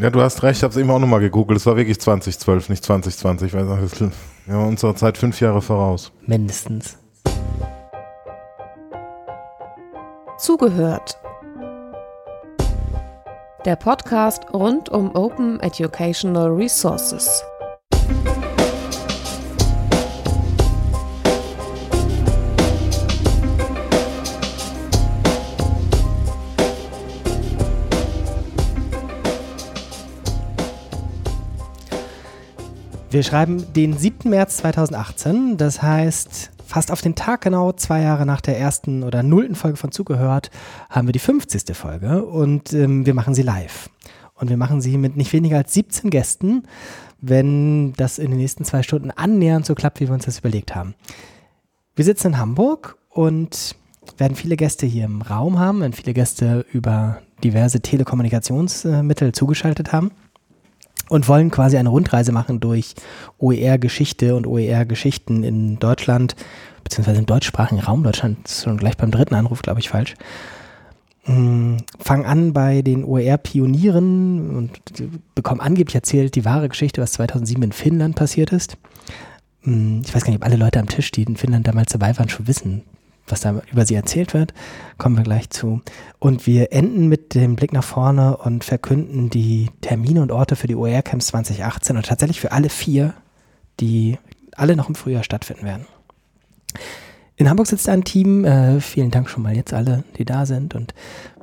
Ja, du hast recht, ich habe es eben auch nochmal gegoogelt. Es war wirklich 2012, nicht 2020. Weil wir haben unserer Zeit fünf Jahre voraus. Mindestens. Zugehört. Der Podcast rund um Open Educational Resources. Wir schreiben den 7. März 2018, das heißt, fast auf den Tag genau zwei Jahre nach der ersten oder nullten Folge von Zugehört haben wir die 50. Folge und ähm, wir machen sie live. Und wir machen sie mit nicht weniger als 17 Gästen, wenn das in den nächsten zwei Stunden annähernd so klappt, wie wir uns das überlegt haben. Wir sitzen in Hamburg und werden viele Gäste hier im Raum haben, werden viele Gäste über diverse Telekommunikationsmittel zugeschaltet haben und wollen quasi eine Rundreise machen durch OER-Geschichte und OER-Geschichten in Deutschland, beziehungsweise im deutschsprachigen Raum. Deutschland ist schon gleich beim dritten Anruf, glaube ich, falsch. Hm, fangen an bei den OER-Pionieren und bekommen angeblich erzählt die wahre Geschichte, was 2007 in Finnland passiert ist. Hm, ich weiß gar nicht, ob alle Leute am Tisch, die in Finnland damals dabei waren, schon wissen, was da über sie erzählt wird, kommen wir gleich zu. Und wir enden mit dem Blick nach vorne und verkünden die Termine und Orte für die OER-Camps 2018 und tatsächlich für alle vier, die alle noch im Frühjahr stattfinden werden. In Hamburg sitzt ein Team, äh, vielen Dank schon mal jetzt alle, die da sind und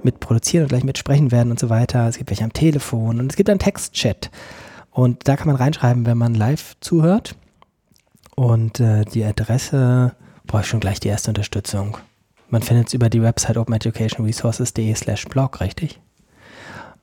mitproduzieren und gleich mitsprechen werden und so weiter. Es gibt welche am Telefon und es gibt einen Textchat. Und da kann man reinschreiben, wenn man live zuhört. Und äh, die Adresse brauche ich schon gleich die erste Unterstützung. Man findet es über die Website openeducationresources.de slash blog, richtig?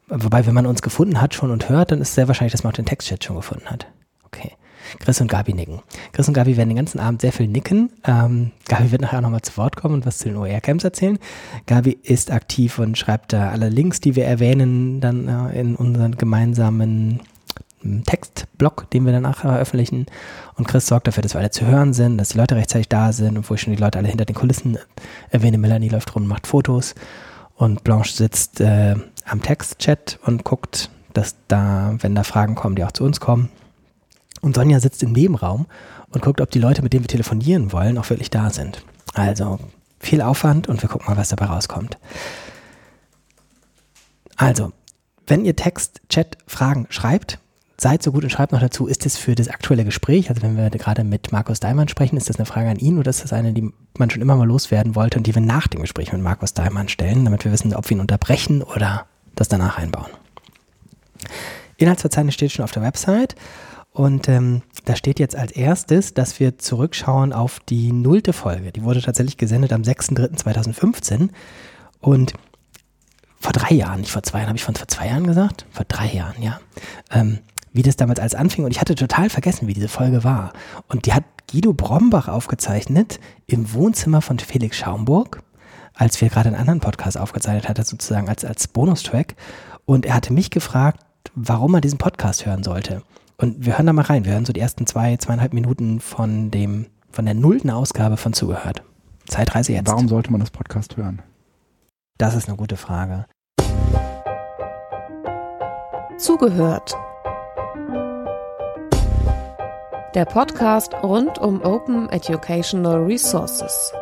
Wobei, wenn man uns gefunden hat schon und hört, dann ist es sehr wahrscheinlich, dass man auch den Textchat schon gefunden hat. Okay. Chris und Gabi nicken. Chris und Gabi werden den ganzen Abend sehr viel nicken. Ähm, Gabi wird nachher nochmal zu Wort kommen und was zu den OER-Camps erzählen. Gabi ist aktiv und schreibt da alle Links, die wir erwähnen, dann äh, in unseren gemeinsamen Textblock, den wir danach veröffentlichen. Und Chris sorgt dafür, dass wir alle zu hören sind, dass die Leute rechtzeitig da sind wo ich schon die Leute alle hinter den Kulissen erwähne. Melanie läuft rum und macht Fotos. Und Blanche sitzt äh, am Textchat und guckt, dass da, wenn da Fragen kommen, die auch zu uns kommen. Und Sonja sitzt im Nebenraum und guckt, ob die Leute, mit denen wir telefonieren wollen, auch wirklich da sind. Also viel Aufwand und wir gucken mal, was dabei rauskommt. Also, wenn ihr Text, Chat, Fragen schreibt, seid so gut und schreibt noch dazu, ist es für das aktuelle Gespräch, also wenn wir gerade mit Markus Daimann sprechen, ist das eine Frage an ihn oder ist das eine, die man schon immer mal loswerden wollte und die wir nach dem Gespräch mit Markus Daimann stellen, damit wir wissen, ob wir ihn unterbrechen oder das danach einbauen. Inhaltsverzeichnis steht schon auf der Website und ähm, da steht jetzt als erstes, dass wir zurückschauen auf die nullte Folge. Die wurde tatsächlich gesendet am 6.3.2015 und vor drei Jahren, nicht vor zwei Jahren, habe ich von vor zwei Jahren gesagt? Vor drei Jahren, ja. Ähm, wie das damals alles anfing und ich hatte total vergessen, wie diese Folge war. Und die hat Guido Brombach aufgezeichnet im Wohnzimmer von Felix Schaumburg, als wir gerade einen anderen Podcast aufgezeichnet hatten, sozusagen als, als Bonustrack. Und er hatte mich gefragt, warum er diesen Podcast hören sollte. Und wir hören da mal rein. Wir hören so die ersten zwei, zweieinhalb Minuten von dem, von der nullten Ausgabe von Zugehört. Zeitreise jetzt. Warum sollte man das Podcast hören? Das ist eine gute Frage. Zugehört der Podcast rund um Open Educational Resources.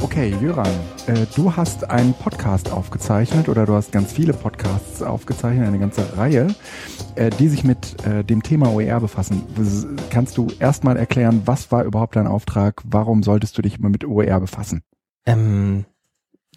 Okay, Jöran, äh, du hast einen Podcast aufgezeichnet oder du hast ganz viele Podcasts aufgezeichnet, eine ganze Reihe, äh, die sich mit äh, dem Thema OER befassen. Kannst du erstmal erklären, was war überhaupt dein Auftrag? Warum solltest du dich immer mit OER befassen? Ähm,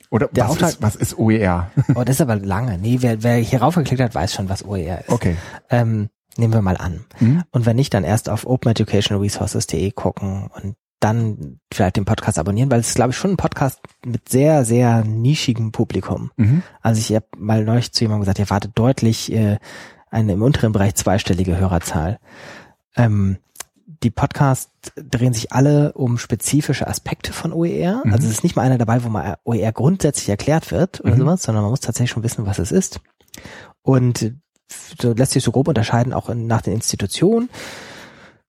oder der was, Auftrag, ist, was ist OER? Oh, das ist aber lange. Nee, wer, wer hier raufgeklickt hat, weiß schon, was OER ist. Okay. Ähm, nehmen wir mal an. Mhm. Und wenn nicht, dann erst auf openeducationalresources.de gucken und dann vielleicht den Podcast abonnieren, weil es ist, glaube ich, schon ein Podcast mit sehr, sehr nischigem Publikum. Mhm. Also ich habe mal neulich zu jemandem gesagt, ihr wartet deutlich äh, eine im unteren Bereich zweistellige Hörerzahl. Ähm, die Podcasts drehen sich alle um spezifische Aspekte von OER. Mhm. Also es ist nicht mal einer dabei, wo mal OER grundsätzlich erklärt wird oder mhm. sowas, sondern man muss tatsächlich schon wissen, was es ist. Und so lässt sich so grob unterscheiden, auch in, nach den Institutionen.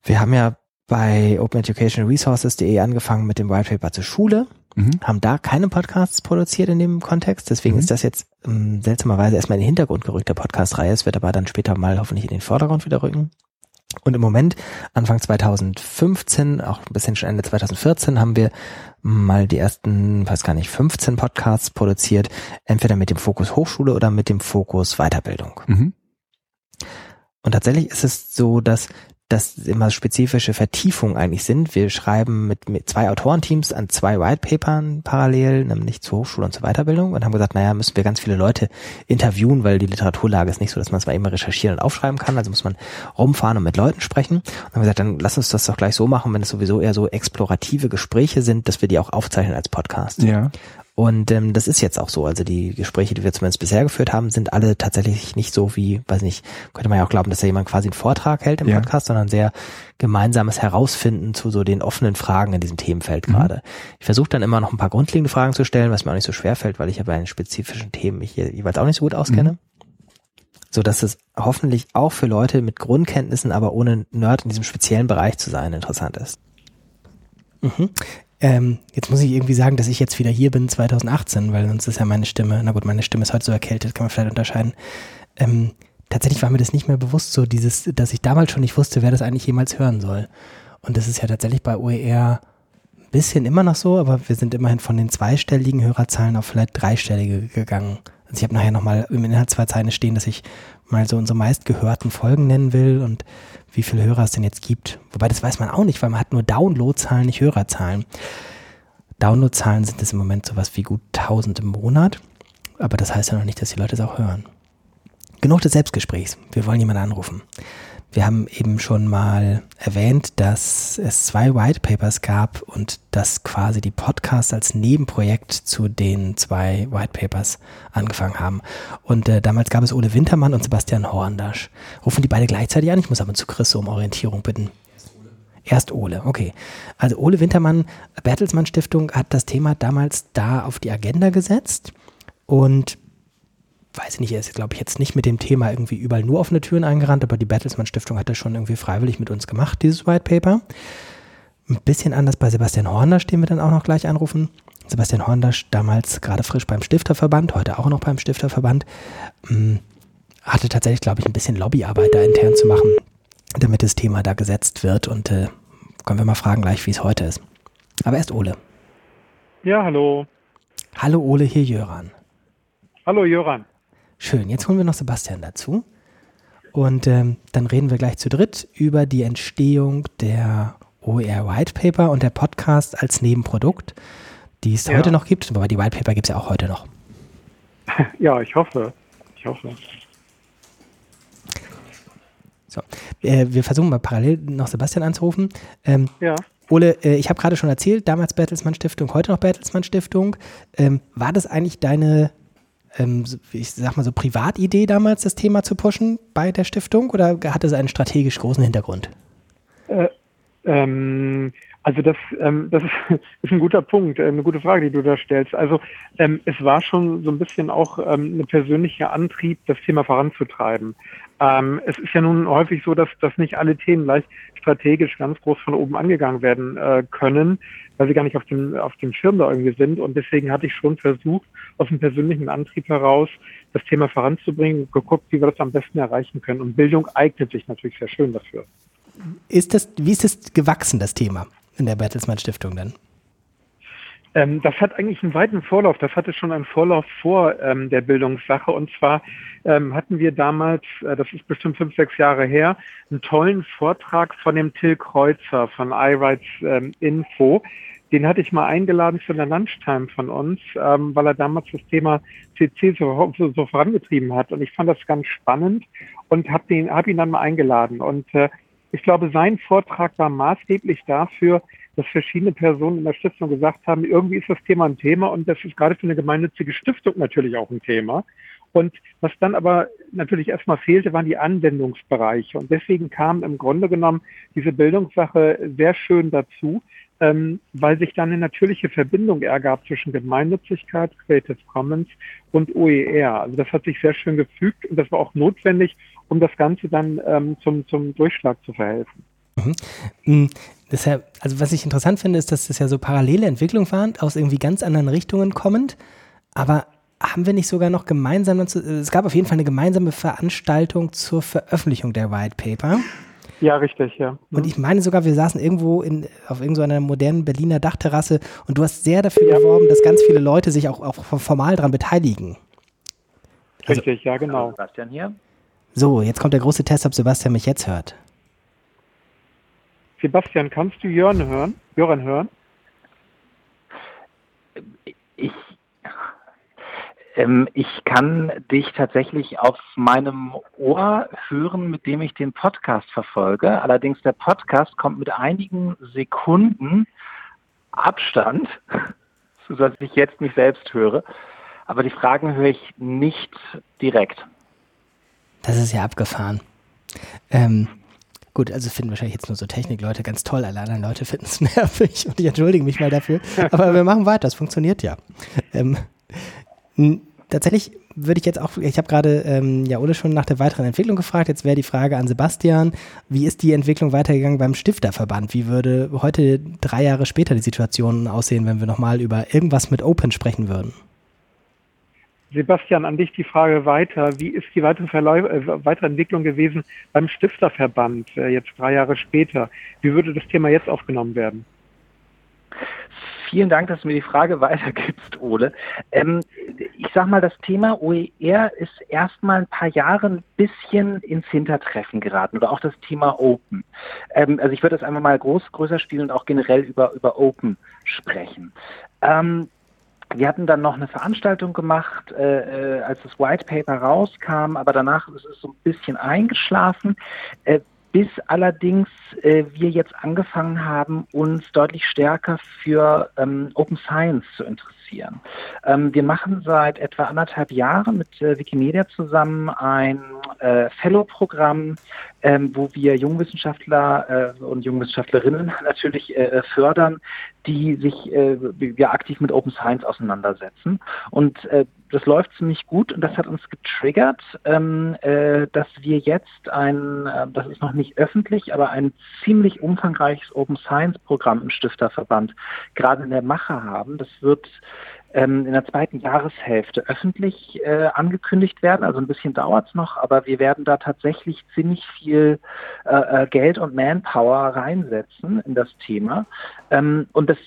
Wir haben ja bei openeducationresources.de angefangen mit dem White Paper zur Schule. mhm. haben da keine Podcasts produziert in dem Kontext. Deswegen mhm. ist das jetzt ähm, seltsamerweise erstmal in den Hintergrund gerückt der Podcast-Reihe. Es wird aber dann später mal hoffentlich in den Vordergrund wieder rücken. Und im Moment, Anfang 2015, auch ein bisschen schon Ende 2014, haben wir mal die ersten, weiß gar nicht, 15 Podcasts produziert, entweder mit dem Fokus Hochschule oder mit dem Fokus Weiterbildung. Mhm. Und tatsächlich ist es so, dass das immer spezifische Vertiefungen eigentlich sind. Wir schreiben mit, mit zwei Autorenteams an zwei Whitepapern parallel, nämlich zur Hochschule und zur Weiterbildung und haben gesagt, naja, müssen wir ganz viele Leute interviewen, weil die Literaturlage ist nicht so, dass man es immer recherchieren und aufschreiben kann. Also muss man rumfahren und mit Leuten sprechen. Und haben gesagt, dann lass uns das doch gleich so machen, wenn es sowieso eher so explorative Gespräche sind, dass wir die auch aufzeichnen als Podcast. Ja. Und ähm, das ist jetzt auch so. Also die Gespräche, die wir zumindest bisher geführt haben, sind alle tatsächlich nicht so wie, weiß nicht, könnte man ja auch glauben, dass da jemand quasi einen Vortrag hält im ja. Podcast, sondern sehr gemeinsames Herausfinden zu so den offenen Fragen in diesem Themenfeld mhm. gerade. Ich versuche dann immer noch ein paar grundlegende Fragen zu stellen, was mir auch nicht so schwer fällt, weil ich ja bei den spezifischen Themen mich hier jeweils auch nicht so gut auskenne. Mhm. So dass es hoffentlich auch für Leute mit Grundkenntnissen, aber ohne Nerd in diesem speziellen Bereich zu sein, interessant ist. Mhm. Ähm, jetzt muss ich irgendwie sagen, dass ich jetzt wieder hier bin 2018, weil sonst ist ja meine Stimme, na gut, meine Stimme ist heute so erkältet, kann man vielleicht unterscheiden. Ähm, tatsächlich war mir das nicht mehr bewusst, so dieses, dass ich damals schon nicht wusste, wer das eigentlich jemals hören soll. Und das ist ja tatsächlich bei OER ein bisschen immer noch so, aber wir sind immerhin von den zweistelligen Hörerzahlen auf vielleicht dreistellige gegangen. Also ich habe nachher nochmal im Inhaltsverzeichnis stehen, dass ich mal so unsere meistgehörten Folgen nennen will und wie viele Hörer es denn jetzt gibt. Wobei das weiß man auch nicht, weil man hat nur Downloadzahlen, nicht Hörerzahlen. Downloadzahlen sind es im Moment sowas wie gut 1000 im Monat, aber das heißt ja noch nicht, dass die Leute es auch hören. Genug des Selbstgesprächs. Wir wollen jemanden anrufen. Wir haben eben schon mal erwähnt, dass es zwei White Papers gab und dass quasi die Podcasts als Nebenprojekt zu den zwei White Papers angefangen haben. Und äh, damals gab es Ole Wintermann und Sebastian Horndasch. Rufen die beide gleichzeitig an? Ich muss aber zu Chris um Orientierung bitten. Erst Ole, okay. Also Ole Wintermann, Bertelsmann Stiftung hat das Thema damals da auf die Agenda gesetzt und weiß ich nicht, er ist, glaube ich, jetzt nicht mit dem Thema irgendwie überall nur offene Türen eingerannt, aber die Bertelsmann Stiftung hat das schon irgendwie freiwillig mit uns gemacht, dieses White Paper. Ein bisschen anders bei Sebastian Horndasch, den wir dann auch noch gleich anrufen. Sebastian Horndasch, damals gerade frisch beim Stifterverband, heute auch noch beim Stifterverband, hm, hatte tatsächlich, glaube ich, ein bisschen Lobbyarbeit da intern zu machen, damit das Thema da gesetzt wird. Und äh, können wir mal fragen gleich, wie es heute ist. Aber erst Ole. Ja, hallo. Hallo Ole, hier Jöran. Hallo Jöran. Schön, jetzt holen wir noch Sebastian dazu. Und ähm, dann reden wir gleich zu dritt über die Entstehung der OER White Paper und der Podcast als Nebenprodukt, die es ja. heute noch gibt. Aber die White Paper gibt es ja auch heute noch. Ja, ich hoffe. Ich hoffe. So, äh, wir versuchen mal parallel noch Sebastian anzurufen. Ähm, ja. Ole, äh, ich habe gerade schon erzählt, damals Bertelsmann Stiftung, heute noch Bertelsmann Stiftung. Ähm, war das eigentlich deine ähm, ich sag mal so, Privatidee damals, das Thema zu pushen bei der Stiftung oder hat es einen strategisch großen Hintergrund? Äh, ähm, also das, ähm, das ist, ein guter Punkt, äh, eine gute Frage, die du da stellst. Also ähm, es war schon so ein bisschen auch ein persönlicher Antrieb, das Thema voranzutreiben. Ähm, es ist ja nun häufig so, dass, dass nicht alle Themen gleich strategisch ganz groß von oben angegangen werden äh, können, weil sie gar nicht auf dem, auf dem Schirm da irgendwie sind. Und deswegen hatte ich schon versucht, aus dem persönlichen Antrieb heraus das Thema voranzubringen, geguckt, wie wir das am besten erreichen können. Und Bildung eignet sich natürlich sehr schön dafür. Ist das, wie ist das gewachsen, das Thema in der Bertelsmann Stiftung dann? Ähm, das hat eigentlich einen weiten Vorlauf. Das hatte schon einen Vorlauf vor ähm, der Bildungssache. Und zwar ähm, hatten wir damals, äh, das ist bestimmt fünf, sechs Jahre her, einen tollen Vortrag von dem Till Kreuzer von iRights ähm, Info. Den hatte ich mal eingeladen für eine Lunchtime von uns, ähm, weil er damals das Thema CC so, so, so vorangetrieben hat. Und ich fand das ganz spannend und habe hab ihn dann mal eingeladen. Und äh, ich glaube, sein Vortrag war maßgeblich dafür, dass verschiedene Personen in der Stiftung gesagt haben, irgendwie ist das Thema ein Thema und das ist gerade für eine gemeinnützige Stiftung natürlich auch ein Thema. Und was dann aber natürlich erstmal fehlte, waren die Anwendungsbereiche. Und deswegen kam im Grunde genommen diese Bildungssache sehr schön dazu, ähm, weil sich dann eine natürliche Verbindung ergab zwischen Gemeinnützigkeit, Creative Commons und OER. Also das hat sich sehr schön gefügt und das war auch notwendig, um das Ganze dann ähm, zum, zum Durchschlag zu verhelfen. Mhm. Deshalb, also was ich interessant finde, ist, dass das ja so parallele Entwicklungen waren, aus irgendwie ganz anderen Richtungen kommend. Aber haben wir nicht sogar noch gemeinsam, es gab auf jeden Fall eine gemeinsame Veranstaltung zur Veröffentlichung der White Paper. Ja, richtig, ja. Und ich meine sogar, wir saßen irgendwo in, auf irgendeiner modernen Berliner Dachterrasse und du hast sehr dafür ja. geworben, dass ganz viele Leute sich auch, auch formal daran beteiligen. Also, richtig, ja, genau. Sebastian hier. So, jetzt kommt der große Test, ob Sebastian mich jetzt hört. Sebastian, kannst du Jörn hören? Jörn hören? Ich ähm, ich kann dich tatsächlich auf meinem Ohr hören, mit dem ich den Podcast verfolge. Allerdings der Podcast kommt mit einigen Sekunden Abstand, sodass ich jetzt mich selbst höre. Aber die Fragen höre ich nicht direkt. Das ist ja abgefahren. Ähm, gut, also finden wahrscheinlich jetzt nur so Technikleute ganz toll, alle anderen Leute finden es nervig und ich entschuldige mich mal dafür. Aber wir machen weiter, es funktioniert ja. Ähm, tatsächlich würde ich jetzt auch, ich habe gerade ähm, ja Ole schon nach der weiteren Entwicklung gefragt. Jetzt wäre die Frage an Sebastian, wie ist die Entwicklung weitergegangen beim Stifterverband? Wie würde heute drei Jahre später die Situation aussehen, wenn wir nochmal über irgendwas mit Open sprechen würden? Sebastian, an dich die Frage weiter. Wie ist die weitere, Verläu äh, weitere Entwicklung gewesen beim Stifterverband äh, jetzt drei Jahre später? Wie würde das Thema jetzt aufgenommen werden? Vielen Dank, dass du mir die Frage weitergibst, Ole. Ähm, ich sag mal, das Thema OER ist erstmal ein paar Jahre ein bisschen ins Hintertreffen geraten oder auch das Thema Open. Ähm, also ich würde das einfach mal groß, größer spielen und auch generell über, über Open sprechen. Ähm, wir hatten dann noch eine Veranstaltung gemacht, äh, äh als das White Paper rauskam, aber danach ist es so ein bisschen eingeschlafen. Äh, bis allerdings äh, wir jetzt angefangen haben, uns deutlich stärker für ähm, Open Science zu interessieren. Ähm, wir machen seit etwa anderthalb Jahren mit äh, Wikimedia zusammen ein äh, Fellow-Programm, ähm, wo wir Jungwissenschaftler äh, und Jungwissenschaftlerinnen natürlich äh, fördern, die sich äh, ja, aktiv mit Open Science auseinandersetzen. Und äh, das läuft ziemlich gut und das hat uns getriggert, ähm, äh, dass wir jetzt ein, äh, das ist noch nicht öffentlich, aber ein ziemlich umfangreiches Open Science Programm im Stifterverband gerade in der Mache haben. Das wird ähm, in der zweiten Jahreshälfte öffentlich äh, angekündigt werden. Also ein bisschen dauert es noch, aber wir werden da tatsächlich ziemlich viel äh, äh, Geld und Manpower reinsetzen in das Thema. Ähm, und das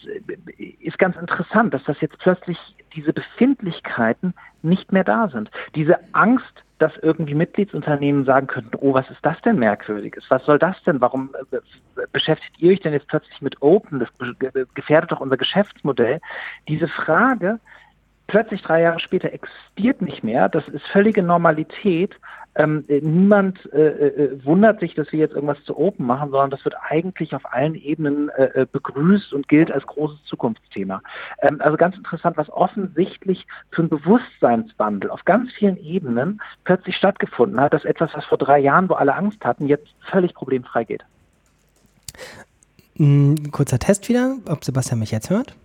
ist ganz interessant, dass das jetzt plötzlich diese Befindlichkeiten nicht mehr da sind. Diese Angst, dass irgendwie Mitgliedsunternehmen sagen könnten, oh, was ist das denn Merkwürdiges? Was soll das denn? Warum äh, beschäftigt ihr euch denn jetzt plötzlich mit Open? Das gefährdet doch unser Geschäftsmodell. Diese Frage plötzlich drei Jahre später existiert nicht mehr. Das ist völlige Normalität ähm, äh, niemand äh, äh, wundert sich, dass wir jetzt irgendwas zu Open machen, sondern das wird eigentlich auf allen Ebenen äh, äh, begrüßt und gilt als großes Zukunftsthema. Ähm, also ganz interessant, was offensichtlich für ein Bewusstseinswandel auf ganz vielen Ebenen plötzlich stattgefunden hat, dass etwas, was vor drei Jahren, wo alle Angst hatten, jetzt völlig problemfrei geht. Ein kurzer Test wieder, ob Sebastian mich jetzt hört.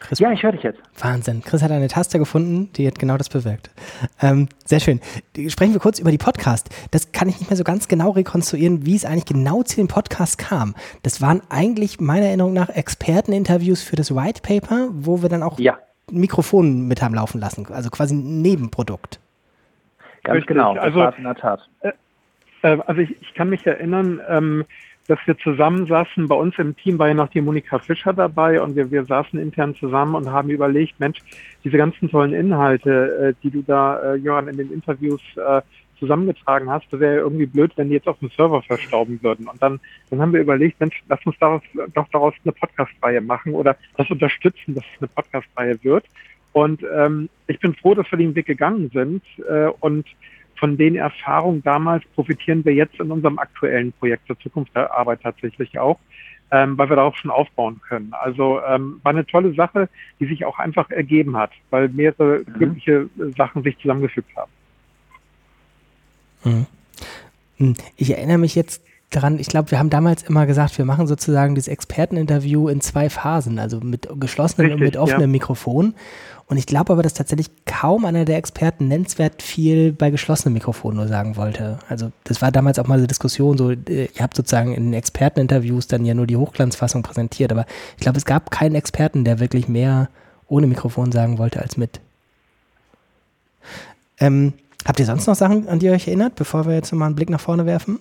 Chris, ja, ich höre dich jetzt. Wahnsinn. Chris hat eine Taste gefunden, die hat genau das bewirkt. Ähm, sehr schön. Sprechen wir kurz über die Podcast. Das kann ich nicht mehr so ganz genau rekonstruieren, wie es eigentlich genau zu dem Podcast kam. Das waren eigentlich meiner Erinnerung nach Experteninterviews für das White Paper, wo wir dann auch ja. Mikrofon mit haben laufen lassen. Also quasi ein Nebenprodukt. Ganz Richtig. genau. Das also, war in der Tat. Äh, äh, also ich, ich, kann mich erinnern, ähm, dass wir zusammensaßen. Bei uns im Team war ja noch die Monika Fischer dabei und wir, wir saßen intern zusammen und haben überlegt, Mensch, diese ganzen tollen Inhalte, äh, die du da, äh, Johann, in den Interviews äh, zusammengetragen hast, das wäre irgendwie blöd, wenn die jetzt auf dem Server verstauben würden. Und dann, dann haben wir überlegt, Mensch, lass uns daraus, doch daraus eine Podcast-Reihe machen oder das unterstützen, dass es eine Podcast-Reihe wird. Und ähm, ich bin froh, dass wir den Weg gegangen sind äh, und von den Erfahrungen damals profitieren wir jetzt in unserem aktuellen Projekt zur Zukunft der Arbeit tatsächlich auch, ähm, weil wir darauf schon aufbauen können. Also ähm, war eine tolle Sache, die sich auch einfach ergeben hat, weil mehrere mhm. glückliche Sachen sich zusammengefügt haben. Mhm. Hm, ich erinnere mich jetzt daran, ich glaube, wir haben damals immer gesagt, wir machen sozusagen das Experteninterview in zwei Phasen, also mit geschlossenen Richtig, und mit offenem ja. Mikrofon. Und ich glaube aber, dass tatsächlich kaum einer der Experten nennenswert viel bei geschlossenen Mikrofonen nur sagen wollte. Also das war damals auch mal eine Diskussion, so äh, ihr habt sozusagen in Experteninterviews dann ja nur die Hochglanzfassung präsentiert, aber ich glaube, es gab keinen Experten, der wirklich mehr ohne Mikrofon sagen wollte als mit. Ähm, habt ihr sonst noch Sachen, an die ihr euch erinnert, bevor wir jetzt mal einen Blick nach vorne werfen?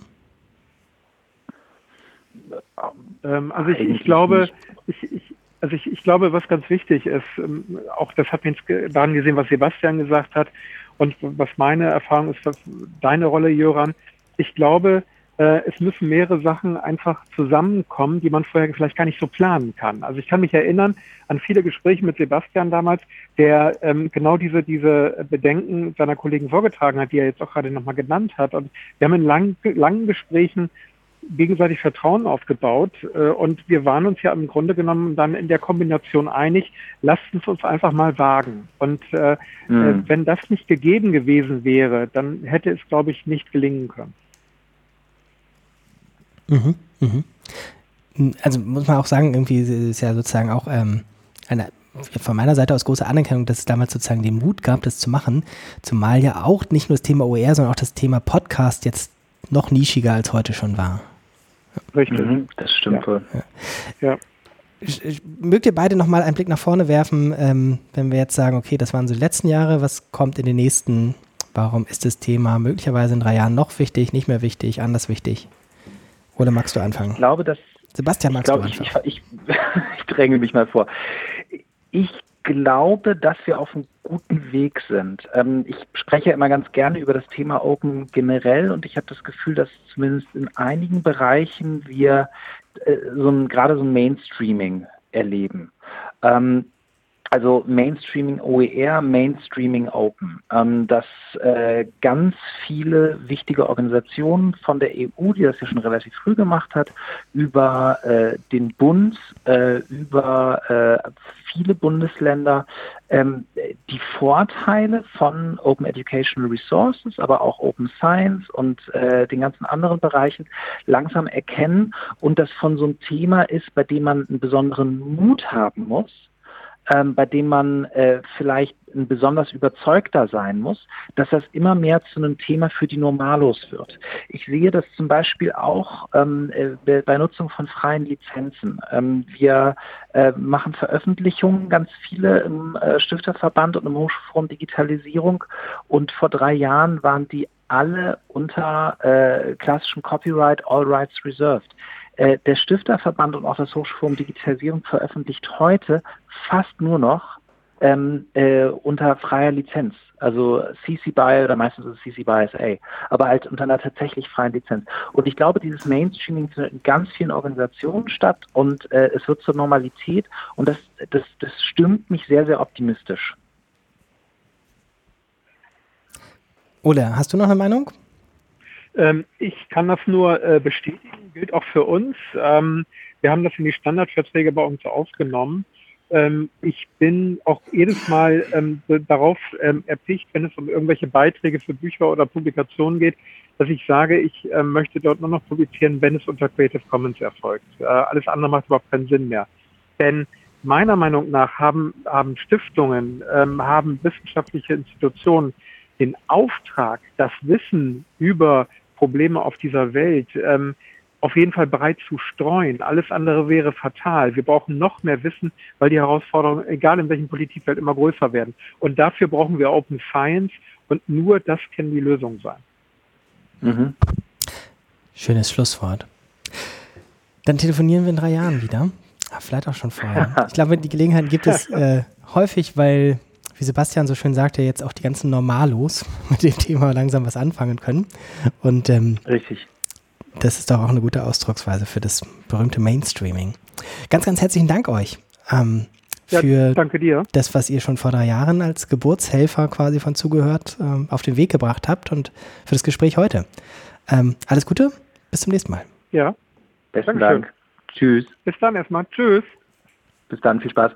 Ähm, also ich, ich glaube, ich, ich, also ich, ich glaube, was ganz wichtig ist, ähm, auch das hat mir daran gesehen, was Sebastian gesagt hat und was meine Erfahrung ist, was deine Rolle, Jöran. Ich glaube, äh, es müssen mehrere Sachen einfach zusammenkommen, die man vorher vielleicht gar nicht so planen kann. Also ich kann mich erinnern an viele Gespräche mit Sebastian damals, der ähm, genau diese, diese Bedenken seiner Kollegen vorgetragen hat, die er jetzt auch gerade nochmal genannt hat. Und wir haben in lang, langen Gesprächen gegenseitig Vertrauen aufgebaut äh, und wir waren uns ja im Grunde genommen dann in der Kombination einig, lasst uns uns einfach mal wagen. Und äh, mhm. äh, wenn das nicht gegeben gewesen wäre, dann hätte es, glaube ich, nicht gelingen können. Mhm, mhm. Also muss man auch sagen, irgendwie ist ja sozusagen auch ähm, eine von meiner Seite aus große Anerkennung, dass es damals sozusagen den Mut gab, das zu machen. Zumal ja auch nicht nur das Thema OER, sondern auch das Thema Podcast jetzt noch nischiger als heute schon war. Richtig. Mhm, das stimmt ja. wohl. Ja. Mögt ihr beide nochmal einen Blick nach vorne werfen, ähm, wenn wir jetzt sagen, okay, das waren so die letzten Jahre, was kommt in den nächsten? Warum ist das Thema möglicherweise in drei Jahren noch wichtig, nicht mehr wichtig, anders wichtig? Oder magst du anfangen? Ich glaube, dass. Sebastian, magst glaub, du anfangen? Ich, ich, ich dränge mich mal vor. Ich glaube, dass wir auf einem guten Weg sind. Ähm, ich spreche immer ganz gerne über das Thema Open generell und ich habe das Gefühl, dass zumindest in einigen Bereichen wir äh, so ein, gerade so ein Mainstreaming erleben. Ähm, also Mainstreaming OER, Mainstreaming Open, ähm, dass äh, ganz viele wichtige Organisationen von der EU, die das ja schon relativ früh gemacht hat, über äh, den Bund, äh, über äh, viele Bundesländer ähm, die Vorteile von Open Educational Resources, aber auch Open Science und äh, den ganzen anderen Bereichen langsam erkennen und das von so einem Thema ist, bei dem man einen besonderen Mut haben muss, ähm, bei dem man äh, vielleicht ein besonders überzeugter sein muss, dass das immer mehr zu einem Thema für die Normalos wird. Ich sehe das zum Beispiel auch ähm, äh, bei Nutzung von freien Lizenzen. Ähm, wir äh, machen Veröffentlichungen, ganz viele im äh, Stifterverband und im Hochschulforum Digitalisierung und vor drei Jahren waren die alle unter äh, klassischem Copyright All Rights Reserved. Äh, der Stifterverband und auch das Hochschulforum Digitalisierung veröffentlicht heute fast nur noch ähm, äh, unter freier Lizenz. Also CC BY oder meistens ist CC BY SA, aber halt unter einer tatsächlich freien Lizenz. Und ich glaube, dieses Mainstreaming findet in ganz vielen Organisationen statt und äh, es wird zur Normalität und das, das, das stimmt mich sehr, sehr optimistisch. Ole, hast du noch eine Meinung? Ähm, ich kann das nur äh, bestätigen, gilt auch für uns. Ähm, wir haben das in die Standardverträge bei uns aufgenommen. Ähm, ich bin auch jedes Mal ähm, darauf ähm, erpicht, wenn es um irgendwelche Beiträge für Bücher oder Publikationen geht, dass ich sage, ich äh, möchte dort nur noch publizieren, wenn es unter Creative Commons erfolgt. Äh, alles andere macht überhaupt keinen Sinn mehr. Denn meiner Meinung nach haben, haben Stiftungen, ähm, haben wissenschaftliche Institutionen den Auftrag, das Wissen über Probleme auf dieser Welt ähm, auf jeden Fall bereit zu streuen. Alles andere wäre fatal. Wir brauchen noch mehr Wissen, weil die Herausforderungen, egal in welchem Politikfeld, immer größer werden. Und dafür brauchen wir Open Science und nur das kann die Lösung sein. Mhm. Schönes Schlusswort. Dann telefonieren wir in drei Jahren wieder. Ah, vielleicht auch schon vorher. Ich glaube, die Gelegenheit gibt es äh, häufig, weil wie Sebastian so schön sagte, jetzt auch die ganzen Normalos mit dem Thema langsam was anfangen können. Und ähm, Richtig. Das ist doch auch eine gute Ausdrucksweise für das berühmte Mainstreaming. Ganz, ganz herzlichen Dank euch. Ähm, für ja, das, was ihr schon vor drei Jahren als Geburtshelfer quasi von zugehört ähm, auf den Weg gebracht habt und für das Gespräch heute. Ähm, alles Gute, bis zum nächsten Mal. Ja. Besten Dankeschön. Dank. Tschüss. Bis dann erstmal. Tschüss. Bis dann, viel Spaß.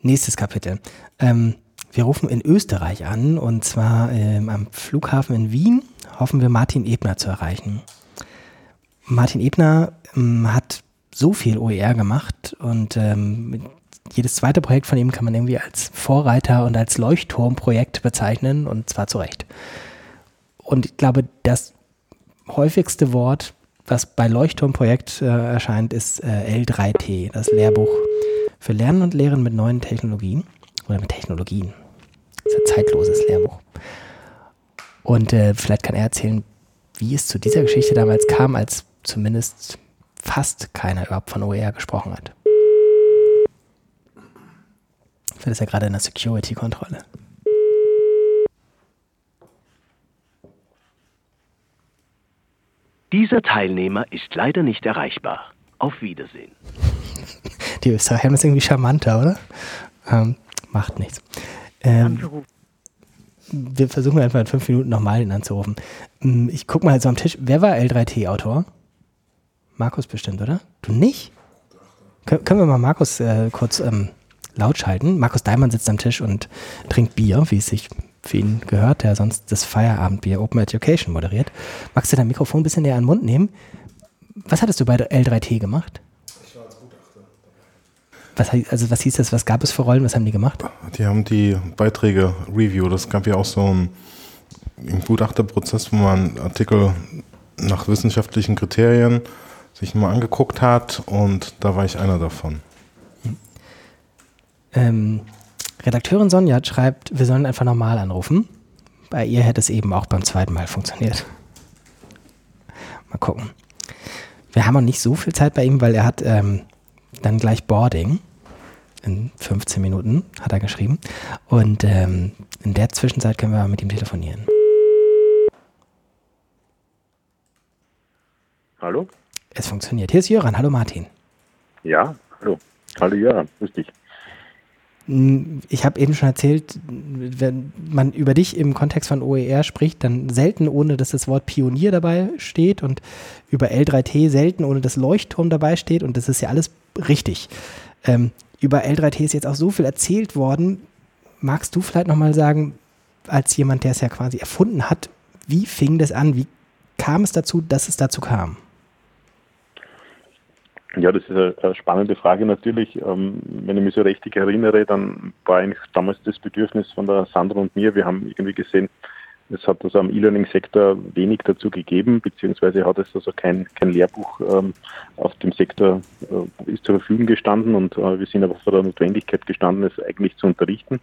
Nächstes Kapitel. Ähm, wir rufen in Österreich an und zwar ähm, am Flughafen in Wien hoffen wir Martin Ebner zu erreichen. Martin Ebner ähm, hat so viel OER gemacht und ähm, jedes zweite Projekt von ihm kann man irgendwie als Vorreiter und als Leuchtturmprojekt bezeichnen und zwar zu Recht. Und ich glaube, das häufigste Wort, was bei Leuchtturmprojekt äh, erscheint, ist äh, L3T, das Lehrbuch für Lernen und Lehren mit neuen Technologien oder mit Technologien. Das ist ein zeitloses Lehrbuch. Und äh, vielleicht kann er erzählen, wie es zu dieser Geschichte damals kam, als zumindest fast keiner überhaupt von OER gesprochen hat. Vielleicht ist er gerade in der Security-Kontrolle. Dieser Teilnehmer ist leider nicht erreichbar. Auf Wiedersehen. Die Österreicher haben das irgendwie charmanter, oder? Ähm, macht nichts. Ähm, wir versuchen einfach in fünf Minuten nochmal ihn anzurufen. Hm, ich gucke mal so am Tisch. Wer war L3T-Autor? Markus bestimmt, oder? Du nicht? Kön können wir mal Markus äh, kurz ähm, laut schalten? Markus Daimann sitzt am Tisch und trinkt Bier, wie es sich für ihn gehört, der sonst das Feierabendbier Open Education moderiert. Magst du dein Mikrofon ein bisschen näher an den Mund nehmen? Was hattest du bei der L3T gemacht? Ich war als Gutachter. Was, also was hieß das? Was gab es für Rollen? Was haben die gemacht? Die haben die Beiträge Review. Das gab ja auch so einen, einen Gutachterprozess, wo man Artikel nach wissenschaftlichen Kriterien sich mal angeguckt hat und da war ich einer davon. Ähm, Redakteurin Sonja schreibt, wir sollen einfach normal anrufen. Bei ihr hätte es eben auch beim zweiten Mal funktioniert. Mal gucken. Wir haben auch nicht so viel Zeit bei ihm, weil er hat ähm, dann gleich Boarding. In 15 Minuten hat er geschrieben. Und ähm, in der Zwischenzeit können wir mit ihm telefonieren. Hallo? Es funktioniert. Hier ist Jöran. Hallo Martin. Ja, hallo. Hallo Jöran, grüß dich. Hm, ich habe eben schon erzählt, wenn man über dich im Kontext von OER spricht, dann selten ohne, dass das Wort Pionier dabei steht und über L3T selten ohne dass Leuchtturm dabei steht und das ist ja alles richtig. Ähm, über L3T ist jetzt auch so viel erzählt worden. Magst du vielleicht nochmal sagen, als jemand, der es ja quasi erfunden hat, wie fing das an? Wie kam es dazu, dass es dazu kam? Ja, das ist eine, spannende Frage natürlich. Ähm, wenn ich mich so richtig erinnere, dann war eigentlich damals das Bedürfnis von der Sandra und mir. Wir haben irgendwie gesehen, es hat also am E-Learning-Sektor wenig dazu gegeben, beziehungsweise hat es also kein, kein Lehrbuch ähm, auf dem Sektor äh, ist zur Verfügung gestanden und äh, wir sind aber vor der Notwendigkeit gestanden, es eigentlich zu unterrichten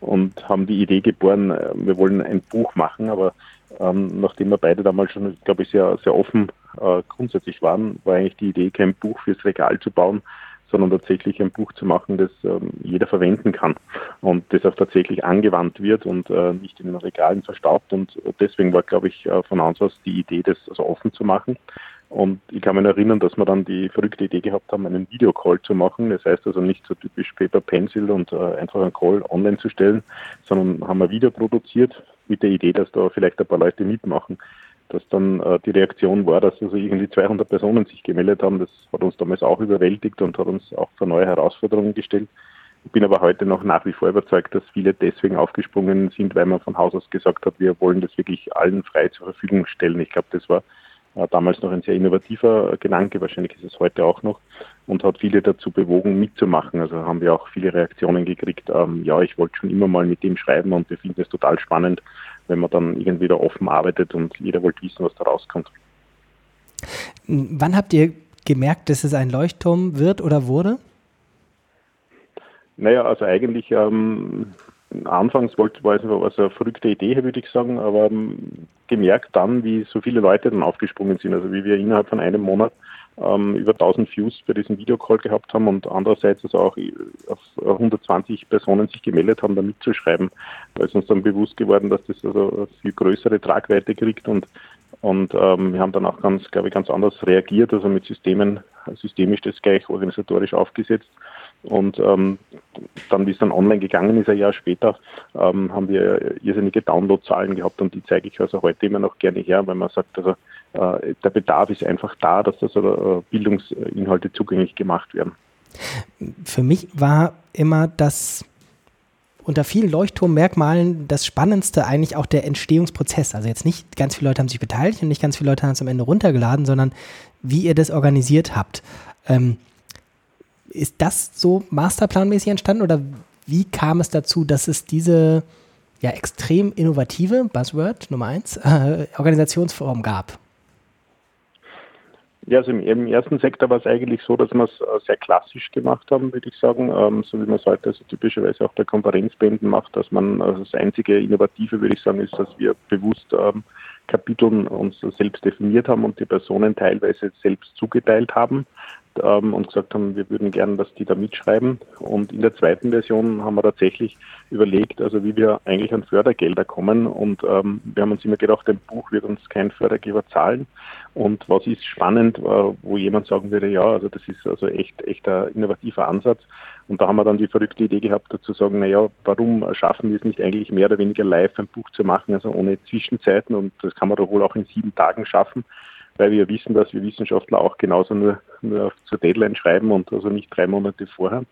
und haben die Idee geboren, äh, wir wollen ein Buch machen, aber ähm, nachdem wir beide damals schon, glaube ich, sehr, sehr offen äh, grundsätzlich waren, war eigentlich die Idee, kein Buch fürs Regal zu bauen, sondern tatsächlich ein Buch zu machen, das ähm, jeder verwenden kann und das auch tatsächlich angewandt wird und äh, nicht in den Regalen verstaubt. Und deswegen war, glaube ich, äh, von uns aus die Idee, das also offen zu machen. Und ich kann mich erinnern, dass wir dann die verrückte Idee gehabt haben, einen Videocall zu machen. Das heißt also nicht so typisch Paper Pencil und äh, einfach einen Call online zu stellen, sondern haben ein Video produziert mit der Idee, dass da vielleicht ein paar Leute mitmachen. Dass dann äh, die Reaktion war, dass also irgendwie 200 Personen sich gemeldet haben. Das hat uns damals auch überwältigt und hat uns auch vor neue Herausforderungen gestellt. Ich bin aber heute noch nach wie vor überzeugt, dass viele deswegen aufgesprungen sind, weil man von Haus aus gesagt hat, wir wollen das wirklich allen frei zur Verfügung stellen. Ich glaube, das war damals noch ein sehr innovativer Gedanke, wahrscheinlich ist es heute auch noch, und hat viele dazu bewogen, mitzumachen. Also haben wir auch viele Reaktionen gekriegt, ähm, ja, ich wollte schon immer mal mit dem schreiben und wir finden es total spannend, wenn man dann irgendwie da offen arbeitet und jeder wollte wissen, was da rauskommt. Wann habt ihr gemerkt, dass es ein Leuchtturm wird oder wurde? Naja, also eigentlich ähm, anfangs wollte, war es was eine verrückte Idee, würde ich sagen, aber ähm, gemerkt dann, wie so viele Leute dann aufgesprungen sind. Also wie wir innerhalb von einem Monat ähm, über 1000 Views bei diesem Videocall gehabt haben und andererseits also auch auf 120 Personen sich gemeldet haben, da mitzuschreiben, weil es uns dann bewusst geworden, dass das also viel größere Tragweite kriegt und und ähm, wir haben dann auch ganz, glaube ich, ganz anders reagiert, also mit Systemen, systemisch das gleich organisatorisch aufgesetzt und ähm, dann, wie es dann online gegangen ist, ein Jahr später, ähm, haben wir irrsinnige Downloadzahlen gehabt und die zeige ich also heute immer noch gerne her, weil man sagt, also äh, der Bedarf ist einfach da, dass also äh, Bildungsinhalte zugänglich gemacht werden. Für mich war immer das unter vielen Leuchtturmmerkmalen das Spannendste eigentlich auch der Entstehungsprozess. Also jetzt nicht ganz viele Leute haben sich beteiligt und nicht ganz viele Leute haben es am Ende runtergeladen, sondern wie ihr das organisiert habt. Ähm, ist das so masterplanmäßig entstanden oder wie kam es dazu, dass es diese ja extrem innovative, Buzzword Nummer eins, äh, Organisationsform gab? Ja, also im, im, ersten Sektor war es eigentlich so, dass wir es äh, sehr klassisch gemacht haben, würde ich sagen, ähm, so wie man es heute also typischerweise auch bei Konferenzbänden macht, dass man also das einzige Innovative, würde ich sagen, ist, dass wir bewusst ähm, Kapiteln uns selbst definiert haben und die Personen teilweise selbst zugeteilt haben ähm, und gesagt haben, wir würden gerne, dass die da mitschreiben. Und in der zweiten Version haben wir tatsächlich überlegt, also wie wir eigentlich an Fördergelder kommen. Und ähm, wir haben uns immer gedacht, ein Buch wird uns kein Fördergeber zahlen. Und was ist spannend, äh, wo jemand sagen würde, ja, also das ist also echt, echt ein innovativer Ansatz. Und da haben wir dann die verrückte Idee gehabt, dazu sagen, naja, warum schaffen wir es nicht eigentlich mehr oder weniger live ein Buch zu machen, also ohne Zwischenzeiten und das kann man doch wohl auch in sieben Tagen schaffen weil wir wissen, dass wir Wissenschaftler auch genauso nur, nur zur Deadline schreiben und also nicht drei Monate vorher.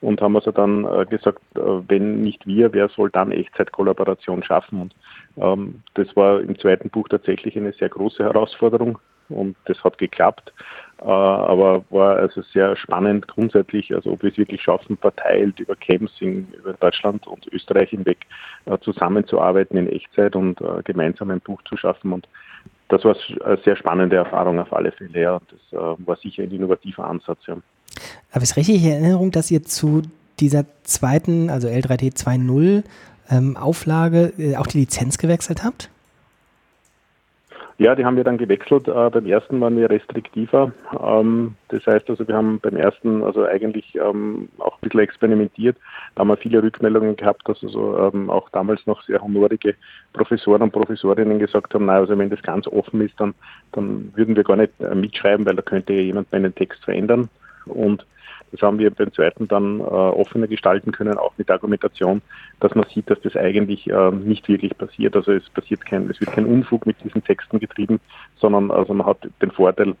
Und haben also dann äh, gesagt, äh, wenn nicht wir, wer soll dann Echtzeitkollaboration schaffen? Und ähm, das war im zweiten Buch tatsächlich eine sehr große Herausforderung und das hat geklappt. Äh, aber war also sehr spannend grundsätzlich, also ob wir es wirklich schaffen, verteilt über Camps in, über Deutschland und Österreich hinweg äh, zusammenzuarbeiten in Echtzeit und äh, gemeinsam ein Buch zu schaffen. Und das war eine sehr spannende Erfahrung auf alle Fälle. Ja. Das äh, war sicher ein innovativer Ansatz. Ja. Ich es richtig in Erinnerung, dass ihr zu dieser zweiten, also L3T 2.0 ähm, Auflage äh, auch die Lizenz gewechselt habt? Ja, die haben wir dann gewechselt. Äh, beim ersten waren wir restriktiver. Ähm, das heißt also, wir haben beim ersten also eigentlich ähm, auch ein bisschen experimentiert. Da haben wir viele Rückmeldungen gehabt, dass also ähm, auch damals noch sehr honorige Professoren und Professorinnen gesagt haben, na, also wenn das ganz offen ist, dann, dann würden wir gar nicht äh, mitschreiben, weil da könnte jemand meinen Text verändern. Und das haben wir beim zweiten dann äh, offener gestalten können, auch mit Argumentation, dass man sieht, dass das eigentlich äh, nicht wirklich passiert. Also es passiert kein, es wird kein Unfug mit diesen Texten getrieben, sondern also man hat den Vorteil,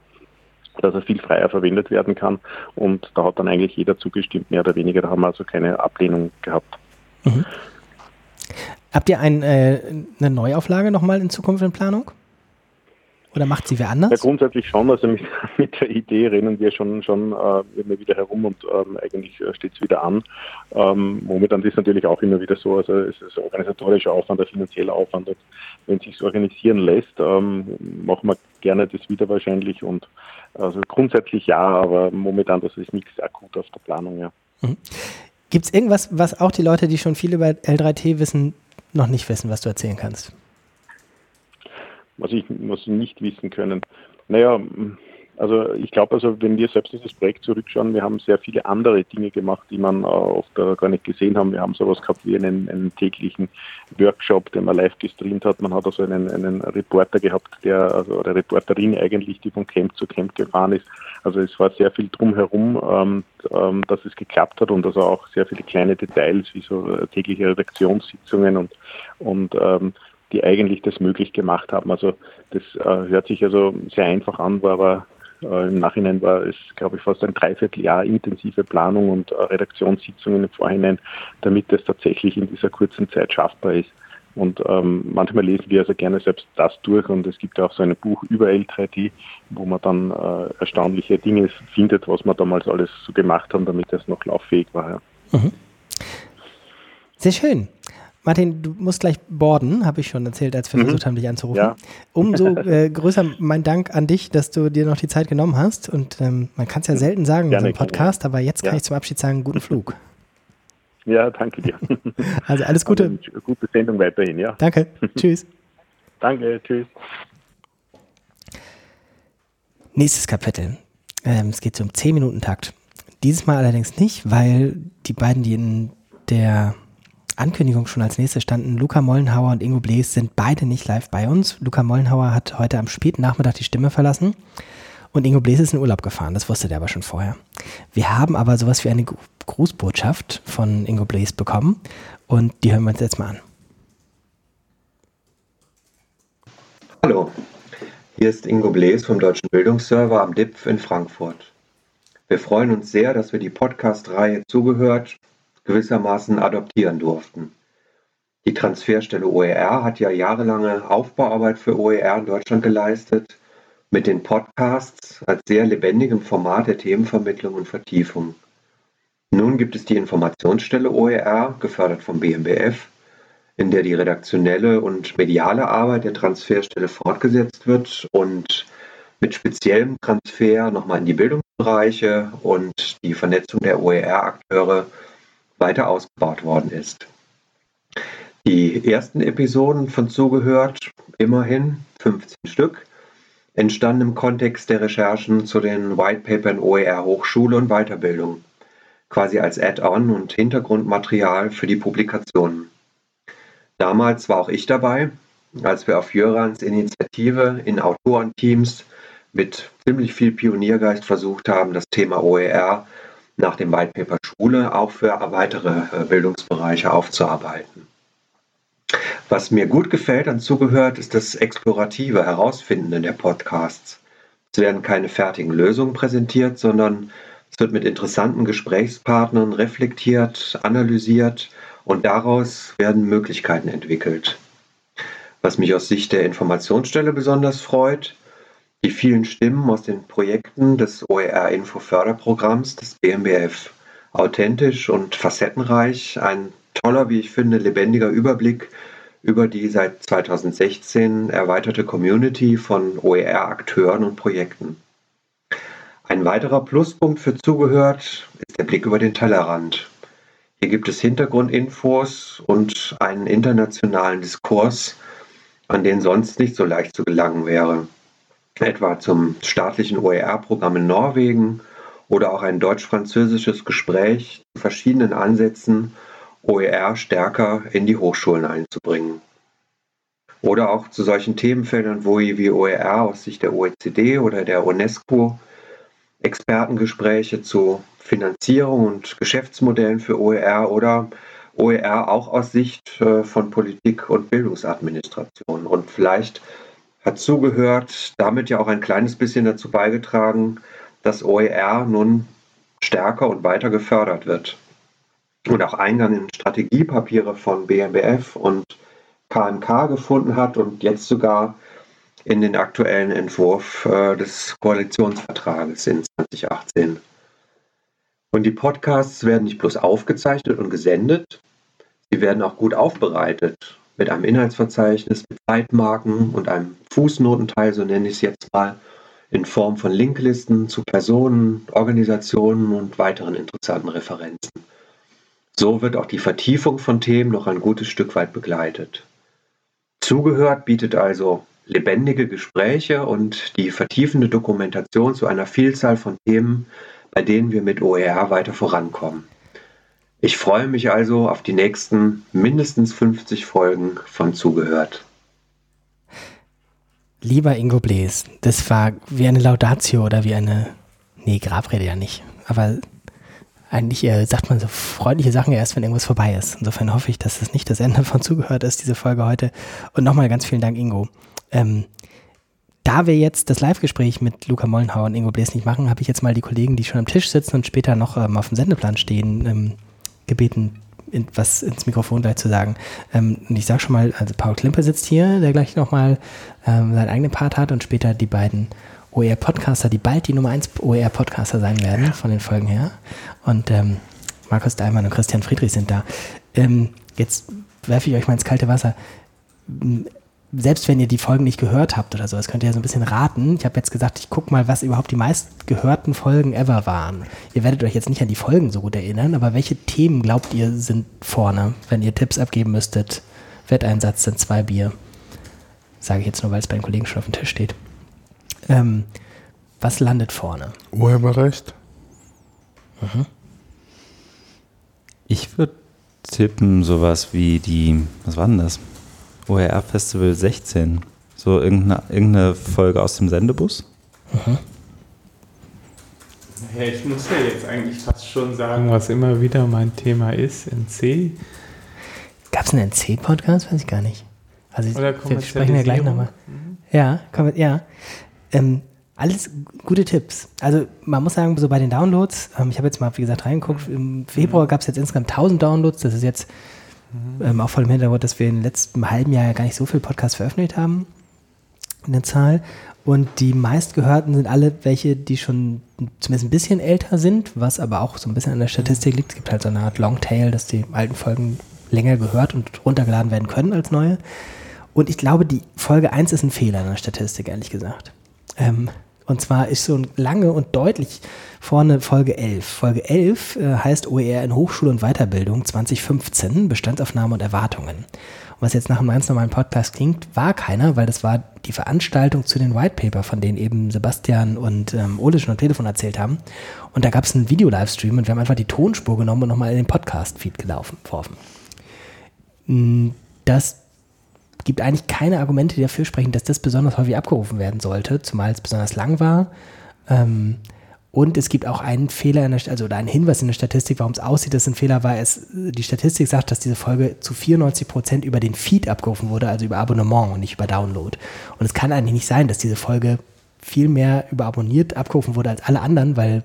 dass er viel freier verwendet werden kann. Und da hat dann eigentlich jeder zugestimmt, mehr oder weniger. Da haben wir also keine Ablehnung gehabt. Mhm. Habt ihr ein, äh, eine Neuauflage nochmal in Zukunft in Planung? Oder macht sie wer anders? Ja, grundsätzlich schon. Also mit, mit der Idee rennen wir schon, schon äh, immer wieder herum und ähm, eigentlich äh, steht es wieder an. Ähm, momentan ist natürlich auch immer wieder so, also es ist organisatorischer Aufwand, der finanzielle Aufwand. Und wenn es sich organisieren lässt, ähm, machen wir gerne das wieder wahrscheinlich. Und also grundsätzlich ja, aber momentan das ist nichts akut auf der Planung, ja. Mhm. Gibt es irgendwas, was auch die Leute, die schon viel über L3T wissen, noch nicht wissen, was du erzählen kannst? Was ich, was sie nicht wissen können. Naja, also ich glaube, also wenn wir selbst dieses Projekt zurückschauen, wir haben sehr viele andere Dinge gemacht, die man äh, oft gar nicht gesehen haben. Wir haben sowas gehabt wie einen, einen, täglichen Workshop, den man live gestreamt hat. Man hat also einen, einen Reporter gehabt, der, also eine Reporterin eigentlich, die von Camp zu Camp gefahren ist. Also es war sehr viel drumherum, ähm, ähm, dass es geklappt hat und also auch sehr viele kleine Details wie so äh, tägliche Redaktionssitzungen und, und ähm, die eigentlich das möglich gemacht haben. Also das äh, hört sich also sehr einfach an, war aber äh, im Nachhinein war es, glaube ich, fast ein Dreivierteljahr intensive Planung und äh, Redaktionssitzungen im Vorhinein, damit das tatsächlich in dieser kurzen Zeit schaffbar ist. Und ähm, manchmal lesen wir also gerne selbst das durch und es gibt ja auch so ein Buch über L3D, wo man dann äh, erstaunliche Dinge findet, was wir damals alles so gemacht haben, damit das noch lauffähig war. Ja. Mhm. Sehr schön. Martin, du musst gleich boarden, habe ich schon erzählt, als wir mhm. versucht haben, dich anzurufen. Ja. Umso äh, größer mein Dank an dich, dass du dir noch die Zeit genommen hast. Und ähm, man kann es ja selten sagen in unserem Podcast, aber jetzt kann ja. ich zum Abschied sagen, guten Flug. Ja, danke dir. Also alles Gute. Also, gute Sendung weiterhin, ja. Danke. tschüss. Danke, tschüss. Nächstes Kapitel. Ähm, es geht so um 10 Minuten Takt. Dieses Mal allerdings nicht, weil die beiden, die in der Ankündigung schon als nächstes standen. Luca Mollenhauer und Ingo Blees sind beide nicht live bei uns. Luca Mollenhauer hat heute am späten Nachmittag die Stimme verlassen und Ingo Blees ist in Urlaub gefahren. Das wusste der aber schon vorher. Wir haben aber sowas wie eine Grußbotschaft von Ingo Blees bekommen und die hören wir uns jetzt mal an. Hallo, hier ist Ingo Blees vom Deutschen Bildungsserver am DIPF in Frankfurt. Wir freuen uns sehr, dass wir die Podcast-Reihe zugehört gewissermaßen adoptieren durften. Die Transferstelle OER hat ja jahrelange Aufbauarbeit für OER in Deutschland geleistet, mit den Podcasts als sehr lebendigem Format der Themenvermittlung und Vertiefung. Nun gibt es die Informationsstelle OER, gefördert vom BMBF, in der die redaktionelle und mediale Arbeit der Transferstelle fortgesetzt wird und mit speziellem Transfer nochmal in die Bildungsbereiche und die Vernetzung der OER-Akteure weiter ausgebaut worden ist. Die ersten Episoden von Zugehört, immerhin 15 Stück, entstanden im Kontext der Recherchen zu den Whitepapern OER Hochschule und Weiterbildung, quasi als Add-on und Hintergrundmaterial für die Publikationen. Damals war auch ich dabei, als wir auf Jörans Initiative in Autorenteams mit ziemlich viel Pioniergeist versucht haben, das Thema OER nach dem Whitepaper Schule auch für weitere äh, Bildungsbereiche aufzuarbeiten. Was mir gut gefällt an Zugehört, ist das explorative Herausfinden der Podcasts. Es werden keine fertigen Lösungen präsentiert, sondern es wird mit interessanten Gesprächspartnern reflektiert, analysiert und daraus werden Möglichkeiten entwickelt. Was mich aus Sicht der Informationsstelle besonders freut, die vielen Stimmen aus den Projekten des OER-Info-Förderprogramms des BMBF. Authentisch und facettenreich, ein toller, wie ich finde, lebendiger Überblick über die seit 2016 erweiterte Community von OER-Akteuren und Projekten. Ein weiterer Pluspunkt für Zugehört ist der Blick über den Tellerrand. Hier gibt es Hintergrundinfos und einen internationalen Diskurs, an den sonst nicht so leicht zu gelangen wäre. Etwa zum staatlichen OER-Programm in Norwegen oder auch ein deutsch-französisches Gespräch zu verschiedenen Ansätzen OER stärker in die Hochschulen einzubringen. Oder auch zu solchen Themenfeldern wie OER aus Sicht der OECD oder der UNESCO, Expertengespräche zu Finanzierung und Geschäftsmodellen für OER oder OER auch aus Sicht äh, von Politik und Bildungsadministration. Und vielleicht hat zugehört, damit ja auch ein kleines bisschen dazu beigetragen, dass OER nun stärker und weiter gefördert wird und auch Eingang in Strategiepapiere von BMBF und KMK gefunden hat und jetzt sogar in den aktuellen Entwurf äh, des Koalitionsvertrages in 2018. Und die Podcasts werden nicht bloß aufgezeichnet und gesendet, sie werden auch gut aufbereitet mit einem Inhaltsverzeichnis, mit Zeitmarken und einem Fußnotenteil, so nenne ich es jetzt mal, in Form von Linklisten zu Personen, Organisationen und weiteren interessanten Referenzen. So wird auch die Vertiefung von Themen noch ein gutes Stück weit begleitet. Zugehört bietet also lebendige Gespräche und die vertiefende Dokumentation zu einer Vielzahl von Themen, bei denen wir mit OER weiter vorankommen. Ich freue mich also auf die nächsten mindestens 50 Folgen von Zugehört. Lieber Ingo Bläs, das war wie eine Laudatio oder wie eine, nee, Grabrede ja nicht, aber eigentlich äh, sagt man so freundliche Sachen erst, wenn irgendwas vorbei ist. Insofern hoffe ich, dass das nicht das Ende von zugehört ist, diese Folge heute. Und nochmal ganz vielen Dank, Ingo. Ähm, da wir jetzt das Live-Gespräch mit Luca Mollenhauer und Ingo Bläs nicht machen, habe ich jetzt mal die Kollegen, die schon am Tisch sitzen und später noch ähm, auf dem Sendeplan stehen, ähm, gebeten, in, was ins Mikrofon gleich zu sagen. Ähm, und ich sage schon mal, also Paul Klimpe sitzt hier, der gleich nochmal ähm, seinen eigenen Part hat und später die beiden OER-Podcaster, die bald die Nummer 1 OER-Podcaster sein werden, von den Folgen her. Und ähm, Markus Daimann und Christian Friedrich sind da. Ähm, jetzt werfe ich euch mal ins kalte Wasser. Selbst wenn ihr die Folgen nicht gehört habt oder so, das könnt ihr ja so ein bisschen raten. Ich habe jetzt gesagt, ich gucke mal, was überhaupt die meistgehörten Folgen ever waren. Ihr werdet euch jetzt nicht an die Folgen so gut erinnern, aber welche Themen glaubt ihr sind vorne, wenn ihr Tipps abgeben müsstet? Wetteinsatz sind zwei Bier. Sage ich jetzt nur, weil es bei den Kollegen schon auf dem Tisch steht. Ähm, was landet vorne? Urheberrecht. Mhm. Ich würde tippen, sowas wie die, was war denn das? OER Festival 16. So irgendeine, irgendeine Folge aus dem Sendebus. Mhm. Ja, ich muss ja jetzt eigentlich fast schon sagen, was immer wieder mein Thema ist, NC. Gab es einen NC-Podcast? Weiß ich gar nicht. Also Oder wir sprechen ja gleich nochmal. Mhm. Ja, ja. Ähm, alles gute Tipps. Also man muss sagen, so bei den Downloads, ähm, ich habe jetzt mal, wie gesagt, reingeguckt, im Februar gab es jetzt insgesamt 1000 Downloads. Das ist jetzt mhm. ähm, auch vor dem Hintergrund, dass wir im letzten halben Jahr ja gar nicht so viel Podcasts veröffentlicht haben. eine Zahl. Und die meistgehörten sind alle welche, die schon zumindest ein bisschen älter sind, was aber auch so ein bisschen an der Statistik liegt. Es gibt halt so eine Art Longtail, dass die alten Folgen länger gehört und runtergeladen werden können als neue. Und ich glaube, die Folge 1 ist ein Fehler in der Statistik, ehrlich gesagt. Ähm, und zwar ist so lange und deutlich vorne Folge 11. Folge 11 äh, heißt OER in Hochschule und Weiterbildung 2015, Bestandsaufnahme und Erwartungen. Und was jetzt nach einem ganz normalen Podcast klingt, war keiner, weil das war die Veranstaltung zu den White Paper, von denen eben Sebastian und ähm, Ole schon am Telefon erzählt haben. Und da gab es einen Video-Livestream und wir haben einfach die Tonspur genommen und nochmal in den Podcast-Feed gelaufen, geworfen. Mm, Das gibt eigentlich keine Argumente, die dafür sprechen, dass das besonders häufig abgerufen werden sollte, zumal es besonders lang war. Ähm, und es gibt auch einen Fehler, in der, also einen Hinweis in der Statistik, warum es aussieht, dass es ein Fehler war. Es, die Statistik sagt, dass diese Folge zu 94 Prozent über den Feed abgerufen wurde, also über Abonnement und nicht über Download. Und es kann eigentlich nicht sein, dass diese Folge viel mehr über abonniert abgerufen wurde als alle anderen, weil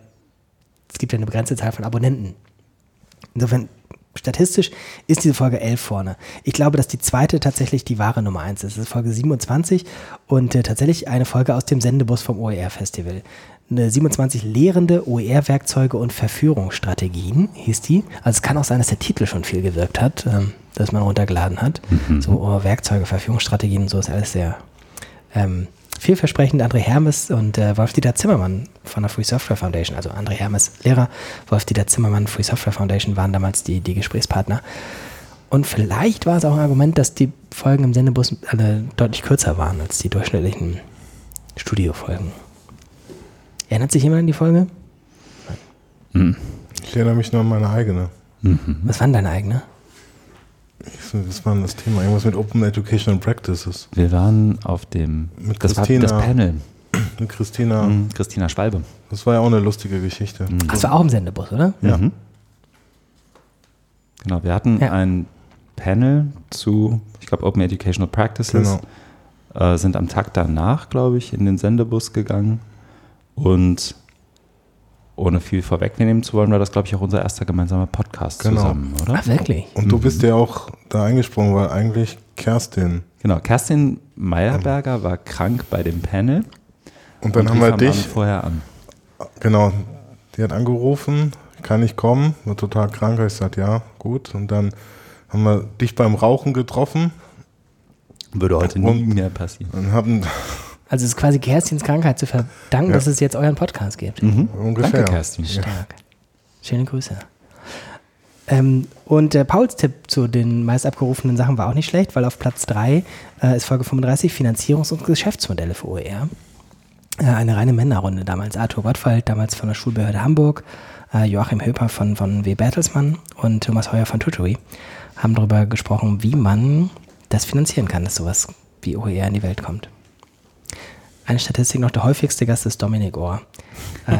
es gibt ja eine begrenzte Zahl von Abonnenten. Insofern statistisch ist diese Folge 11 vorne. Ich glaube, dass die zweite tatsächlich die wahre Nummer 1 ist. Das ist Folge 27 und äh, tatsächlich eine Folge aus dem Sendebus vom OER-Festival. Eine 27 lehrende OER-Werkzeuge und Verführungsstrategien hieß die. Also es kann auch sein, dass der Titel schon viel gewirkt hat, ähm, dass man runtergeladen hat. So oh, Werkzeuge, Verführungsstrategien und so ist alles sehr ähm, vielversprechend. André Hermes und äh, Wolf-Dieter Zimmermann von der Free Software Foundation, also André Hermes Lehrer, Wolf-Dieter Zimmermann Free Software Foundation waren damals die, die Gesprächspartner. Und vielleicht war es auch ein Argument, dass die Folgen im Sendebus alle deutlich kürzer waren als die durchschnittlichen Studiofolgen. Erinnert sich jemand an die Folge? Ich erinnere mich nur an meine eigene. Was waren deine eigene? Das war das Thema, irgendwas mit Open Educational Practices. Wir waren auf dem, Mit das war Christina. das Panel. Mit Christina. Mhm, Christina Schwalbe. Das war ja auch eine lustige Geschichte. Ach, das war auch im Sendebus, oder? Ja. Mhm. Genau, wir hatten Ja. ein Panel zu, ich glaube, Open Educational Practices, äh, sind am Tag danach, glaube ich, in den Sendebus gegangen und ohne viel vorwegnehmen zu wollen, war das, glaube ich, auch unser erster gemeinsamer Podcast Genau. zusammen, oder? Ach, wirklich? Und du bist ja auch da eingesprungen, weil eigentlich Kerstin. Genau, Kerstin Meyerberger war krank bei dem Panel. Und dann haben rief wir dich. Vorher an. Genau, die hat angerufen, kann ich kommen, war total krank. Ich sagte, ja, gut. Und dann haben wir dich beim Rauchen getroffen. Würde heute nie mehr passieren. Und haben Also es ist quasi Kerstins Krankheit zu verdanken, Ja. dass es jetzt euren Podcast gibt. ungefähr. Danke, Kerstin. Stark. Schöne Grüße. Ähm, und äh, Pauls Tipp zu den meist abgerufenen Sachen war auch nicht schlecht, weil auf Platz 3 äh, ist Folge 35 Finanzierungs- und Geschäftsmodelle für OER. Äh, eine reine Männerrunde damals. Arthur Gottwald, damals von der Schulbehörde Hamburg, äh, Joachim Höper von, von W. Bertelsmann und Thomas Heuer von Tutory haben darüber gesprochen, wie man das finanzieren kann, dass sowas wie OER in die Welt kommt. Eine Statistik noch, der häufigste Gast ist Dominik Ohr. äh,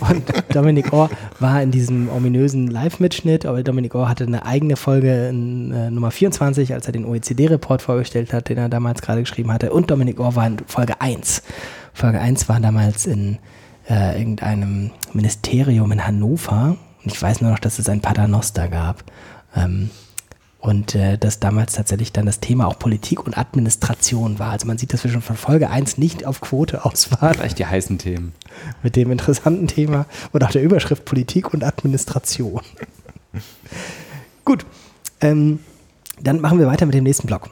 und Dominik Ohr war in diesem ominösen Live-Mitschnitt, aber Dominik Ohr hatte eine eigene Folge in äh, Nummer 24, als er den OECD-Report vorgestellt hat, den er damals gerade geschrieben hatte. Und Dominik Ohr war in Folge 1. Folge 1 war damals in äh, irgendeinem Ministerium in Hannover. Und ich weiß nur noch, dass es ein Paternoster gab. Ähm, und äh, dass damals tatsächlich dann das Thema auch Politik und Administration war. Also man sieht, dass wir schon von Folge 1 nicht auf Quote aus waren Vielleicht die heißen Themen. mit dem interessanten Thema und auch der Überschrift Politik und Administration. Gut, ähm, dann machen wir weiter mit dem nächsten Blog.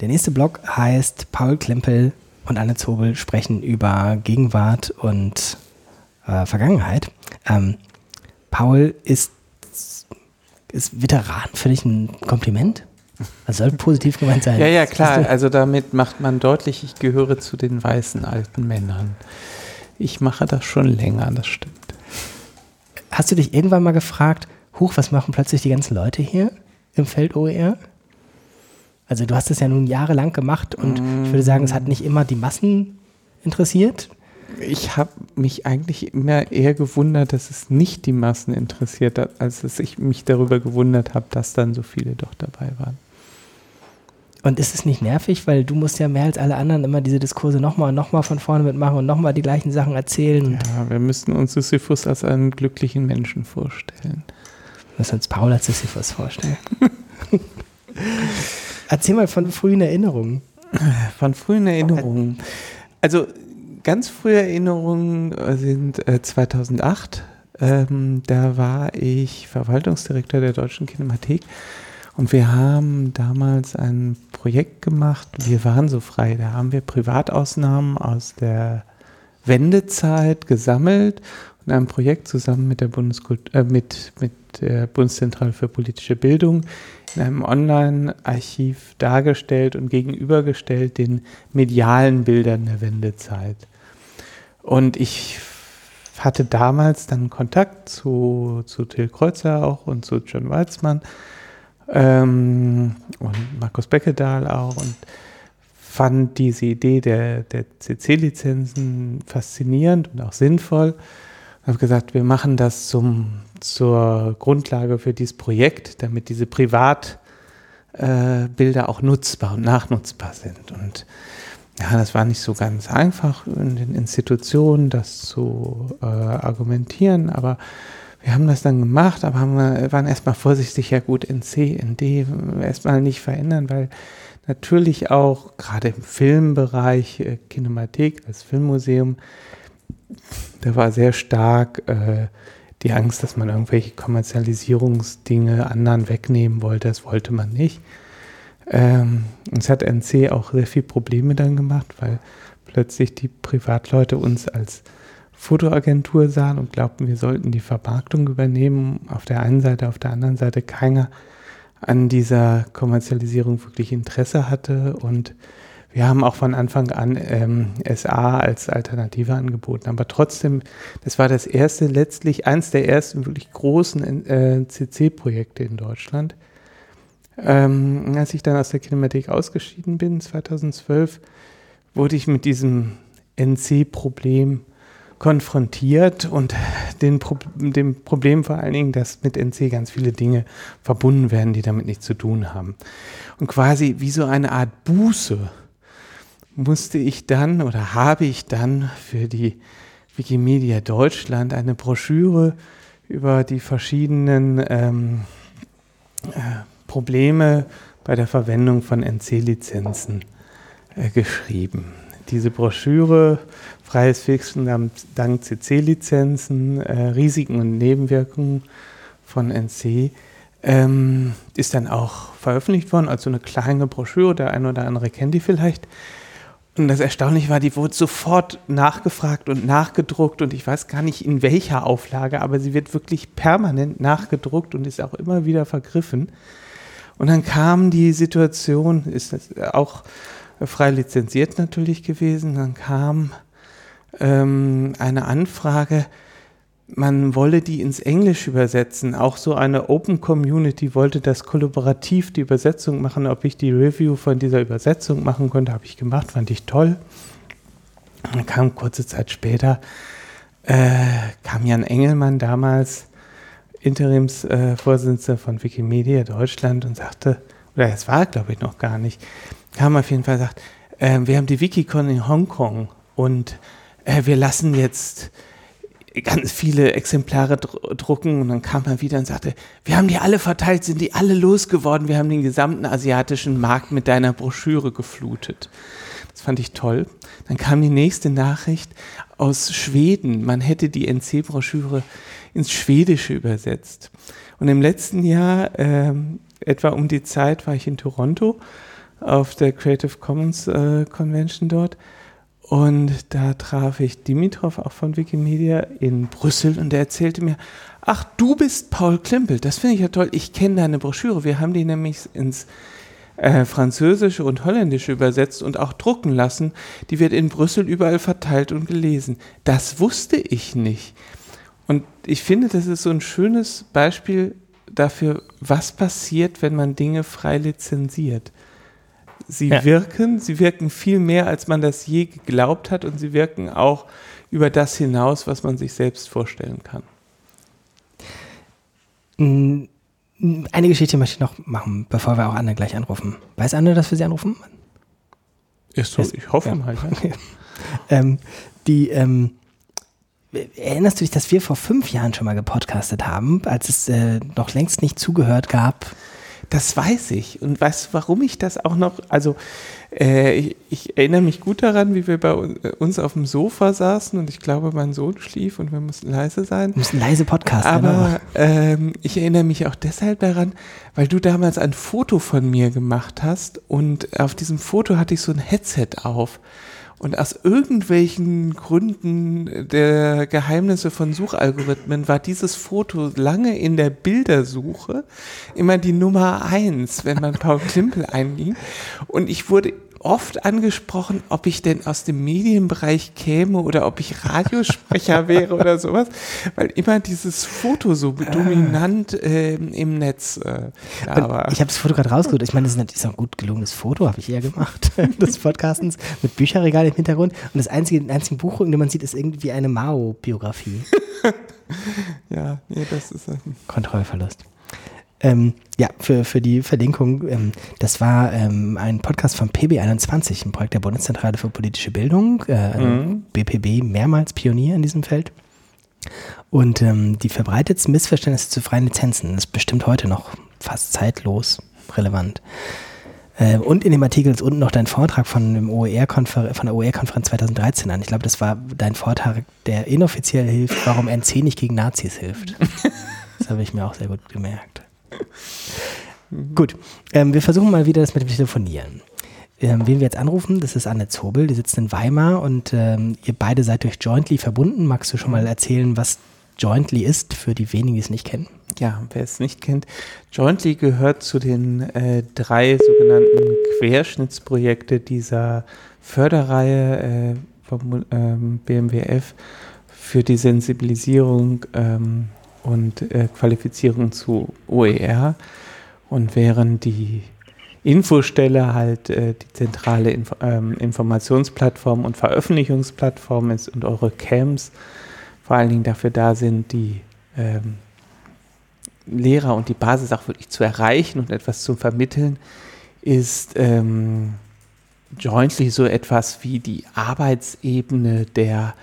Der nächste Blog heißt Paul Klempel und Anne Zobel sprechen über Gegenwart und äh, Vergangenheit. Ähm, Paul ist, ist Veteran für dich ein Kompliment? Das soll positiv gemeint sein. Ja, ja, klar. Also damit macht man deutlich, ich gehöre zu den weißen alten Männern. Ich mache das schon länger, das stimmt. Hast du dich irgendwann mal gefragt, huch, was machen plötzlich die ganzen Leute hier im Feld OER? Also du hast es ja nun jahrelang gemacht und ich würde sagen, es hat nicht immer die Massen interessiert. Ich habe mich eigentlich immer eher gewundert, dass es nicht die Massen interessiert hat, als dass ich mich darüber gewundert habe, dass dann so viele doch dabei waren. Und ist es nicht nervig, weil du musst ja mehr als alle anderen immer diese Diskurse nochmal und nochmal von vorne mitmachen und nochmal die gleichen Sachen erzählen. Ja, wir müssten uns Sisyphus als einen glücklichen Menschen vorstellen. wir müssen uns Paul als Sisyphus vorstellen. Erzähl mal von frühen Erinnerungen. Von frühen Erinnerungen. Also ganz frühe Erinnerungen sind äh, 2008. Ähm, da war ich Verwaltungsdirektor der Deutschen Kinemathek und wir haben damals ein Projekt gemacht. Wir waren so frei. Da haben wir Privatausnahmen aus der Wendezeit gesammelt und ein Projekt zusammen mit der, Bundeskult äh, mit, mit der Bundeszentrale für politische Bildung in einem Online-Archiv dargestellt und gegenübergestellt den medialen Bildern der Wendezeit. Und ich hatte damals dann Kontakt zu, zu Till Kreuzer auch und zu John Weizmann ähm, und Markus Beckedahl auch und fand diese Idee der, der CC-Lizenzen faszinierend und auch sinnvoll. Ich habe gesagt, wir machen das zum, zur Grundlage für dieses Projekt, damit diese Privatbilder äh, auch nutzbar und nachnutzbar sind. Und ja, das war nicht so ganz einfach in den Institutionen, das zu äh, argumentieren, aber wir haben das dann gemacht, aber haben, waren erstmal vorsichtig, ja gut, NC, ND erstmal nicht verändern, weil natürlich auch gerade im Filmbereich, äh, Kinemathek als Filmmuseum, da war sehr stark äh, die Angst, dass man irgendwelche Kommerzialisierungsdinge anderen wegnehmen wollte. Das wollte man nicht. Ähm, es hat NC auch sehr viele Probleme dann gemacht, weil plötzlich die Privatleute uns als Fotoagentur sahen und glaubten, wir sollten die Vermarktung übernehmen. Auf der einen Seite, auf der anderen Seite keiner an dieser Kommerzialisierung wirklich Interesse hatte und wir haben auch von Anfang an ähm, SA als Alternative angeboten. Aber trotzdem, das war das erste, letztlich eins der ersten wirklich großen äh, CC-Projekte in Deutschland. Ähm, als ich dann aus der Kinematik ausgeschieden bin, 2012, wurde ich mit diesem NC-Problem konfrontiert und den Pro dem Problem vor allen Dingen, dass mit NC ganz viele Dinge verbunden werden, die damit nichts zu tun haben. Und quasi wie so eine Art Buße musste ich dann oder habe ich dann für die Wikimedia Deutschland eine Broschüre über die verschiedenen ähm, äh, Probleme bei der Verwendung von NC-Lizenzen äh, geschrieben. Diese Broschüre, freies Fixen dank CC-Lizenzen, äh, Risiken und Nebenwirkungen von NC, ähm, ist dann auch veröffentlicht worden, also eine kleine Broschüre, der eine oder andere kennt die vielleicht. Und das Erstaunliche war, die wurde sofort nachgefragt und nachgedruckt und ich weiß gar nicht in welcher Auflage, aber sie wird wirklich permanent nachgedruckt und ist auch immer wieder vergriffen. Und dann kam die Situation, ist auch frei lizenziert natürlich gewesen, dann kam ähm, eine Anfrage, man wolle die ins Englische übersetzen. Auch so eine Open Community wollte das kollaborativ die Übersetzung machen. Ob ich die Review von dieser Übersetzung machen konnte, habe ich gemacht, fand ich toll. Dann kam kurze Zeit später, äh, kam Jan Engelmann damals, Interimsvorsitzender äh, von Wikimedia Deutschland und sagte, oder es war glaube ich noch gar nicht, kam auf jeden Fall sagt, äh, wir haben die Wikicon in Hongkong und äh, wir lassen jetzt ganz viele Exemplare drucken und dann kam er wieder und sagte, wir haben die alle verteilt, sind die alle losgeworden, wir haben den gesamten asiatischen Markt mit deiner Broschüre geflutet. Das fand ich toll. Dann kam die nächste Nachricht aus Schweden. Man hätte die NC-Broschüre ins Schwedische übersetzt. Und im letzten Jahr, äh, etwa um die Zeit, war ich in Toronto auf der Creative Commons äh, Convention dort und da traf ich Dimitrov auch von Wikimedia in Brüssel und der erzählte mir, ach, du bist Paul Klimpel, das finde ich ja toll, ich kenne deine Broschüre, wir haben die nämlich ins äh, Französische und Holländische übersetzt und auch drucken lassen, die wird in Brüssel überall verteilt und gelesen. Das wusste ich nicht. Und ich finde, das ist so ein schönes Beispiel dafür, was passiert, wenn man Dinge frei lizenziert. Sie ja. wirken, sie wirken viel mehr, als man das je geglaubt hat und sie wirken auch über das hinaus, was man sich selbst vorstellen kann. Eine Geschichte möchte ich noch machen, bevor wir auch Anne gleich anrufen. Weiß Anne, dass wir sie anrufen? Ist so, ich hoffe ja. mal. Ja. ähm, die, ähm, erinnerst du dich, dass wir vor fünf Jahren schon mal gepodcastet haben, als es äh, noch längst nicht zugehört gab? Das weiß ich. Und weißt du, warum ich das auch noch, also äh, ich, ich, erinnere mich gut daran, wie wir bei uns auf dem Sofa saßen und ich glaube, mein Sohn schlief und wir mussten leise sein. Wir mussten leise Podcast. Aber ähm, ich erinnere mich auch deshalb daran, weil du damals ein Foto von mir gemacht hast und auf diesem Foto hatte ich so ein Headset auf. Und aus irgendwelchen Gründen der Geheimnisse von Suchalgorithmen war dieses Foto lange in der Bildersuche immer die Nummer eins, wenn man Paul Klimpel einging. Und ich wurde oft angesprochen, ob ich denn aus dem Medienbereich käme oder ob ich Radiosprecher wäre oder sowas, weil immer dieses Foto so dominant äh, im Netz äh, da war. Ich habe das Foto gerade rausgesucht. Ich meine, das ist natürlich ein gut gelungenes Foto, habe ich eher gemacht, des Podcastens, mit Bücherregal im Hintergrund. Und das einzige, einzige Buch, den man sieht, ist irgendwie eine Mao-Biografie. ja, nee, das ist ein Kontrollverlust. Ähm, ja, für, für die Verlinkung, ähm, das war ähm, ein Podcast von PB21, ein Projekt der Bundeszentrale für politische Bildung, äh, mhm. BPB, mehrmals Pionier in diesem Feld. Und ähm, die verbreitet Missverständnisse zu freien Lizenzen das ist bestimmt heute noch fast zeitlos relevant. Äh, und in dem Artikel ist unten noch dein Vortrag von, dem OER von der OER-Konferenz 2013 an. Ich glaube, das war dein Vortrag, der inoffiziell hilft, warum NC nicht gegen Nazis hilft. das habe ich mir auch sehr gut gemerkt. Gut, ähm, wir versuchen mal wieder das mit dem Telefonieren. Ähm, wen wir jetzt anrufen, das ist Anne Zobel, die sitzt in Weimar und ähm, ihr beide seid durch Jointly verbunden. Magst du schon mal erzählen, was Jointly ist, für die wenigen, die es nicht kennen? Ja, wer es nicht kennt, Jointly gehört zu den äh, drei sogenannten Querschnittsprojekte dieser Förderreihe äh, vom ähm, BMWF für die Sensibilisierung ähm, und äh, Qualifizierung zu OER. Und während die Infostelle halt äh, die zentrale Inf ähm, Informationsplattform und Veröffentlichungsplattform ist und eure Camps vor allen Dingen dafür da sind, die ähm, Lehrer und die Basis auch wirklich zu erreichen und etwas zu vermitteln, ist ähm, Jointly so etwas wie die Arbeitsebene der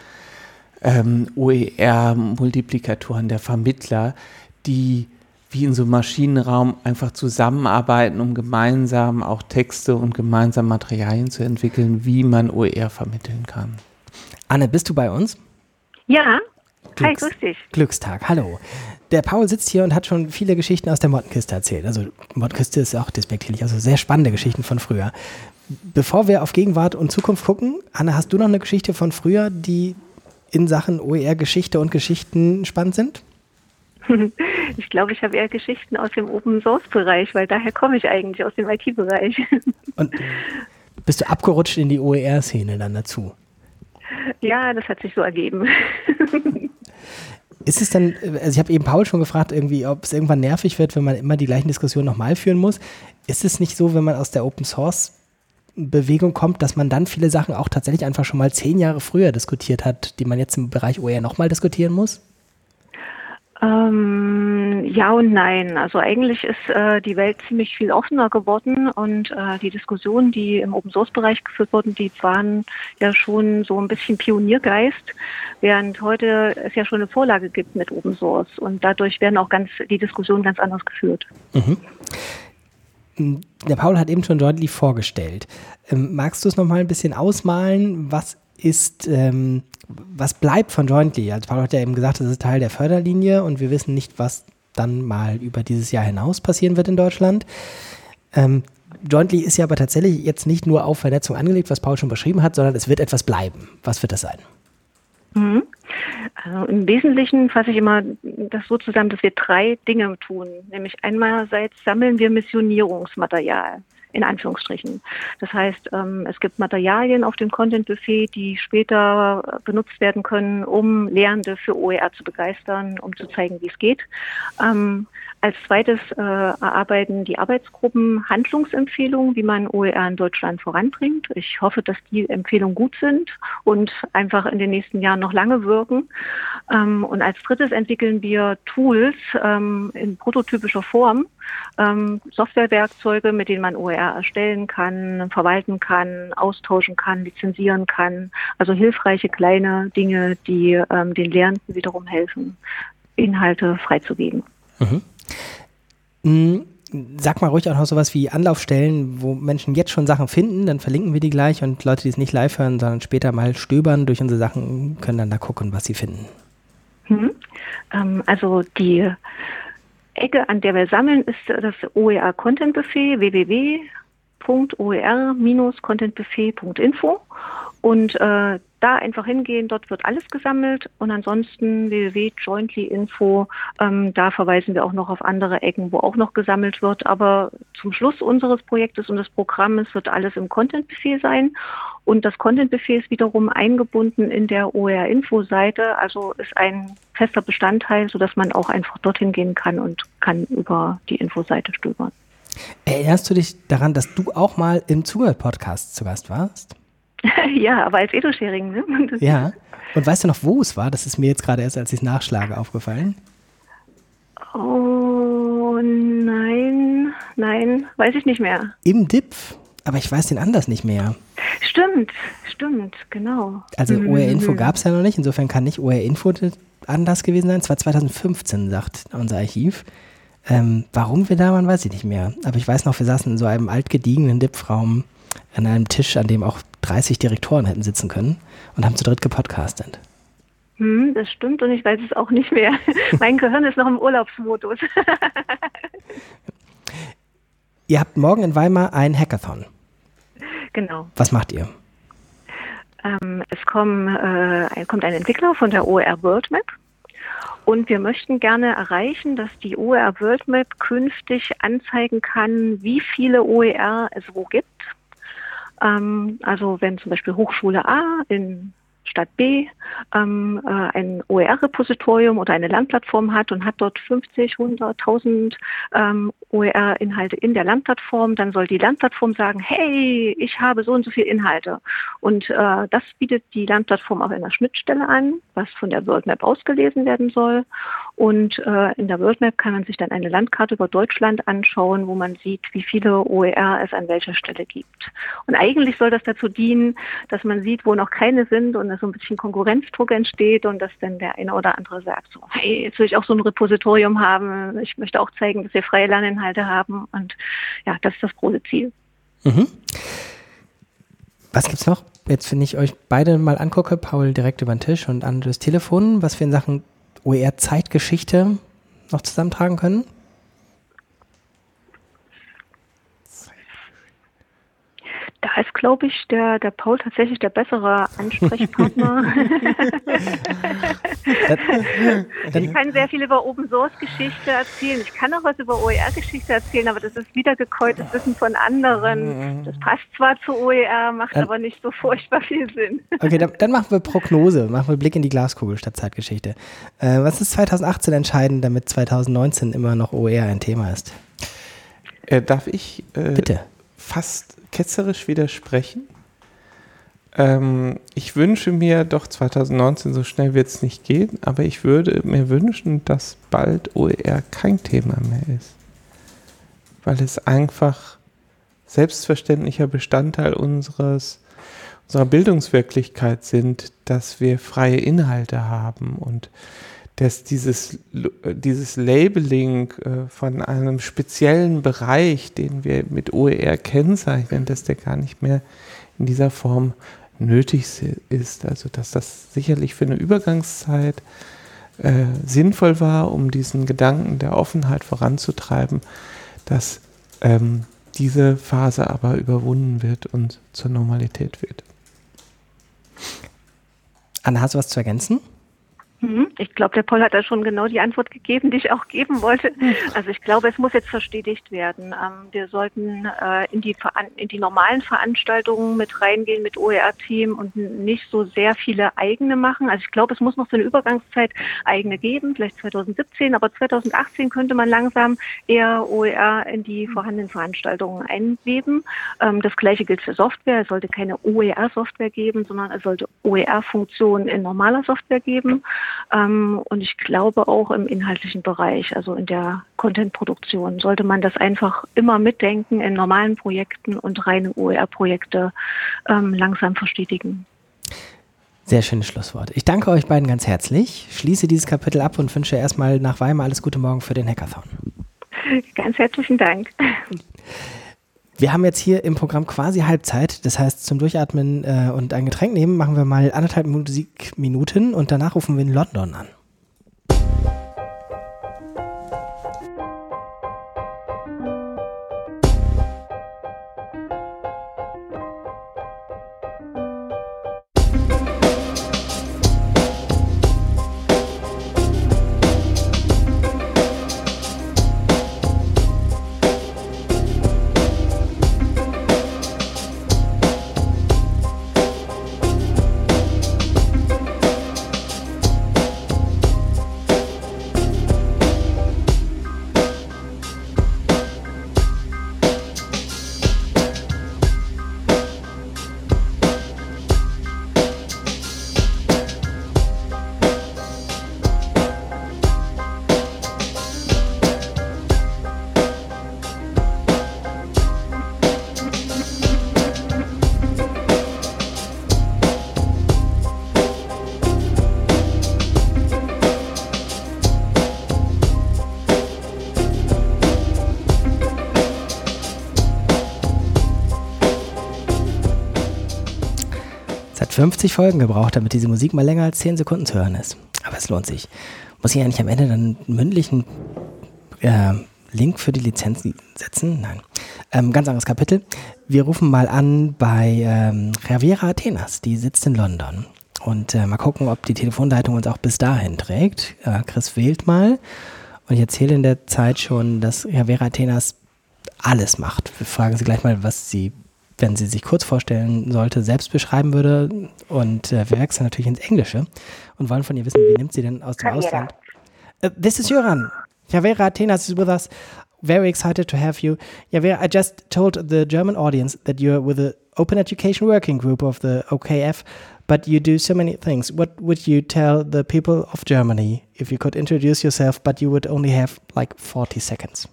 ähm, OER-Multiplikatoren, der Vermittler, die wie in so einem Maschinenraum einfach zusammenarbeiten, um gemeinsam auch Texte und gemeinsam Materialien zu entwickeln, wie man OER vermitteln kann. Anne, bist du bei uns? Ja. Glücks Hi, grüß dich. Glückstag, hallo. Der Paul sitzt hier und hat schon viele Geschichten aus der Mottenkiste erzählt. Also Mottenkiste ist auch despektierlich, also sehr spannende Geschichten von früher. Bevor wir auf Gegenwart und Zukunft gucken, Anne, hast du noch eine Geschichte von früher, die in Sachen OER-Geschichte und Geschichten spannend sind? Ich glaube, ich habe eher Geschichten aus dem Open Source Bereich, weil daher komme ich eigentlich aus dem IT-Bereich. Und bist du abgerutscht in die OER-Szene dann dazu? Ja, das hat sich so ergeben. Ist es dann, also ich habe eben Paul schon gefragt, irgendwie, ob es irgendwann nervig wird, wenn man immer die gleichen Diskussionen nochmal führen muss. Ist es nicht so, wenn man aus der Open Source Bewegung kommt, dass man dann viele Sachen auch tatsächlich einfach schon mal zehn Jahre früher diskutiert hat, die man jetzt im Bereich OER nochmal diskutieren muss? Ähm, ja und nein. Also eigentlich ist äh, die Welt ziemlich viel offener geworden und äh, die Diskussionen, die im Open Source Bereich geführt wurden, die waren ja schon so ein bisschen Pioniergeist, während heute es ja schon eine Vorlage gibt mit Open Source und dadurch werden auch ganz die Diskussionen ganz anders geführt. Mhm der Paul hat eben schon Jointly vorgestellt. Ähm, magst du es nochmal ein bisschen ausmalen? Was ist, ähm, was bleibt von Jointly? Also Paul hat ja eben gesagt, das ist Teil der Förderlinie und wir wissen nicht, was dann mal über dieses Jahr hinaus passieren wird in Deutschland. Ähm, Jointly ist ja aber tatsächlich jetzt nicht nur auf Vernetzung angelegt, was Paul schon beschrieben hat, sondern es wird etwas bleiben. Was wird das sein? Mhm. Also im Wesentlichen fasse ich immer das so zusammen, dass wir drei Dinge tun. Nämlich einerseits sammeln wir Missionierungsmaterial in Anführungsstrichen. Das heißt, ähm, es gibt Materialien auf dem Content-Buffet, die später benutzt werden können, um Lehrende für OER zu begeistern, um zu zeigen, wie es geht. Als zweites äh, erarbeiten die Arbeitsgruppen Handlungsempfehlungen, wie man OER in Deutschland voranbringt. Ich hoffe, dass die Empfehlungen gut sind und einfach in den nächsten Jahren noch lange wirken. Ähm, und als drittes entwickeln wir Tools ähm, in prototypischer Form, ähm, Softwarewerkzeuge, mit denen man OER erstellen kann, verwalten kann, austauschen kann, lizenzieren kann. Also hilfreiche kleine Dinge, die ähm, den Lehrenden wiederum helfen, Inhalte freizugeben. Mhm. Mm, sag mal ruhig auch noch sowas wie Anlaufstellen, wo Menschen jetzt schon Sachen finden, dann verlinken wir die gleich und Leute, die es nicht live hören, sondern später mal stöbern durch unsere Sachen, können dann da gucken, was sie finden. Mhm. Ähm, also die Ecke, an der wir sammeln, ist das OER Content Buffet www.oer-contentbuffet.info und äh, da einfach hingehen, dort wird alles gesammelt und ansonsten www.jointly.info, ähm, da verweisen wir auch noch auf andere Ecken, wo auch noch gesammelt wird. Aber zum Schluss unseres Projektes und des Programmes wird alles im Content-Buffet sein und das Content-Buffet ist wiederum eingebunden in der OER-Info-Seite, also ist ein fester Bestandteil, sodass man auch einfach dorthin gehen kann und kann über die Info-Seite stöbern. Erinnerst du dich daran, dass du auch mal im Zugehört-Podcast zu Gast warst? ja, aber als Edo-Sharing, ne? ja. Und weißt du noch, wo es war? Das ist mir jetzt gerade erst, als ich es nachschlage, aufgefallen. Oh, nein, nein, weiß ich nicht mehr. Im DIPF, aber ich weiß den anders nicht mehr. Stimmt, stimmt, genau. Also mhm. OR-Info gab es ja noch nicht, insofern kann nicht OR-Info anders gewesen sein. Es war 2015, sagt unser Archiv. Ähm, warum wir da waren, weiß ich nicht mehr. Aber ich weiß noch, wir saßen in so einem altgediegenen DIPF-Raum an einem Tisch, an dem auch 30 Direktoren hätten sitzen können und haben zu dritt gepodcastet. Hm, das stimmt und ich weiß es auch nicht mehr. mein Gehirn ist noch im Urlaubsmodus. ihr habt morgen in Weimar ein Hackathon. Genau. Was macht ihr? Ähm, es kommen, äh, kommt ein Entwickler von der OER World Map und wir möchten gerne erreichen, dass die OER World Map künftig anzeigen kann, wie viele OER es wo gibt ähm, also wenn zum Beispiel Hochschule A in Stadt B ähm, äh, ein OER-Repositorium oder eine Landplattform hat und hat dort 50, 100, 1000 ähm, OER-Inhalte in der Landplattform, dann soll die Landplattform sagen, hey, ich habe so und so viele Inhalte. Und äh, das bietet die Landplattform auf einer Schnittstelle an, was von der World Map ausgelesen werden soll. Und äh, in der World Map kann man sich dann eine Landkarte über Deutschland anschauen, wo man sieht, wie viele OER es an welcher Stelle gibt. Und eigentlich soll das dazu dienen, dass man sieht, wo noch keine sind und so ein bisschen Konkurrenzdruck entsteht und dass dann der eine oder andere sagt, so, hey, jetzt will ich auch so ein Repositorium haben, ich möchte auch zeigen, dass wir freie Lerninhalte haben und ja, das ist das große Ziel. Mhm. Was gibt's noch? Jetzt, wenn ich euch beide mal angucke, Paul direkt über den Tisch und Andres Telefon, was wir in Sachen OER-Zeitgeschichte noch zusammentragen können? Da ist, glaube ich, der, der Paul tatsächlich der bessere Ansprechpartner. ich kann sehr viel über Open Source Geschichte erzählen. Ich kann auch was über OER Geschichte erzählen, aber das ist wiedergekäutes Wissen von anderen. Das passt zwar zu OER, macht dann, aber nicht so furchtbar viel Sinn. Okay, dann, dann, machen wir Prognose, machen wir Blick in die Glaskugel statt Zeitgeschichte. Äh, was ist 2018 entscheidend, damit 2019 immer noch OER ein Thema ist? Äh, darf ich äh, Bitte. Fast ketzerisch widersprechen. Ähm, ich wünsche mir doch 2019, so schnell wird es nicht gehen, aber ich würde mir wünschen, dass bald OER kein Thema mehr ist. Weil es einfach selbstverständlicher Bestandteil unseres, unserer Bildungswirklichkeit sind, dass wir freie Inhalte haben und dass dieses, dieses Labeling äh, von einem speziellen Bereich, den wir mit OER kennzeichnen, dass der gar nicht mehr in dieser Form nötig ist. Also dass das sicherlich für eine Übergangszeit äh, sinnvoll war, um diesen Gedanken der Offenheit voranzutreiben, dass ähm, diese Phase aber überwunden wird und zur Normalität wird. Anna, hast du was zu ergänzen? Mhm. Ich glaube, der Paul hat da schon genau die Antwort gegeben, die ich auch geben wollte. Also ich glaube, es muss jetzt verstetigt werden. Ähm, wir sollten äh, in, die, in die normalen Veranstaltungen mit reingehen mit OER-Team und nicht so sehr viele eigene machen. Also ich glaube, es muss noch so eine Übergangszeit eigene geben, vielleicht 2017, aber 2018 könnte man langsam eher OER in die vorhandenen Veranstaltungen einweben. Ähm, das gleiche gilt für Software. Es sollte keine OER-Software geben, sondern es sollte OER-Funktionen in normaler Software geben. Ähm, und ich glaube auch im inhaltlichen Bereich, also in der Content-Produktion, sollte man das einfach immer mitdenken in normalen Projekten und reine OER-Projekte ähm, langsam verstetigen. Sehr schönes Schlusswort. Ich danke euch beiden ganz herzlich, schließe dieses Kapitel ab und wünsche erstmal nach Weimar alles Gute Morgen für den Hackathon. Ganz herzlichen Dank. Wir haben jetzt hier im Programm quasi Halbzeit. Das heißt, zum Durchatmen äh, und ein Getränk nehmen machen wir mal anderthalb Musikminuten und danach rufen wir in London an. Hat 50 Folgen gebraucht, damit diese Musik mal länger als 10 Sekunden zu hören ist. Aber es lohnt sich. Muss ich eigentlich am Ende dann einen mündlichen äh, Link für die Lizenz setzen? Nein. Ähm, ganz anderes Kapitel. Wir rufen mal an bei ähm, Javiera Athenas. Die sitzt in London. Und äh, mal gucken, ob die Telefonleitung uns auch bis dahin trägt. Äh, Chris wählt mal. Und ich erzähle in der Zeit schon, dass Javiera Athenas alles macht. Wir fragen sie gleich mal, was sie, wenn sie sich kurz vorstellen sollte, selbst beschreiben würde. Und äh, wir wechseln natürlich ins Englische und wollen von ihr wissen, wie nimmt sie denn aus dem Ausland? Uh, this is Joran. Javera Athenas is with us. Very excited to have you. Javera, I just told the German audience that you're with the Open Education Working Group of the OKF, but you do so many things. What would you tell the people of Germany if you could introduce yourself, but you would only have like 40 seconds?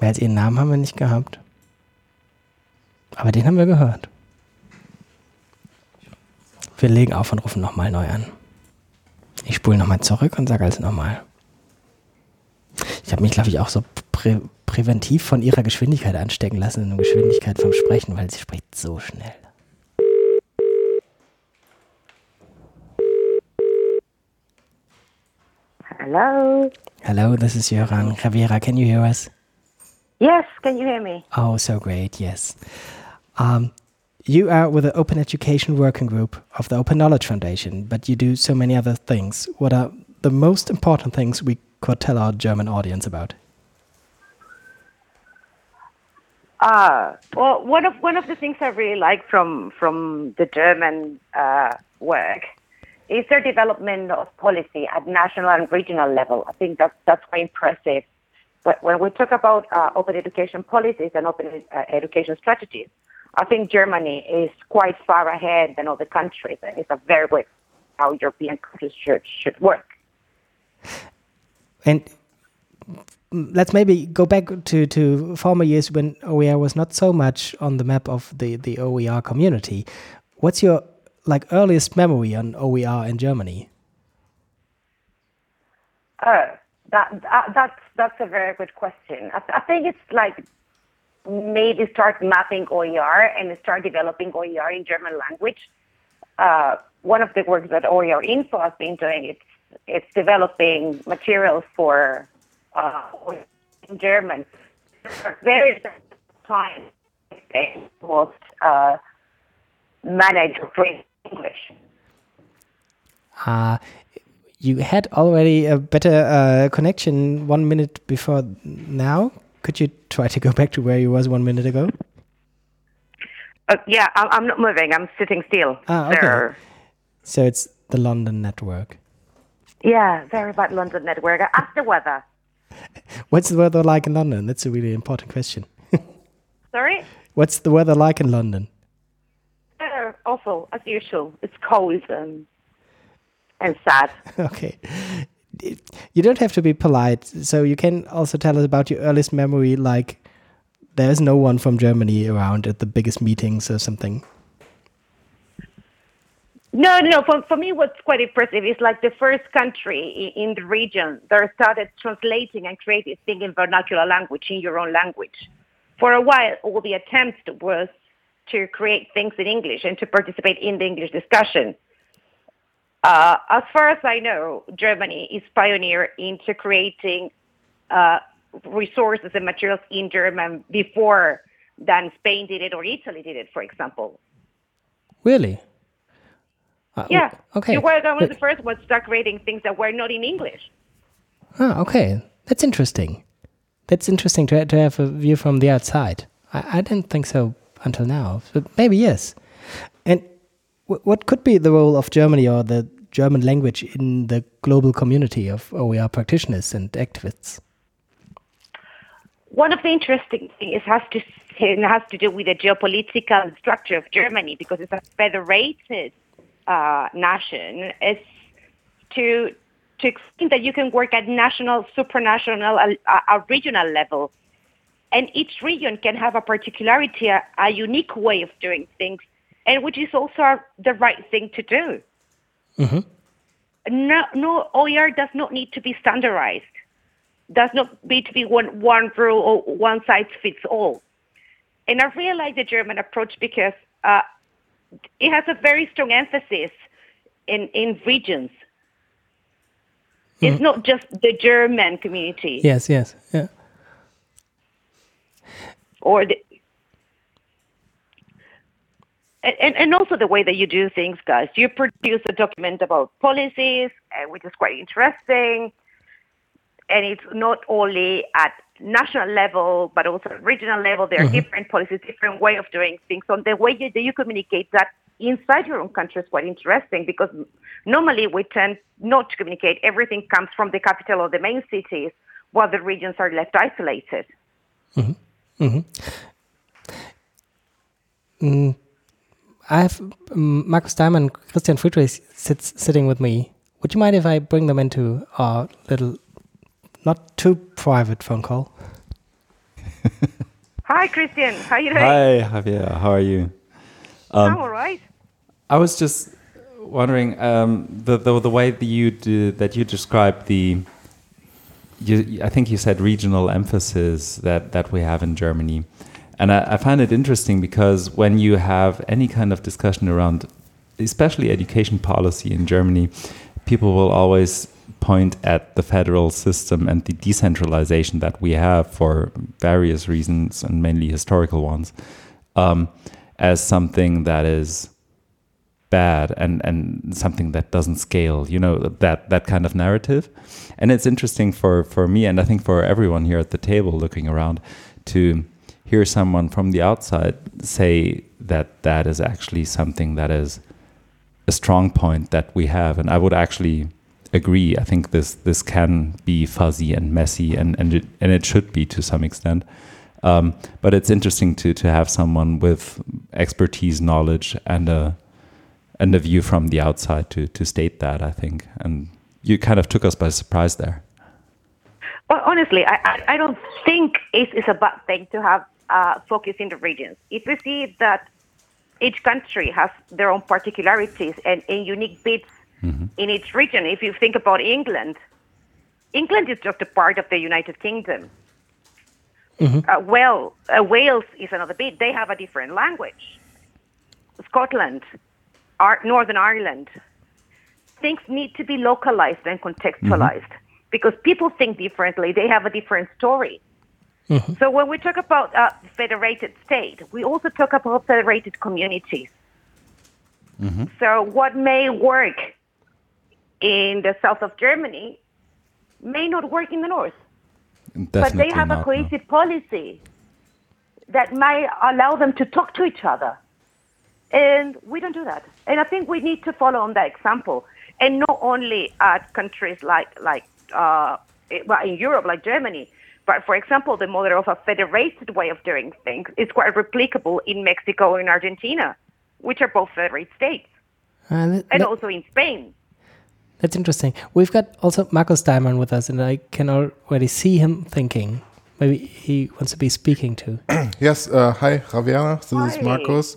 Mehr als ihren Namen haben wir nicht gehabt. Aber den haben wir gehört. Wir legen auf und rufen nochmal neu an. Ich spule nochmal zurück und sage also nochmal. Ich habe mich, glaube ich, auch so prä präventiv von ihrer Geschwindigkeit anstecken lassen, in der Geschwindigkeit vom Sprechen, weil sie spricht so schnell. Hello. Hello, this is Joran. Javiera, can you hear us? Yes, can you hear me? Oh, so great, yes. Um, you are with the Open Education Working Group of the Open Knowledge Foundation, but you do so many other things. What are the most important things we could tell our German audience about? Uh, well, one of one of the things I really like from from the German uh, work is their development of policy at national and regional level. I think that's that's quite impressive. When we talk about uh, open education policies and open uh, education strategies, I think Germany is quite far ahead than other countries, and it's a very good how European countries should should work. And let's maybe go back to, to former years when OER was not so much on the map of the, the OER community. What's your like earliest memory on OER in Germany? Uh, that, that that's that's a very good question. I, I think it's like maybe start mapping OER and start developing OER in German language. Uh, one of the works that OER Info has been doing it's it's developing materials for uh, in German. Very time most uh, manage free English. Uh, you had already a better uh, connection one minute before now. Could you try to go back to where you was one minute ago? Uh, yeah, I, I'm not moving. I'm sitting still. Ah, okay. There. So it's the London network. Yeah, very bad London network. Ask the weather. What's the weather like in London? That's a really important question. Sorry? What's the weather like in London? Uh, awful, as usual. It's cold and, and sad. okay. You don't have to be polite. So you can also tell us about your earliest memory, like there's no one from Germany around at the biggest meetings or something. No, no. For, for me, what's quite impressive is like the first country in, in the region that started translating and creating things in vernacular language, in your own language. For a while, all the attempts was to create things in English and to participate in the English discussion. Uh, as far as I know, Germany is pioneer into creating uh, resources and materials in German before than Spain did it or Italy did it, for example. Really? Uh, yeah. Okay. You were one of the first ones to start creating things that were not in English. Ah, okay. That's interesting. That's interesting to, to have a view from the outside. I, I didn't think so until now, but maybe yes. And what could be the role of Germany or the German language in the global community of OER practitioners and activists? One of the interesting things has to has to do with the geopolitical structure of Germany because it's a federated uh, nation. It's to to explain that you can work at national, supranational, a, a regional level, and each region can have a particularity, a, a unique way of doing things, and which is also the right thing to do. Mm-hmm. No, no OER does not need to be standardized. Does not need to be one one rule or one size fits all. And I really like the German approach because uh, it has a very strong emphasis in in regions. It's not just the German community. Yes, yes, yeah. Or the, and, and also the way that you do things, guys. You produce a document about policies, uh, which is quite interesting. And it's not only at national level, but also at regional level. There are Mhm. different policies, different way of doing things. So the way you, that you communicate that inside your own country is quite interesting because normally we tend not to communicate. Everything comes from the capital or the main cities, while the regions are left isolated. Mm-hmm. Mm, I have um, Markus Daimann and Christian Friedrich sits sitting with me. Would you mind if I bring them into our little, not too private phone call? Hi, Christian. How you doing? Hi, Javier. How are you? Um, I'm all right. I was just wondering um, the, the the way that you do, that you describe the. You, I think you said regional emphasis that that we have in Germany, and I, I find it interesting because when you have any kind of discussion around, especially education policy in Germany, people will always point at the federal system and the decentralization that we have for various reasons and mainly historical ones um, as something that is bad and and something that doesn't scale you know that that kind of narrative. And it's interesting for for me and i think for everyone here at the table looking around to hear someone from the outside say that that is actually something that is a strong point that we have. And i would actually agree. I think this this can be fuzzy and messy and and it, and it should be to some extent. Um, but it's interesting to to have someone with expertise knowledge and a and a view from the outside to to state that I think. And you kind of took us by surprise there. Well, honestly, I, I, I don't think it is a bad thing to have uh, focus in the regions. If you see that each country has their own particularities and, and unique bits in each region, if you think about England, England is just a part of the United Kingdom. Uh, well, uh, Wales is another bit. They have a different language. Scotland, Ar- Northern Ireland, things need to be localized and contextualized because people think differently. They have a different story. So when we talk about uh, federated state, we also talk about federated communities. So what may work in the south of Germany may not work in the north. but they Definitely have a not, no. cohesive policy that might allow them to talk to each other. And we don't do that. And I think we need to follow on that example. And not only at countries like, like uh, well, in Europe, like Germany, but for example, the model of a federated way of doing things is quite replicable in Mexico and Argentina, which are both federated states, Uh, that- and that- also in Spain. that's interesting. We've got also Markus Daimann with us, and I can already see him thinking. Maybe he wants to be speaking too. Yes, uh, hi, Javier. This is Hi. Markus.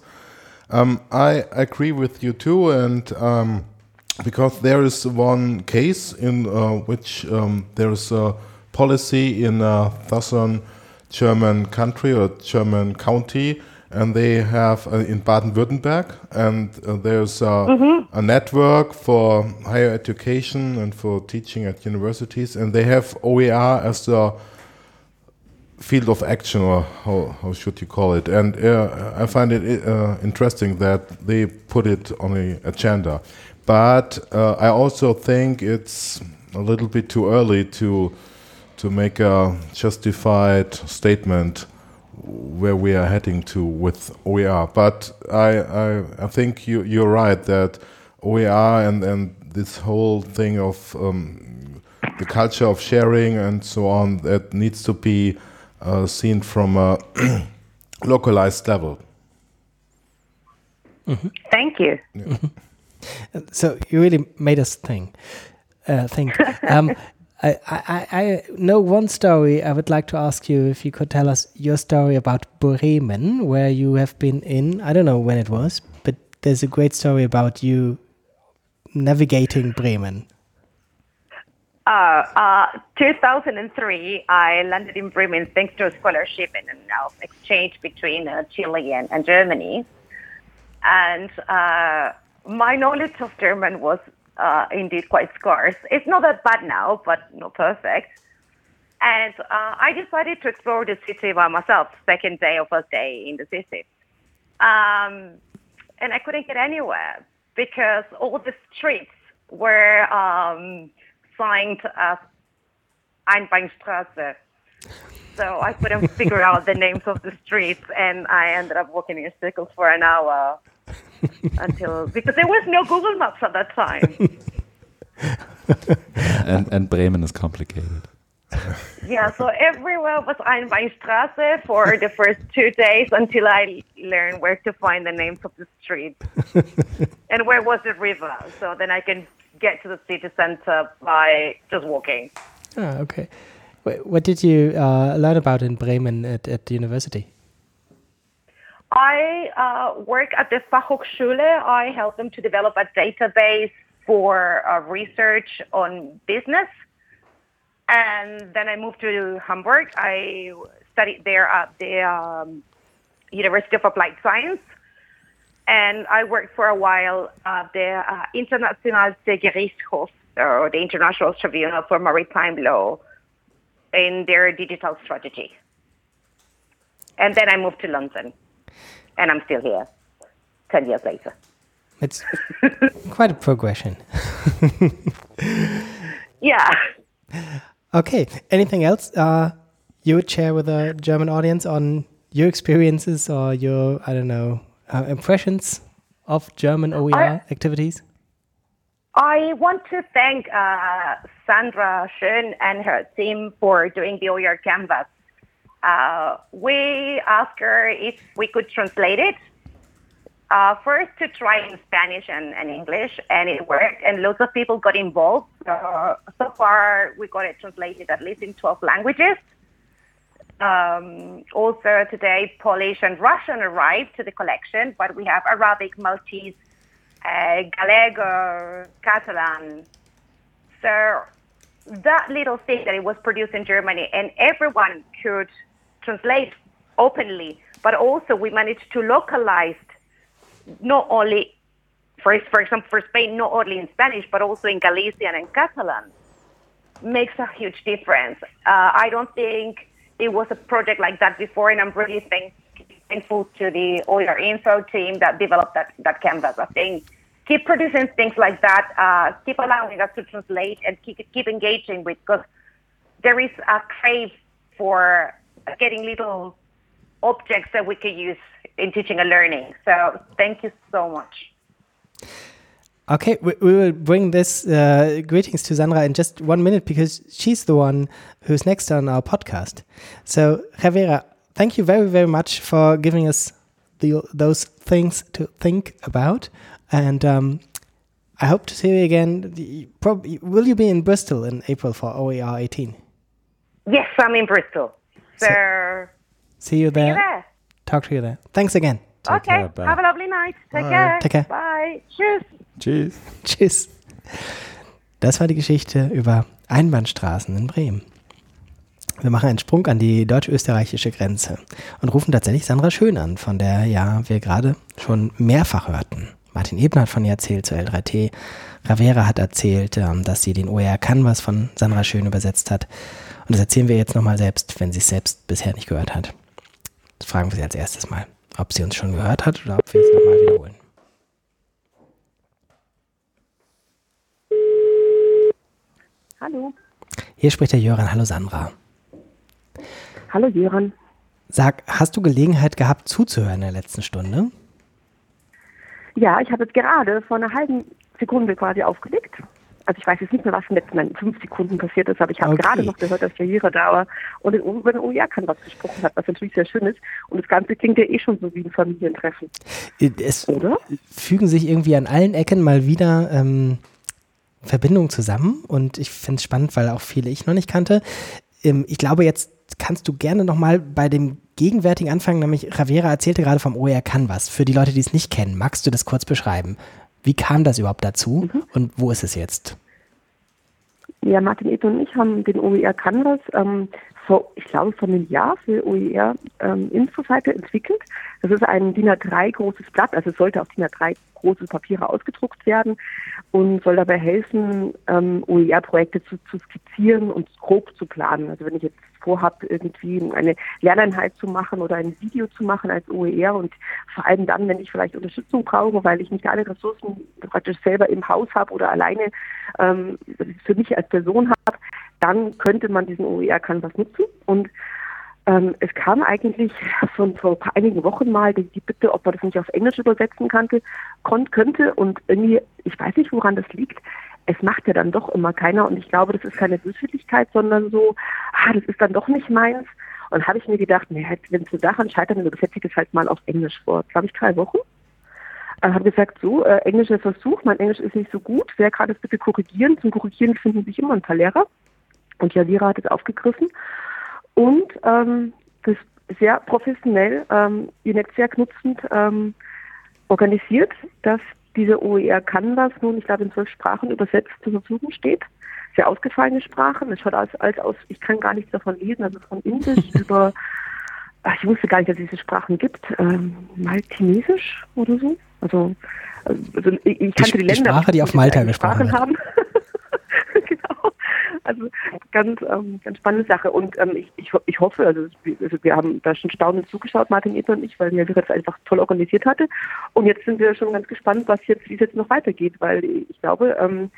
Um, I agree with you too, and um, because there is one case in uh, which um, there is a policy in a southern German country or German county, and they have uh, in Baden-Württemberg, and uh, there's a, Mhm. a network for higher education and for teaching at universities, and they have OER as the field of action, or how, how should you call it? And uh, I find it uh, interesting that they put it on the agenda. But uh, I also think it's a little bit too early to to make a justified statement where we are heading to with OER. But I I, I think you you're right that OER and and this whole thing of um, the culture of sharing and so on that needs to be uh, seen from a localized level. Thank you. So you really made us think. Uh, think. Um, I, I, I know one story. I would like to ask you if you could tell us your story about Bremen, where you have been in. I don't know when it was, but there's a great story about you navigating Bremen. Uh, uh, 2003, I landed in Bremen thanks to a scholarship and an uh, exchange between uh, Chile and, and Germany. And uh, my knowledge of German was uh, indeed quite scarce. It's not that bad now, but not perfect. And uh, I decided to explore the city by myself, second day or first day in the city. Um, and I couldn't get anywhere because all the streets were um, signed as Einbahnstraße. So I couldn't figure out the names of the streets, and I ended up walking in circles for an hour until because there was no Google Maps at that time. and, and Bremen is complicated. Yeah, so everywhere was Einbahnstraße for the first two days until I learned where to find the names of the streets and where was the river. So then I can get to the city center by just walking. Ah, okay. What did you uh, learn about in Bremen at, at the university? I uh, work at the Fachhochschule. I help them to develop a database for uh, research on business. And then I moved to Hamburg. I studied there at the um, University of Applied Science. And I worked for a while at the uh, Internationale Gerichtshof, or the International Tribunal for Maritime Law, in their digital strategy. And then I moved to London and I'm still here 10 years later. It's quite a progression. Yeah. Okay. Anything else uh, you would share with the German audience on your experiences or your, I don't know, uh, impressions of German OER I- activities? I want to thank uh, Sandra Schön and her team for doing the OER Canvas. Uh, we asked her if we could translate it. Uh, first to try in Spanish and, and English, and it worked, and lots of people got involved. Uh, so far, we got it translated at least in 12 languages. Um, also today, Polish and Russian arrived to the collection, but we have Arabic, Maltese, uh, Gallego, Catalan. So that little thing that it was produced in Germany, and everyone could translate openly, but also we managed to localize not only, for, for example, for Spain, not only in Spanish, but also in Galician and Catalan, makes a huge difference. Uh, I don't think it was a project like that before, and I'm really thankful to the OER Info team that developed that, that canvas. I think keep producing things like that, uh, keep allowing us to translate, and keep, keep engaging with, because there is a crave for getting little objects that we could use in teaching and learning. So thank you so much. Okay, we, we will bring this uh, greetings to Sandra in just one minute because she's the one who's next on our podcast. So, Javera, thank you very, very much for giving us the, those things to think about. And um, I hope to see you again. Will you be in Bristol in April for OER 18? Yes, I'm in Bristol. So, See you see there. you there. Talk to you there. Thanks again. okay, care, bye. have a lovely night. Take Bye. care. Take care. Bye. Tschüss. Tschüss. Tschüss. Das war die Geschichte über Einbahnstraßen in Bremen. Wir machen einen Sprung an die deutsch-österreichische Grenze und rufen tatsächlich Sandra Schön an, von der ja wir gerade schon mehrfach hörten. Martin Ebner hat von ihr erzählt zu L3T. Ravera hat erzählt, ähm, dass sie den OER Canvas von Sandra Schön übersetzt hat. Und das erzählen wir jetzt nochmal selbst, wenn sie es selbst bisher nicht gehört hat. Das fragen wir sie als erstes mal, ob sie uns schon gehört hat oder ob wir es nochmal wiederholen. Hallo. Hier spricht der Jöran. Hallo Sandra. Hallo Jöran. Sag, hast du Gelegenheit gehabt zuzuhören in der letzten Stunde? Ja, ich habe jetzt gerade vor einer halben Sekunde quasi aufgelegt. Also ich weiß jetzt nicht mehr, was in den letzten fünf Sekunden passiert ist, aber ich habe Okay. gerade noch gehört, dass Jira da war und den- über den OER kann was gesprochen hat, was natürlich sehr schön ist. Und das Ganze klingt ja eh schon so wie ein Familientreffen. Es fügen sich irgendwie an allen Ecken mal wieder ähm, Verbindungen zusammen und ich finde es spannend, weil auch viele ich noch nicht kannte. Ähm, ich glaube, jetzt kannst du gerne nochmal bei dem gegenwärtigen anfangen, nämlich Ravera erzählte gerade vom OER Canvas. Für die Leute, die es nicht kennen, magst du das kurz beschreiben? Wie kam das überhaupt dazu und wo ist es jetzt? Ja, Martin Eth und ich haben den OER Canvas ähm, vor, ich glaube, vor einem Jahr für OER ähm, Infoseite entwickelt. Das ist ein DIN A3 großes Blatt, also es sollte auf DIN A3 große Papiere ausgedruckt werden und soll dabei helfen, ähm, OER-Projekte zu, zu skizzieren und grob zu planen. Also wenn ich jetzt vorhabe, irgendwie eine Lerneinheit zu machen oder ein Video zu machen als OER und vor allem dann, wenn ich vielleicht Unterstützung brauche, weil ich nicht alle Ressourcen praktisch selber im Haus habe oder alleine ähm, für mich als Person habe, dann könnte man diesen OER Canvas nutzen und ähm, es kam eigentlich von vor einigen Wochen mal die, Bitte, ob man das nicht auf Englisch übersetzen kon könnte und irgendwie, ich weiß nicht, woran das liegt. Es macht ja dann doch immer keiner und ich glaube, das ist keine Böswilligkeit, sondern so, ah, das ist dann doch nicht meins. Und habe ich mir gedacht, nee, halt, wenn es so daran scheitert, dann übersetze ich das halt mal auf Englisch vor, glaube ich, drei Wochen. Äh, habe gesagt, so, äh, englischer Versuch, mein Englisch ist nicht so gut, wer kann das bitte korrigieren? Zum Korrigieren finden sich immer ein paar Lehrer. Und Javira hat es aufgegriffen und ähm, das sehr professionell ähm, ihr Netzwerk nutzend ähm, organisiert, dass diese OER Canvas nun, ich glaube, in zwölf Sprachen übersetzt zur Verfügung steht. Sehr ausgefallene Sprachen. Es schaut aus, als aus, ich kann gar nichts davon lesen, also von Indisch über, ach, ich wusste gar nicht, dass es diese Sprachen gibt, ähm, Maltinesisch oder so. Also, also ich, kannte die, die Länder. Sprache, aber die auf Malta die gesprochen Sprachen haben. Also ganz, ähm, ganz spannende Sache. Und ähm, ich, ich, ich hoffe, also, also wir haben da schon staunend zugeschaut, Martin Eder und ich, weil der das einfach toll organisiert hatte. Und jetzt sind wir schon ganz gespannt, was jetzt, wie es jetzt noch weitergeht, weil ich glaube, ähm,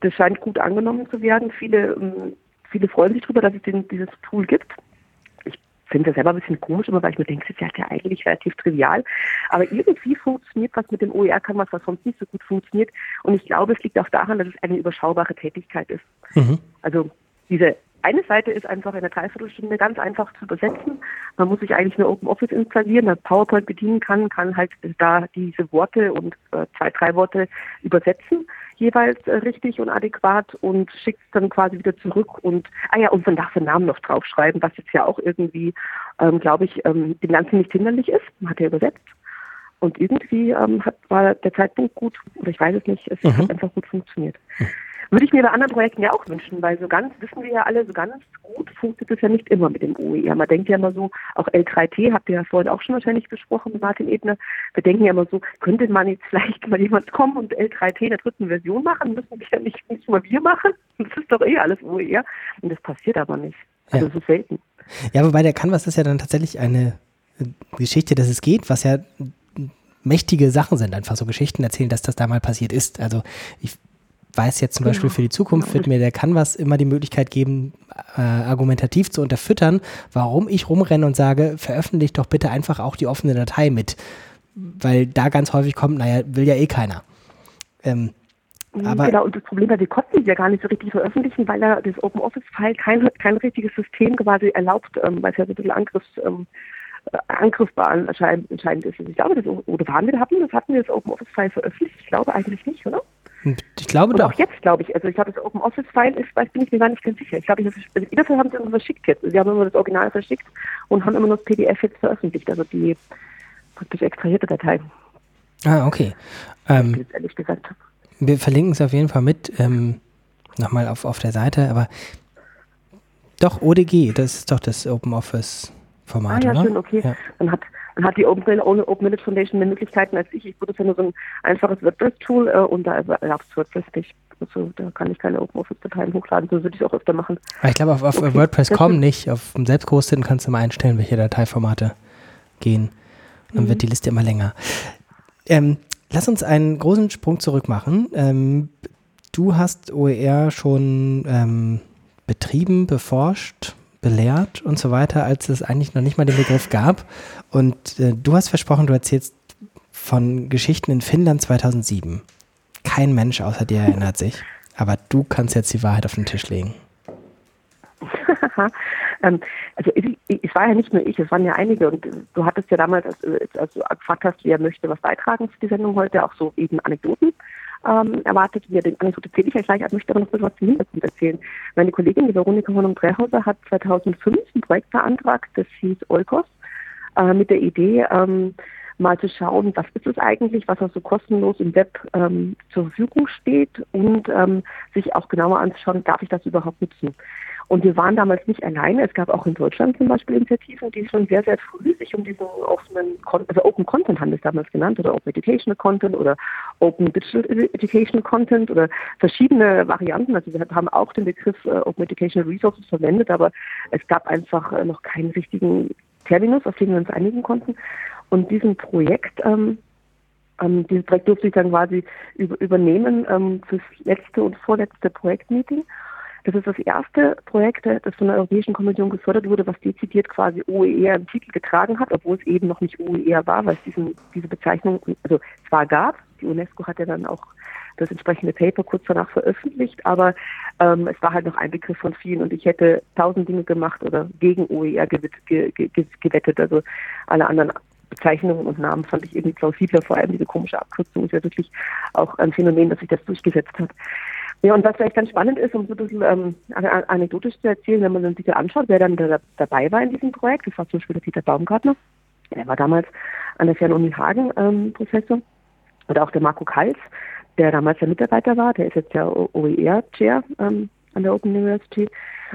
das scheint gut angenommen zu werden. Viele, ähm, viele freuen sich darüber, dass es den, dieses Tool gibt. Ich finde das selber ein bisschen komisch, immer weil ich mir denke, das ist ja eigentlich relativ trivial. Aber irgendwie funktioniert was mit dem OER kann was, was sonst nicht so gut funktioniert. Und ich glaube, es liegt auch daran, dass es eine überschaubare Tätigkeit ist. Also diese eine Seite ist einfach in einer Dreiviertelstunde ganz einfach zu übersetzen. Man muss sich eigentlich nur OpenOffice installieren, das PowerPoint bedienen kann, kann halt da diese Worte und äh, zwei, drei Worte übersetzen, jeweils äh, richtig und adäquat und schickt es dann quasi wieder zurück und ah ja, und man darf den Namen noch draufschreiben, was jetzt ja auch irgendwie, ähm, glaube ich, ähm, dem Ganzen nicht hinderlich ist. Man hat ja übersetzt. Und irgendwie ähm, hat, war der Zeitpunkt gut, oder ich weiß es nicht, es Mhm. hat einfach gut funktioniert. Würde ich mir bei anderen Projekten ja auch wünschen, weil so ganz, wissen wir ja alle, so ganz gut funktioniert es ja nicht immer mit dem OER. Man denkt ja immer so, auch L3T, habt ihr ja vorhin auch schon wahrscheinlich besprochen mit Martin Ebner, wir denken ja immer so, könnte man jetzt vielleicht mal jemand kommen und L3T in der dritten Version machen, müssen wir ja nicht, nicht mal wir machen. Das ist doch eh alles OER. Und das passiert aber nicht. Also so selten. Ja, wobei der Canvas ist ja dann tatsächlich eine Geschichte, dass es geht, was ja mächtige Sachen sind, einfach so Geschichten erzählen, dass das da mal passiert ist. Also ich weiß jetzt zum Beispiel Genau. für die Zukunft Genau. wird mir der Canvas immer die Möglichkeit geben, äh, argumentativ zu unterfüttern, warum ich rumrenne und sage, veröffentlicht doch bitte einfach auch die offene Datei mit. Weil da ganz häufig kommt, naja, will ja eh keiner. Ähm, aber genau, und das Problem war, wir konnten sie ja gar nicht so richtig veröffentlichen, weil ja das Open Office File kein, kein richtiges System quasi erlaubt, ähm, weil es ja so ein bisschen Angriffs, ähm, äh, angriffbar anscheinend, ist. Also ich glaube, das, oder waren wir, hatten, das hatten wir das Open Office File veröffentlicht? Ich glaube eigentlich nicht, oder? Ich glaube Und doch. auch jetzt, glaube ich. Also ich glaube, das Open Office File ist, weiß bin ich mir gar nicht ganz sicher. Ich glaube, ich, also dafür haben sie uns verschickt jetzt. Sie haben immer das Original verschickt und haben immer nur das PDF jetzt veröffentlicht. Also die, praktisch extrahierte Datei. Ah, okay. Ähm, ehrlich gesagt. wir verlinken es auf jeden Fall mit, ähm, nochmal auf, auf der Seite, aber doch, ODG, das ist doch das Open Office Format, Ah ja, oder? schön, okay. Ja. Dann hat dann hat die Open, Open Knowledge Foundation mehr Möglichkeiten als ich. Ich benutze nur so ein einfaches WordPress-Tool äh, und da erlaubt es WordPress nicht. Also da kann ich keine Open Office-Dateien hochladen, so würde ich es auch öfter machen. Aber ich glaube, auf, auf Okay, WordPress.com nicht. Auf dem selbstgehosteten kannst du mal einstellen, welche Dateiformate gehen. Dann Mhm. wird die Liste immer länger. Ähm, lass uns einen großen Sprung zurück machen. Ähm, du hast OER schon ähm, betrieben, beforscht, belehrt und so weiter, als es eigentlich noch nicht mal den Begriff gab. Und äh, du hast versprochen, du erzählst von Geschichten in Finnland 2007. Kein Mensch außer dir erinnert sich. Aber du kannst jetzt die Wahrheit auf den Tisch legen. ähm, also es, war ja nicht nur ich, es waren ja einige und du hattest ja damals, als, du gefragt hast, wer möchte was beitragen für die Sendung heute, auch so eben Anekdoten ähm, erwartet. Wir den Anekdote zähle ich ja gleich, ich möchte aber noch bisschen was zum Hintergrund erzählen. Meine Kollegin, die Veronika Hornung-Drehhauser, hat 2005 ein Projekt beantragt, das hieß Olkos, äh, mit der Idee, ähm, mal zu schauen, was ist es eigentlich, was also kostenlos im Web ähm, zur Verfügung steht und ähm, sich auch genauer anzuschauen, darf ich das überhaupt nutzen. Und wir waren damals nicht alleine. Es gab auch in Deutschland zum Beispiel Initiativen, die schon sehr, sehr früh sich um diesen offenen, also Open Content haben wir es damals genannt, oder Open Educational Content oder Open Digital Educational Content oder verschiedene Varianten. Also wir haben auch den Begriff äh, Open Educational Resources verwendet, aber es gab einfach äh, noch keinen richtigen Terminus, auf den wir uns einigen konnten. Und diesem Projekt, ähm, ähm, dieses Projekt durfte ich dann quasi über, übernehmen ähm, fürs letzte und vorletzte Projektmeeting. Das ist das erste Projekt, äh, das von der Europäischen Kommission gefördert wurde, was dezidiert quasi OER im Titel getragen hat, obwohl es eben noch nicht OER war, weil es diesen, diese Bezeichnung also zwar gab. Die UNESCO hat ja dann auch das entsprechende Paper kurz danach veröffentlicht, aber ähm, es war halt noch ein Begriff von vielen und ich hätte tausend Dinge gemacht oder gegen OER gewett, ge, ge, ge, gewettet. Also alle anderen Bezeichnungen und Namen fand ich irgendwie plausibler, vor allem diese komische Abkürzung ist ja wirklich auch ein Phänomen, dass sich das durchgesetzt hat. Ja, und was vielleicht ganz spannend ist, um so ein bisschen ähm, an- an- anekdotisch zu erzählen, wenn man dann sich anschaut, wer dann da, dabei war in diesem Projekt, das war zum Beispiel der Peter Baumgartner, der war damals an der Fernuni Hagen ähm, Professor, oder auch der Marco Kals, der damals der Mitarbeiter war, der ist jetzt ja OER-Chair ähm, an der Open University,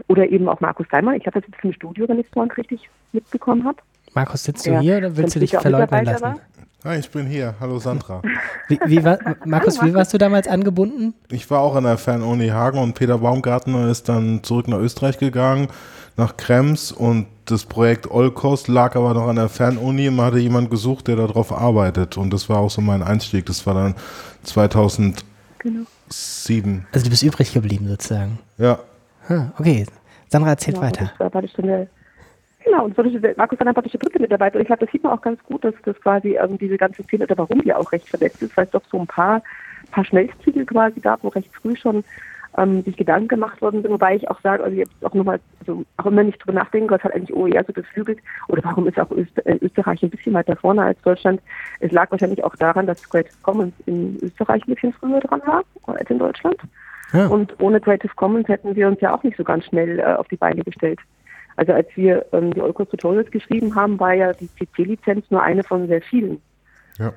oder eben auch Markus Daimer, ich habe das jetzt im Studio, wenn ich es vorhin richtig mitbekommen habe. Markus, sitzt du hier oder willst du dich verleugnen lassen? Hi, ich bin hier. Hallo Sandra. Wie, wie war, Markus, wie warst du damals angebunden? Ich war auch an der Fernuni Hagen und Peter Baumgartner ist dann zurück nach Österreich gegangen, nach Krems und das Projekt Olkos lag aber noch an der Fernuni und man hatte jemand gesucht, der darauf arbeitet und das war auch so mein Einstieg. Das war dann 2007. Genau. Also du bist übrig geblieben sozusagen. Ja. Ah, okay, Sandra erzählt Genau, weiter. Das war das schon der, genau, und so ist der Markus einfach der dritte Mitarbeiter. Und ich glaube, das sieht man auch ganz gut, dass das quasi ähm, diese ganze Szene oder warum die auch recht verletzt ist, weil es doch so ein paar, paar Schnellzüge quasi gab, wo recht früh schon ähm, sich Gedanken gemacht worden sind. Wobei ich auch sage, also jetzt auch nochmal, also auch immer nicht drüber nachdenken, was hat eigentlich OER so beflügelt oder warum ist auch Öster äh, Österreich ein bisschen weiter vorne als Deutschland. Es lag wahrscheinlich auch daran, dass Creative Commons in Österreich ein bisschen früher dran war als in Deutschland. Ja. Und ohne Creative Commons hätten wir uns ja auch nicht so ganz schnell äh, auf die Beine gestellt. Also als wir ähm, die Olcos Tutorials geschrieben haben, war ja die CC-Lizenz nur eine von sehr vielen. Ja.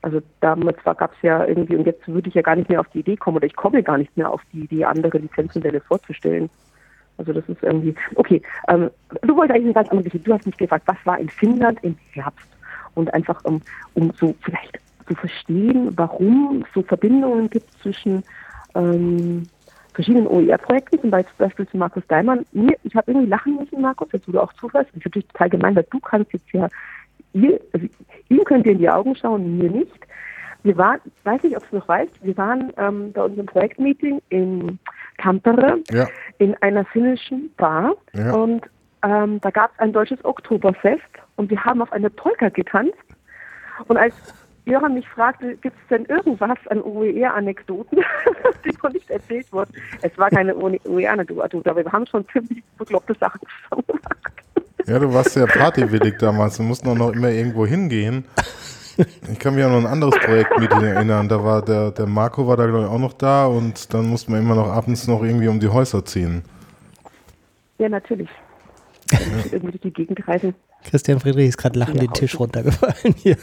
Also damals gab es ja irgendwie, und jetzt würde ich ja gar nicht mehr auf die Idee kommen, oder ich komme gar nicht mehr auf die Idee, andere Lizenzmodelle vorzustellen. Also das ist irgendwie, okay, ähm, du wolltest eigentlich eine ganz andere Geschichte. Du hast mich gefragt, was war in Finnland im Herbst? Und einfach, um, um so vielleicht zu verstehen, warum es so Verbindungen gibt zwischen ähm, verschiedenen OER-Projekten, zum Beispiel zu Markus Daimann. Mir, ich habe irgendwie lachen müssen, Markus, jetzt wo du auch zuhörst. Das ist natürlich total gemein, weil du kannst jetzt ja, ihr, also ihm könnt ihr in die Augen schauen, mir nicht. Wir waren, ich weiß nicht, ob du noch weißt, wir waren ähm, bei unserem Projektmeeting in Tampere Ja. in einer finnischen Bar Ja. und ähm, da gab es ein deutsches Oktoberfest und wir haben auf eine Polka getanzt und als Jöran mich fragte, gibt es denn irgendwas an OER-Anekdoten, die noch nicht erzählt wurden? Es war keine OER-Anekdote, aber wir haben schon ziemlich bekloppte Sachen zusammen Ja, du warst ja partywillig damals. Mussten auch noch immer irgendwo hingehen. Ich kann mich an noch ein anderes Projektmeeting erinnern. Da war der, der Marco war da, glaube ich, auch noch da und dann mussten wir immer noch abends noch irgendwie um die Häuser ziehen. Ja, natürlich. irgendwie durch die Gegend reisen. Christian Friedrich ist gerade lachend den Tisch runtergefallen hier.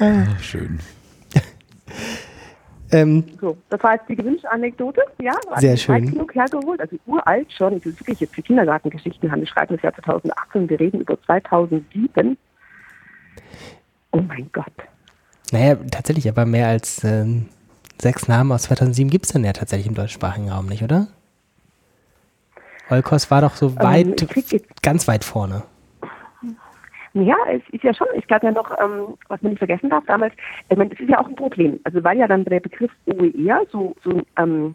Ach, schön. ähm, So, das war jetzt die gewünschte Anekdote. Ja, war Sehr weit schön. genug hergeholt, also uralt schon. Das ist wirklich jetzt für Kindergartengeschichten haben. Wir schreiben das Jahr 2018, wir reden über 2007. Oh mein Gott. naja, tatsächlich, aber mehr als ähm, sechs Namen aus 2007 gibt es dann ja tatsächlich im deutschsprachigen Raum nicht, oder? Olkos war doch so Ähm, weit, ich krieg jetzt- ganz weit vorne. Ja, es ist ja schon, ich glaube ja noch, ähm, was man nicht vergessen darf, damals, ich meine, das ist ja auch ein Problem. Also weil ja dann der Begriff OER so, so ähm,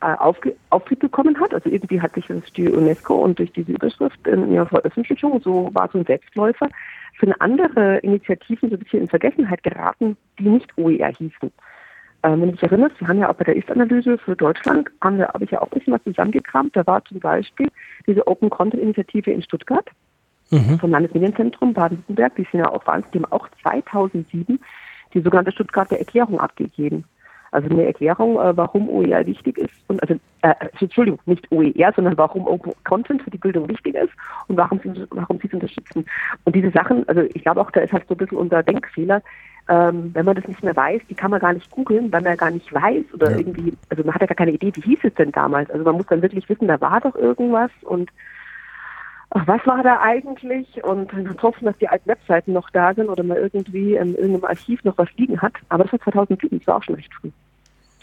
äh, aufge, Auftrieb bekommen hat, also irgendwie hat sich das die UNESCO und durch diese Überschrift in ihrer Veröffentlichung, so war so ein Selbstläufer, sind andere Initiativen so ein bisschen in Vergessenheit geraten, die nicht OER hießen. Ähm, wenn du dich erinnerst, wir haben ja auch bei der Ist-Analyse für Deutschland, haben wir, habe ich ja auch ein bisschen was zusammengekramt. Da war zum Beispiel diese Open Content Initiative in Stuttgart vom Landesmedienzentrum Baden-Württemberg, die sind ja auch wahnsinnig, die haben auch 2007 die sogenannte Stuttgarter Erklärung abgegeben. Also eine Erklärung, äh, warum OER wichtig ist und also äh, Entschuldigung, nicht OER, sondern warum Open Content für die Bildung wichtig ist und warum sie warum sie es unterstützen. Und diese Sachen, also ich glaube auch, da ist halt so ein bisschen unser Denkfehler, ähm, wenn man das nicht mehr weiß, die kann man gar nicht googeln, weil man ja gar nicht weiß oder Ja. irgendwie, also man hat ja gar keine Idee, wie hieß es denn damals. Also man muss dann wirklich wissen, da war doch irgendwas und ach, was war da eigentlich? Und dann hoffen, dass die alten Webseiten noch da sind oder man irgendwie in irgendeinem Archiv noch was liegen hat. Aber das war 2007, das war auch schon recht früh.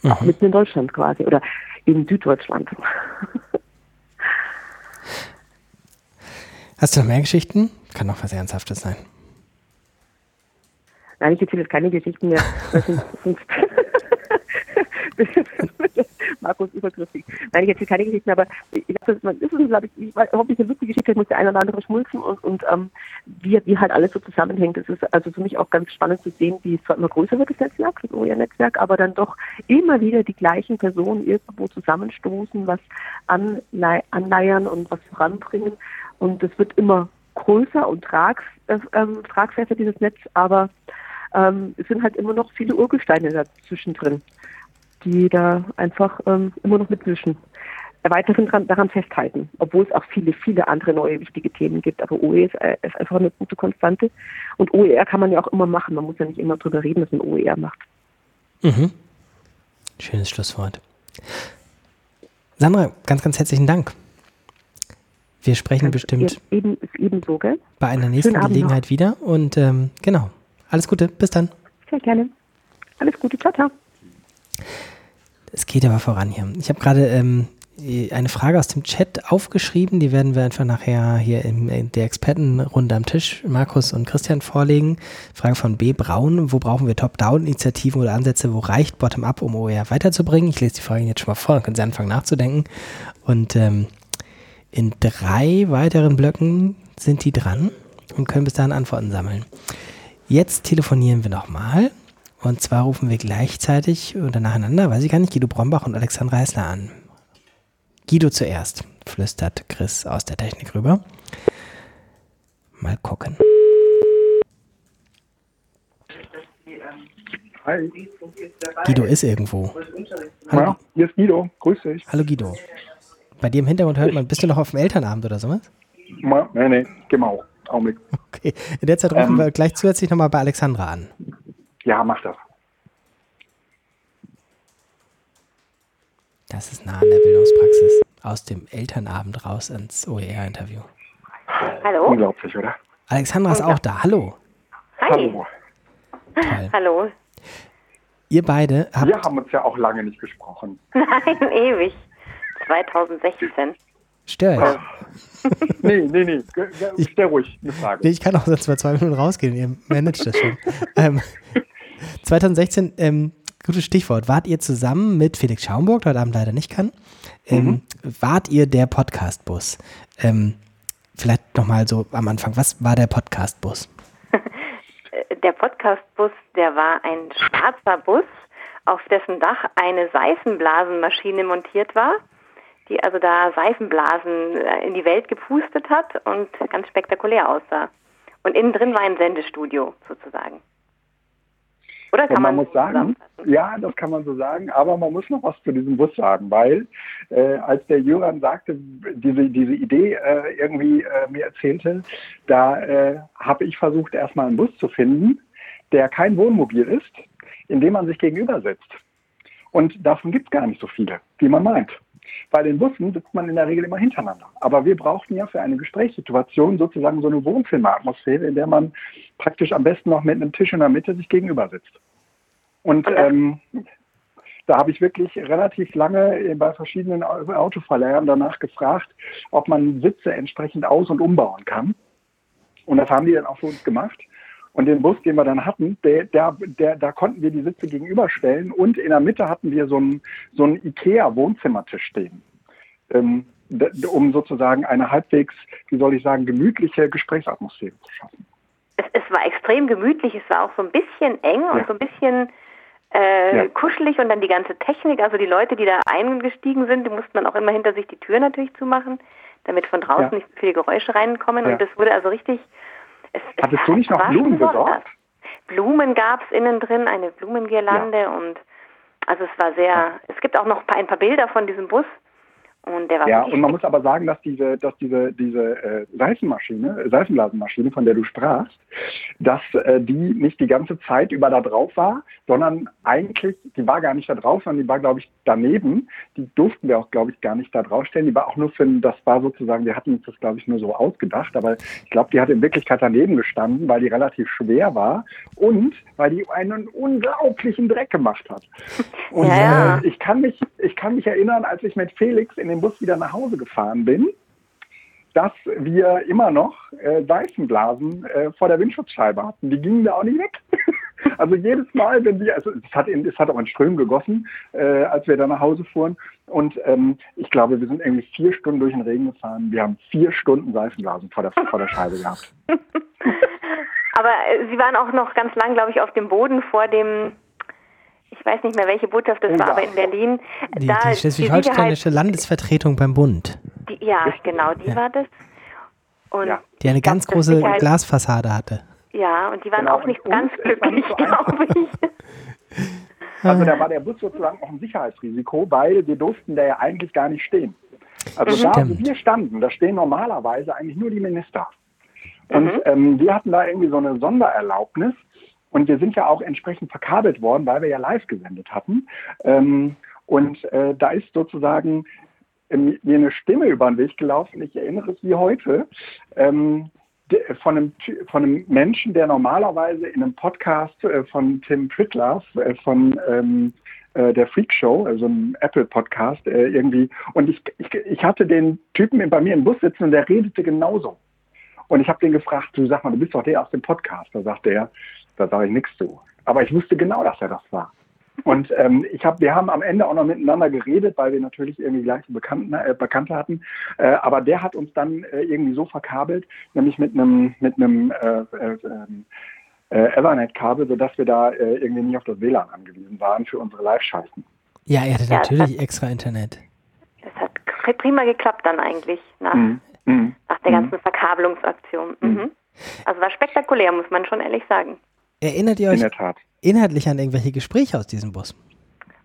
Auch mitten in Deutschland quasi oder in Süddeutschland. Hast du noch mehr Geschichten? Kann noch was Ernsthaftes sein. Nein, ich erzähle jetzt keine Geschichten mehr. Sind, sind Markus übergriffig. Nein, ich erzähle keine Geschichten, aber ich glaube, das ist, glaube ich, ich hoffentlich eine lustige Geschichte, muss der eine oder andere schmulzen und, und ähm, wie, wie halt alles so zusammenhängt. Es ist also für mich auch ganz spannend zu sehen, wie es zwar immer größer wird, das Netzwerk, das OER-Netzwerk, aber dann doch immer wieder die gleichen Personen irgendwo zusammenstoßen, was anlei anleiern und was voranbringen. Und es wird immer größer und trag, äh, ähm, tragfester, dieses Netz, aber ähm, es sind halt immer noch viele Urgesteine dazwischen drin, die da einfach ähm, immer noch mitwischen. Weiterhin dran, daran festhalten, obwohl es auch viele, viele andere neue wichtige Themen gibt. Aber OE ist, äh, ist einfach eine gute Konstante. Und OER kann man ja auch immer machen. Man muss ja nicht immer drüber reden, dass man OER macht. Mhm. Schönes Schlusswort. Sandra, ganz, ganz herzlichen Dank. Wir sprechen bestimmt Ihr- Eben, ebenso, gell? bei einer nächsten Schönen Gelegenheit wieder. Und ähm, genau. Alles Gute. Bis dann. Sehr gerne. Alles Gute. Ciao, ciao. Es geht aber voran hier. Ich habe gerade ähm, eine Frage aus dem Chat aufgeschrieben. Die werden wir einfach nachher hier in, der Expertenrunde am Tisch, Markus und Christian, vorlegen. Frage von B. Braun. Wo brauchen wir Top-Down-Initiativen oder Ansätze? Wo reicht Bottom-Up, um OER weiterzubringen? Ich lese die Frage jetzt schon mal vor, dann können Sie anfangen nachzudenken. Und ähm, in drei weiteren Blöcken sind die dran und können bis dahin Antworten sammeln. Jetzt telefonieren wir nochmal. Und zwar rufen wir gleichzeitig oder nacheinander, weiß ich gar nicht, Guido Brombach und Alexandra Hessler an. Guido zuerst, flüstert Chris aus der Technik rüber. Mal gucken. Hi. Guido ist irgendwo. Ja, hier ist Guido. Grüß dich. Hallo Guido. Bei dir im Hintergrund hört man, bist du noch auf dem Elternabend oder sowas? Nee, nee, genau. Augenblick. Okay. In der Zeit rufen Ähm. wir gleich zusätzlich nochmal bei Alexandra an. Ja, mach das. Das ist nah an der Bildungspraxis. Aus dem Elternabend raus ins OER-Interview. Hallo? Unglaublich, oder? Alexandra ist auch da. Hallo. Hi. Hallo. Toll. Hallo. Ihr beide habt. Wir haben uns ja auch lange nicht gesprochen. Nein, ewig. 2016. Stör ich. nee, nee, nee. Ge- ge- Stell ruhig eine Frage. Nee, ich kann auch sonst mal zwei Minuten rausgehen. Ihr managt das schon. ähm, 2016, ähm, gutes Stichwort. Wart ihr zusammen mit Felix Schaumburg, der heute Abend leider nicht kann? Ähm, Wart ihr der Podcast-Bus? Ähm, vielleicht nochmal so am Anfang. Was war der Podcast-Bus? Der Podcastbus, der war ein schwarzer Bus, auf dessen Dach eine Seifenblasenmaschine montiert war, die also da Seifenblasen äh, in die Welt gepustet hat und ganz spektakulär aussah. Und innen drin war ein Sendestudio sozusagen. Oder kann Und man man muss sagen, ja, das kann man so sagen, aber man muss noch was zu diesem Bus sagen, weil äh, als der Jöran sagte, diese, diese Idee äh, irgendwie äh, mir erzählte, da äh, habe ich versucht, erstmal einen Bus zu finden, der kein Wohnmobil ist, in dem man sich gegenüber sitzt. Und davon gibt es gar nicht so viele, wie man meint. Bei den Bussen sitzt man in der Regel immer hintereinander. Aber wir brauchten ja für eine Gesprächssituation sozusagen so eine Wohnzimmeratmosphäre, in der man praktisch am besten noch mit einem Tisch in der Mitte sich gegenüber sitzt. Und ähm, da habe ich wirklich relativ lange bei verschiedenen Au- Autoverleihern danach gefragt, ob man Sitze entsprechend aus- und umbauen kann. Und das haben die dann auch für uns gemacht. Und den Bus, den wir dann hatten, der, der, der, da konnten wir die Sitze gegenüberstellen und in der Mitte hatten wir so einen, so einen IKEA-Wohnzimmertisch stehen, ähm, um sozusagen eine halbwegs, wie soll ich sagen, gemütliche Gesprächsatmosphäre zu schaffen. Es, es war extrem gemütlich, es war auch so ein bisschen eng und so ein bisschen äh, Ja. kuschelig und dann die ganze Technik, also die Leute, die da eingestiegen sind, die mussten dann auch immer hinter sich die Tür natürlich zumachen, damit von draußen Ja. nicht so viele Geräusche reinkommen Ja. und das wurde also richtig... Es, es Hattest du nicht noch Blumen besorgt? Blumen gab es innen drin, eine Blumengirlande und also es war sehr, es gibt auch noch ein paar Bilder von diesem Bus und Ja, und man muss aber sagen, dass diese, dass diese, diese äh, Seifenmaschine, Seifenblasenmaschine, von der du sprachst, dass äh, die nicht die ganze Zeit über da drauf war, sondern eigentlich, die war gar nicht da drauf, sondern die war, glaube ich, daneben. Die durften wir auch, glaube ich, gar nicht da draufstellen. Die war auch nur für, das war sozusagen, wir hatten uns das, glaube ich, nur so ausgedacht, aber ich glaube, die hat in Wirklichkeit daneben gestanden, weil die relativ schwer war und weil die einen unglaublichen Dreck gemacht hat. Und Ja, ja. Äh, ich kann mich, ich kann mich erinnern, als ich mit Felix in den Bus wieder nach Hause gefahren bin, dass wir immer noch äh, Seifenblasen äh, vor der Windschutzscheibe hatten. Die gingen da auch nicht weg. also jedes Mal, wenn wir, also es hat, in, es hat auch in Strömen gegossen, äh, als wir da nach Hause fuhren. Und ähm, ich glaube, wir sind irgendwie vier Stunden durch den Regen gefahren. Wir haben vier Stunden Seifenblasen vor der, vor der Scheibe gehabt. Aber äh, sie waren auch noch ganz lang, glaube ich, auf dem Boden vor dem, ich weiß nicht mehr, welche Botschaft das war, aber in Berlin. Die, da die schleswig-holsteinische Landesvertretung beim Bund, die, ja, genau, die war das. Und ja. die eine ganz große Sicherheit- Glasfassade hatte. und die waren Genau, auch nicht und ganz glücklich, so glaube ich. Also da war der Bus sozusagen auch ein Sicherheitsrisiko, weil wir durften da ja eigentlich gar nicht stehen. Also da, wo Stimmt. wir standen, da stehen normalerweise eigentlich nur die Minister. Und ähm, wir hatten da irgendwie so eine Sondererlaubnis. Und wir sind ja auch entsprechend verkabelt worden, weil wir ja live gesendet hatten. Ähm, und äh, da ist sozusagen ähm, mir eine Stimme über den Weg gelaufen. Ich erinnere es wie heute. Ähm, von einem, von einem Menschen, der normalerweise in einem Podcast äh, von Tim Pritloff, äh, von ähm, äh, der Freak Show, also einem Apple-Podcast äh, irgendwie, und ich, ich, ich hatte den Typen bei mir im Bus sitzen und der redete genauso. Und ich habe den gefragt, du sag mal, du bist doch der aus dem Podcast. Da sagte er, da sage ich nichts zu. Aber ich wusste genau, dass er das war. Und ähm, ich hab, wir haben am Ende auch noch miteinander geredet, weil wir natürlich irgendwie gleiche Bekannten, äh, Bekannte hatten. Äh, aber der hat uns dann äh, irgendwie so verkabelt, nämlich mit einem mit einem äh, äh, ähm, äh, Ethernet-Kabel, sodass wir da äh, irgendwie nicht auf das WLAN angewiesen waren für unsere Live-Schalten. Ja, er hatte Ja, natürlich extra Internet. Das hat pr- prima geklappt dann eigentlich nach, Mhm. Mhm. nach der ganzen Verkabelungsaktion. Mhm. Also war spektakulär, muss man schon ehrlich sagen. Erinnert ihr In euch der Tat. inhaltlich an irgendwelche Gespräche aus diesem Bus?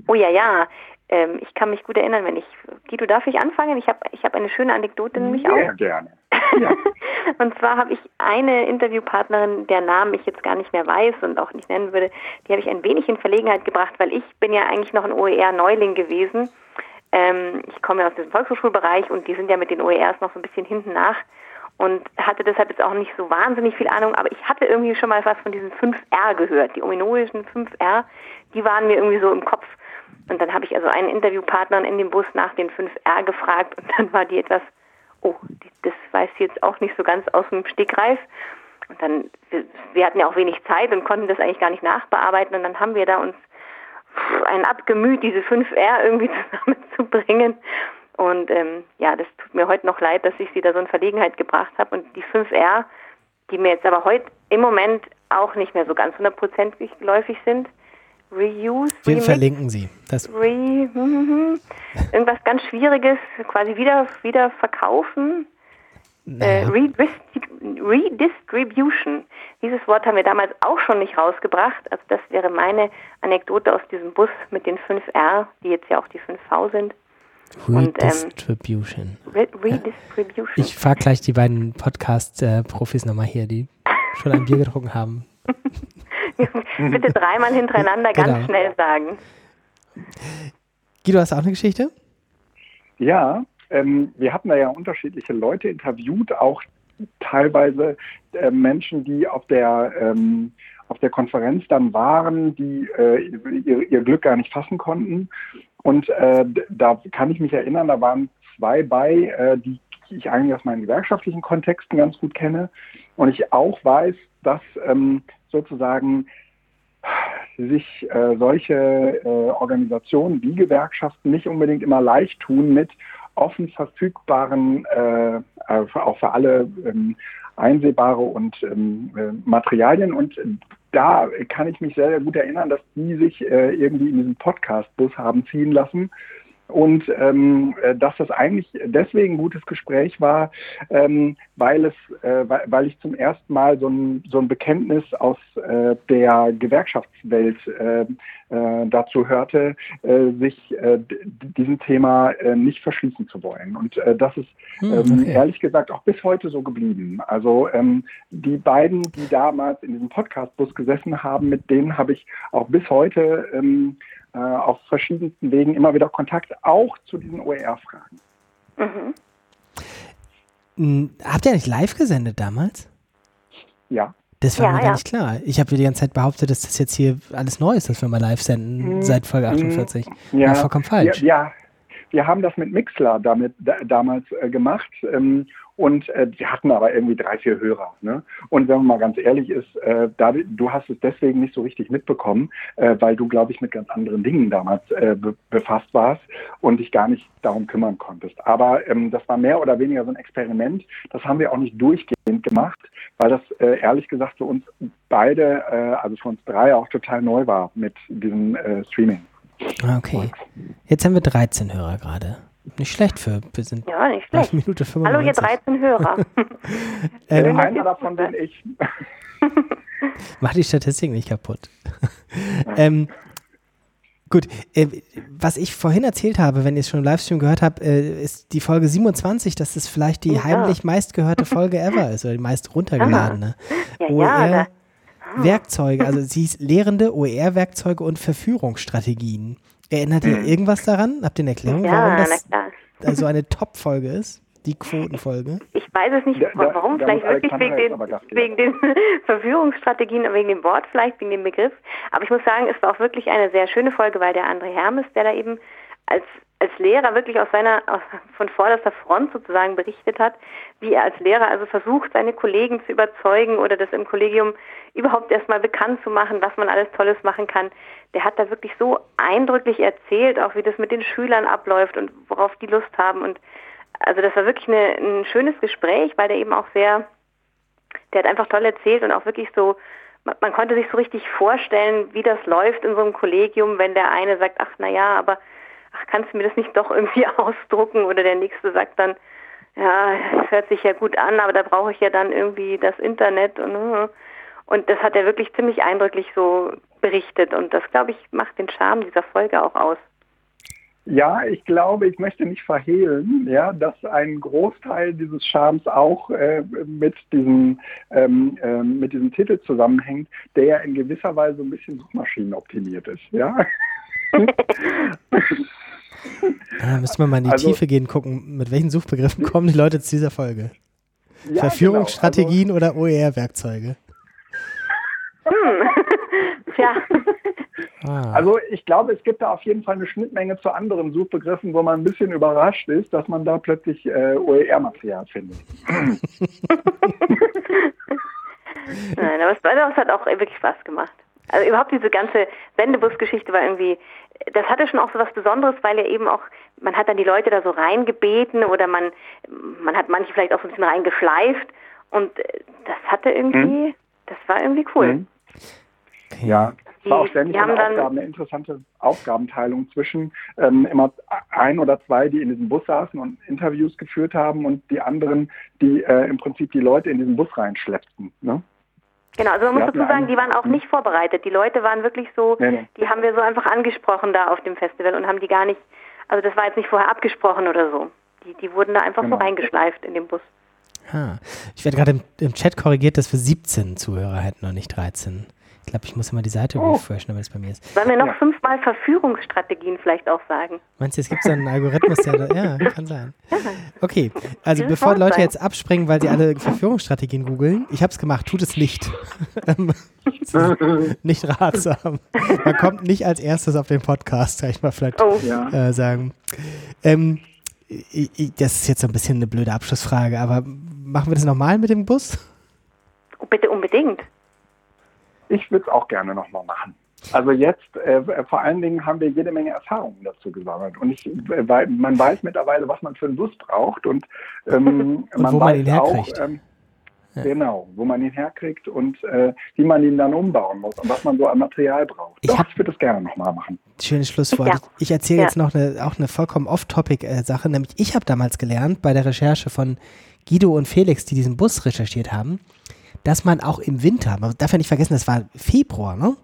Oh ja, ja. Ähm, ich kann mich gut erinnern, wenn ich. Guido, darf ich anfangen? Ich habe ich hab eine schöne Anekdote nämlich Sehr auch. gerne. Und zwar habe ich eine Interviewpartnerin, der Namen ich jetzt gar nicht mehr weiß und auch nicht nennen würde, die habe ich ein wenig in Verlegenheit gebracht, weil ich bin ja eigentlich noch ein OER-Neuling gewesen. Ähm, ich komme ja aus dem Volkshochschulbereich und die sind ja mit den OERs noch so ein bisschen hinten nach und hatte deshalb jetzt auch nicht so wahnsinnig viel Ahnung, aber ich hatte irgendwie schon mal was von diesen 5R gehört. Die ominösen 5R, die waren mir irgendwie so im Kopf. Und dann habe ich also einen Interviewpartner in dem Bus nach den 5R gefragt und dann war die etwas, oh, die, das weiß sie jetzt auch nicht so ganz aus dem Stegreif. Und dann, wir, wir hatten ja auch wenig Zeit und konnten das eigentlich gar nicht nachbearbeiten und dann haben wir da uns pff, ein abgemüht, diese 5R irgendwie zusammenzubringen. Und ähm, ja, das tut mir heute noch leid, dass ich sie da so in Verlegenheit gebracht habe. Und die 5R, die mir jetzt aber heute im Moment auch nicht mehr so ganz hundertprozentig geläufig sind, Reuse, Wir Remix, verlinken sie. Das, Re, hm, hm, hm. irgendwas ganz Schwieriges, quasi wieder, wieder verkaufen. Äh, naja. Redistribu- Redistribution. Dieses Wort haben wir damals auch schon nicht rausgebracht. Also das wäre meine Anekdote aus diesem Bus mit den 5R, die jetzt ja auch die 5V sind. Redistribution. Und, ähm, Re Redistribution. Ich frage gleich die beiden Podcast-Profis nochmal hier, die schon ein Bier getrunken haben. Bitte dreimal hintereinander ganz Genau. schnell sagen. Guido, hast du auch eine Geschichte? Ja, ähm, wir hatten da ja unterschiedliche Leute interviewt, auch teilweise äh, Menschen, die auf der ähm, auf der Konferenz dann waren, die äh, ihr, ihr Glück gar nicht fassen konnten. Und äh, da kann ich mich erinnern, da waren zwei bei, äh, die ich eigentlich aus meinen gewerkschaftlichen Kontexten ganz gut kenne. Und ich auch weiß, dass ähm, sozusagen sich äh, solche äh, Organisationen wie Gewerkschaften nicht unbedingt immer leicht tun mit offen verfügbaren, äh, äh, auch für alle ähm, einsehbare und ähm, äh, Materialien. Und da kann ich mich sehr, sehr gut erinnern, dass die sich äh, irgendwie in diesem Podcast-Bus haben ziehen lassen. Und ähm, äh, dass das eigentlich deswegen ein gutes Gespräch war, ähm, weil es, äh, weil, weil ich zum ersten Mal so ein, so ein Bekenntnis aus äh, der Gewerkschaftswelt äh, äh, dazu hörte, äh, sich diesem Thema nicht verschließen zu wollen. Und das ist Hm, ähm, okay. ehrlich gesagt auch bis heute so geblieben. Also ähm, die beiden, die damals in diesem Podcast-Bus gesessen haben, mit denen habe ich auch bis heute ähm, äh, auf verschiedensten Wegen immer wieder Kontakt, auch zu diesen OER-Fragen. Mhm. Hm, Habt ihr nicht live gesendet damals? Ja. Das war Ja, mir gar ja. nicht klar. Ich habe die ganze Zeit behauptet, dass das jetzt hier alles neu ist, dass wir mal live senden Mm, seit Folge mm, 48. Ja, War vollkommen falsch. Ja, ja, wir haben das mit Mixler damit da, damals äh, gemacht ähm, und äh, die hatten aber irgendwie drei, vier Hörer. Ne? Und wenn man mal ganz ehrlich ist, äh, David, du hast es deswegen nicht so richtig mitbekommen, äh, weil du, glaube ich, mit ganz anderen Dingen damals äh, be befasst warst und dich gar nicht darum kümmern konntest. Aber ähm, das war mehr oder weniger so ein Experiment. Das haben wir auch nicht durchgehend gemacht, weil das äh, ehrlich gesagt für uns beide, äh, also für uns drei auch total neu war mit diesem äh, Streaming. Ah, Okay. Jetzt haben wir 13 Hörer gerade. Nicht schlecht für, wir sind Ja, nicht schlecht. Minute 95. Hallo, ihr 13 Hörer. Ähm, Einer davon bin ich. Mach die Statistik nicht kaputt. ähm, gut, äh, was ich vorhin erzählt habe, wenn ihr es schon im Livestream gehört habt, äh, ist die Folge 27, dass das vielleicht die Ja. heimlich meistgehörte Folge ever ist oder die meist runtergeladene. Ja, ja, OER da- Werkzeuge, also sie hieß Lehrende OER-Werkzeuge und Verführungsstrategien. Erinnert ihr Mhm. irgendwas daran? Habt ihr eine Erklärung, Ja, warum das klar. also eine Top-Folge ist? Die Quotenfolge? Ich weiß es nicht, Da- da- warum. da vielleicht wirklich wegen den, wegen den Verführungsstrategien, wegen dem Wort vielleicht, wegen dem Begriff. Aber ich muss sagen, es war auch wirklich eine sehr schöne Folge, weil der André Hermes, der da eben als, als Lehrer wirklich aus seiner, aus, von vorderster Front sozusagen berichtet hat, wie er als Lehrer also versucht, seine Kollegen zu überzeugen oder das im Kollegium überhaupt erstmal bekannt zu machen, was man alles Tolles machen kann. Der hat da wirklich so eindrücklich erzählt, auch wie das mit den Schülern abläuft und worauf die Lust haben und also das war wirklich eine, ein schönes Gespräch, weil der eben auch sehr, der hat einfach toll erzählt und auch wirklich so, man, konnte sich so richtig vorstellen, wie das läuft in so einem Kollegium, wenn der eine sagt, ach na ja, aber ach, kannst du mir das nicht doch irgendwie ausdrucken oder der nächste sagt dann, ja, das hört sich ja gut an, aber da brauche ich ja dann irgendwie das Internet und äh. und das hat er wirklich ziemlich eindrücklich so berichtet und das glaube ich macht den Charme dieser Folge auch aus. Ja, ich glaube, ich möchte nicht verhehlen, ja, dass ein Großteil dieses Charmes auch äh, mit diesem ähm, ähm, mit diesem Titel zusammenhängt, der ja in gewisser Weise ein bisschen suchmaschinenoptimiert ist, ja. Da müssen wir mal in die Also- Tiefe gehen, gucken, mit welchen Suchbegriffen kommen die Leute zu dieser Folge. Ja, Verführungsstrategien oder OER-Werkzeuge? Hm. Tja. Ah. Also ich glaube, es gibt da auf jeden Fall eine Schnittmenge zu anderen Suchbegriffen, wo man ein bisschen überrascht ist, dass man da plötzlich äh, OER-Material findet. Nein, aber es, hat auch wirklich Spaß gemacht. Also überhaupt diese ganze Sendebus-Geschichte war irgendwie, das hatte schon auch so was Besonderes, weil ja eben auch, man hat dann die Leute da so reingebeten oder man, man hat manche vielleicht auch so ein bisschen reingeschleift und äh, das hatte irgendwie, Hm. das war irgendwie cool. Mhm. Ja, es war auch ständig eine, dann- Aufgaben, eine interessante Aufgabenteilung zwischen ähm, immer ein oder zwei, die in diesem Bus saßen und Interviews geführt haben und die anderen, die äh, im Prinzip die Leute in diesen Bus reinschleppten. Ne? Genau, also man muss dazu sagen, die waren auch nicht vorbereitet. Die Leute waren wirklich so, Nee, nee. die haben wir so einfach angesprochen da auf dem Festival und haben die gar nicht, also das war jetzt nicht vorher abgesprochen oder so. Die, die wurden da einfach Genau. so reingeschleift in den Bus. Ah. Ich werde gerade im, im Chat korrigiert, dass wir 17 Zuhörer hätten und nicht 13. Ich glaube, ich muss immer die Seite Oh. refreshen, damit es bei mir ist. Sollen wir noch fünfmal Verführungsstrategien vielleicht auch sagen? Meinst du, es gibt so einen Algorithmus, der da, ja, kann sein. Okay, also Dieses bevor Leute Vorteil. jetzt abspringen, weil sie alle Verführungsstrategien googeln, ich habe es gemacht, tut es nicht. Nicht ratsam. Man kommt nicht als erstes auf den Podcast, kann ich mal vielleicht Oh. Ja. äh, sagen. Ähm, das ist jetzt so ein bisschen eine blöde Abschlussfrage, aber machen wir das nochmal mit dem Bus? Oh, bitte unbedingt. Ich würde es auch gerne nochmal machen. Also jetzt, äh, vor allen Dingen haben wir jede Menge Erfahrungen dazu gesammelt. Und ich, äh, weil man weiß mittlerweile, was man für einen Bus braucht und, ähm, Und wo man weiß ihn herkriegt. Auch, ähm, Genau, wo man ihn herkriegt und äh, wie man ihn dann umbauen muss und was man so an Material braucht. Ich Doch, hab- ich würde es gerne nochmal machen. Schönes Schlusswort. Ja. Ich, ich erzähle Ja. jetzt noch eine, auch eine vollkommen off-topic-Sache, nämlich ich habe damals gelernt bei der Recherche von Guido und Felix, die diesen Bus recherchiert haben, dass man auch im Winter, man darf ja nicht vergessen, das war Februar, ne?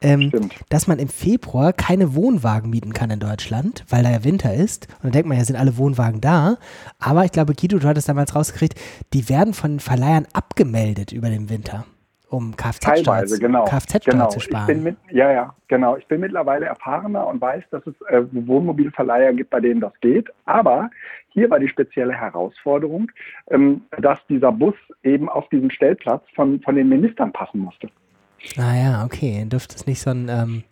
Ähm, dass man im Februar keine Wohnwagen mieten kann in Deutschland, weil da ja Winter ist. Und dann denkt man ja, sind alle Wohnwagen da. Aber ich glaube, Guido, du hattest damals rausgekriegt, die werden von den Verleihern abgemeldet über den Winter, um Kfz-Steuer genau. Kfz genau. zu Ich sparen. bin mit, ja, ja, genau. Ich bin mittlerweile erfahrener und weiß, dass es äh, Wohnmobilverleiher gibt, bei denen das geht. Aber hier war die spezielle Herausforderung, ähm, dass dieser Bus eben auf diesen Stellplatz von, von den Ministern passen musste. Ah ja, okay. Dürfte es nicht so ein, ähm,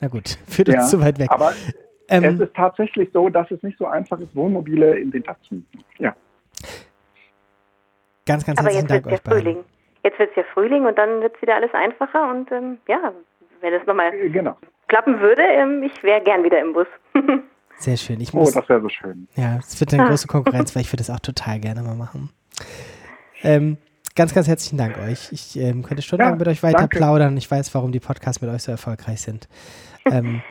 na gut, führt uns Ja, zu weit weg. Aber Ähm, es ist tatsächlich so, dass es nicht so einfach ist, Wohnmobile in den Tag zu mieten. Ja. Ganz, ganz Aber herzlichen jetzt Dank wird euch ja beiden. Frühling. Jetzt wird es ja Frühling und dann wird es wieder alles einfacher und ähm, ja, wenn es nochmal genau. klappen würde, ähm, ich wäre gern wieder im Bus. Sehr schön. Ich Oh, muss, das wäre so schön. Ja, es wird eine Ah. große Konkurrenz, weil ich würde das auch total gerne mal machen. Ähm, ganz, ganz herzlichen Dank euch. Ich ähm, könnte stundenlang Ja, mit euch weiter danke. plaudern. Ich weiß, warum die Podcasts mit euch so erfolgreich sind. Ähm,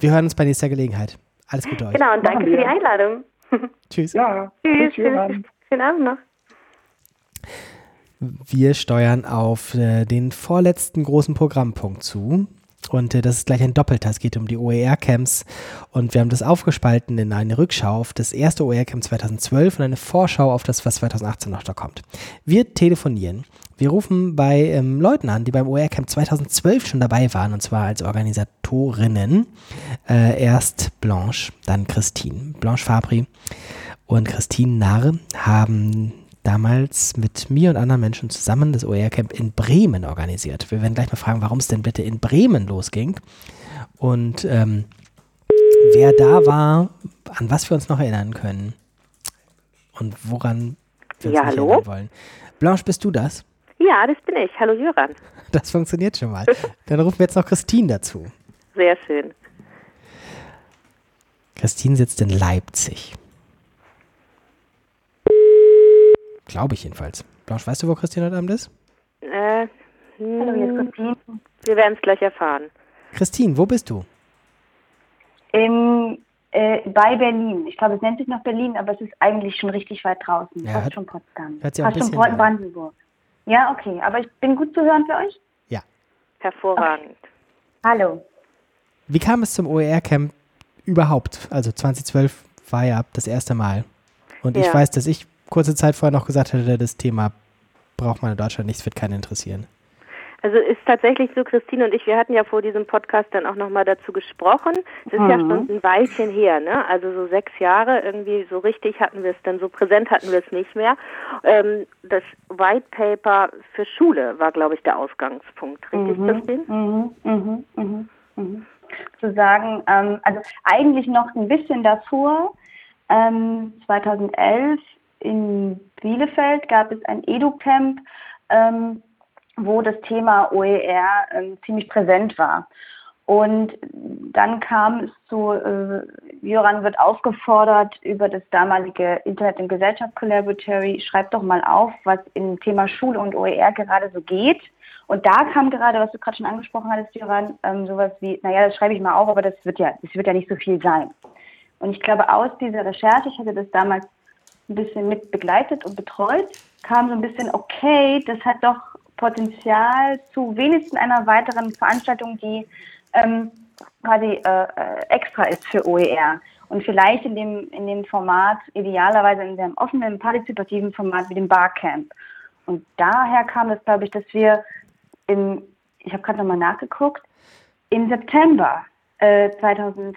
wir hören uns bei nächster Gelegenheit. Alles Gute euch. genau, und danke für die. Einladung. Tschüss. Ja, Tschüss. tschüss, Johann. Schönen Abend noch. Wir steuern auf äh, den vorletzten großen Programmpunkt zu. Und äh, das ist gleich ein Doppelter. Es geht um die OER-Camps. Und wir haben das aufgespalten in eine Rückschau auf das erste OER-Camp 2012 und eine Vorschau auf das, was 2018 noch da kommt. Wir telefonieren. Wir rufen bei ähm, Leuten an, die beim OER-Camp 2012 schon dabei waren, und zwar als Organisatorinnen. Äh, erst Blanche, dann Christine. Blanche Fabri und Christine Narr haben damals mit mir und anderen Menschen zusammen das OER-Camp in Bremen organisiert. Wir werden gleich mal fragen, warum es denn bitte in Bremen losging und ähm, wer da war, an was wir uns noch erinnern können und woran wir uns Ja, nicht hallo? erinnern wollen. Blanche, bist du das? Ja, das bin ich. Hallo Jöran. Das funktioniert schon mal. Dann rufen wir jetzt noch Christine dazu. Sehr schön. Christine sitzt in Leipzig. Glaube ich jedenfalls. Blanche, weißt du, wo Christine heute Abend ist? Äh, Hallo, hier ist Christine. Wir werden es gleich erfahren. Christine, wo bist du? Im, äh, bei Berlin. Ich glaube, es nennt sich noch Berlin, aber es ist eigentlich schon richtig weit draußen. Ja, Fast hört- schon Potsdam. hört sich auch ein Fast schon so an. Brandenburg. Ja, okay. Aber ich bin gut zu hören für euch? Hervorragend. Hallo. Wie kam es zum OER-Camp überhaupt? Also 2012 war ja das erste Mal. Und ich Ja. weiß, dass ich kurze Zeit vorher noch gesagt hatte, das Thema braucht man in Deutschland nicht, es wird keinen interessieren. Also ist tatsächlich so, Christine und ich, wir hatten ja vor diesem Podcast dann auch nochmal dazu gesprochen. Es ist ja Mhm. schon ein Weilchen her, ne? Also so sechs Jahre, irgendwie so richtig hatten wir es dann, so präsent hatten wir es nicht mehr. Ähm, das White Paper für Schule war, glaube ich, der Ausgangspunkt. Richtig, Mhm, Christine? Mhm, mhm, mhm, mhm. Zu sagen, ähm, also eigentlich noch ein bisschen davor, ähm, 2011 in Bielefeld gab es ein Edu-Camp, ähm, wo das Thema OER ähm, ziemlich präsent war. Und dann kam es zu, äh, Jöran wird aufgefordert über das damalige Internet- und Gesellschaft Collaboratory, schreibt doch mal auf, was im Thema Schule und OER gerade so geht. Und da kam gerade, was du gerade schon angesprochen hattest, Jöran, ähm, sowas wie, naja, das schreibe ich mal auf, aber das wird ja, das wird ja nicht so viel sein. Und ich glaube, aus dieser Recherche, ich hatte das damals ein bisschen mit begleitet und betreut, kam so ein bisschen, okay, das hat doch Potenzial zu wenigstens einer weiteren Veranstaltung, die ähm, quasi äh, äh extra ist für OER. Und vielleicht in dem, in dem Format, idealerweise in dem offenen, partizipativen Format wie dem Barcamp. Und daher kam es, glaube ich, dass wir im, ich habe gerade nochmal nachgeguckt, im September äh, 2012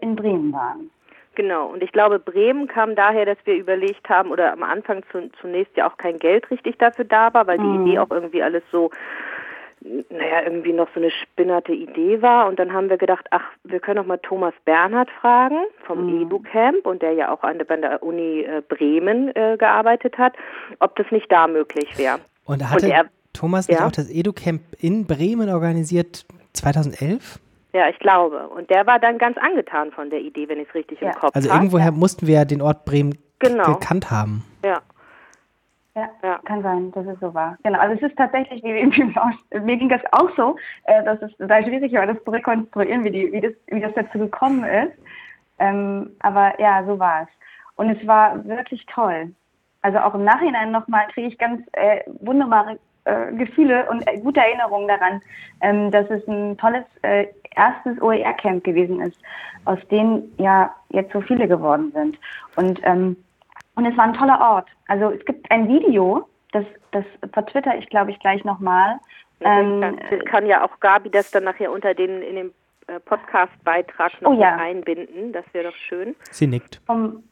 in Bremen waren. Genau, und ich glaube, Bremen kam daher, dass wir überlegt haben, oder am Anfang zu, zunächst ja auch kein Geld richtig dafür da war, weil die Mhm. Idee auch irgendwie alles so, naja, irgendwie noch so eine spinnerte Idee war. Und dann haben wir gedacht, ach, wir können doch mal Thomas Bernhard fragen vom Mhm. EduCamp und der ja auch an der, bei der Uni äh, Bremen äh, gearbeitet hat, ob das nicht da möglich wäre. Und hatte er- Thomas nicht ja? auch das EduCamp in Bremen organisiert 2011? Ja, ich glaube. Und der war dann ganz angetan von der Idee, wenn ich es richtig im Kopf Also habe. irgendwoher mussten wir ja den Ort Bremen Genau. gekannt haben. Ja. Ja, kann sein, dass es so war. Genau, also es ist tatsächlich, wie, mir ging das auch so, äh, dass es total schwierig war, das zu rekonstruieren, wie, die, wie, das, wie das dazu gekommen ist. Ähm, aber ja, so war es. Und es war wirklich toll. Also auch im Nachhinein nochmal kriege ich ganz äh, wunderbare äh, Gefühle und äh, gute Erinnerungen daran, ähm, dass es ein tolles äh, erstes OER-Camp gewesen ist, aus denen ja jetzt so viele geworden sind. Und ähm, und es war ein toller Ort. Also es gibt ein Video, das, das vertwitter ich, glaube ich, gleich nochmal. Ähm, Das kann ja auch Gabi das dann nachher unter den in dem äh, Podcast-Beitrag noch Oh ja. einbinden. Das wäre doch schön. Sie nickt. vom,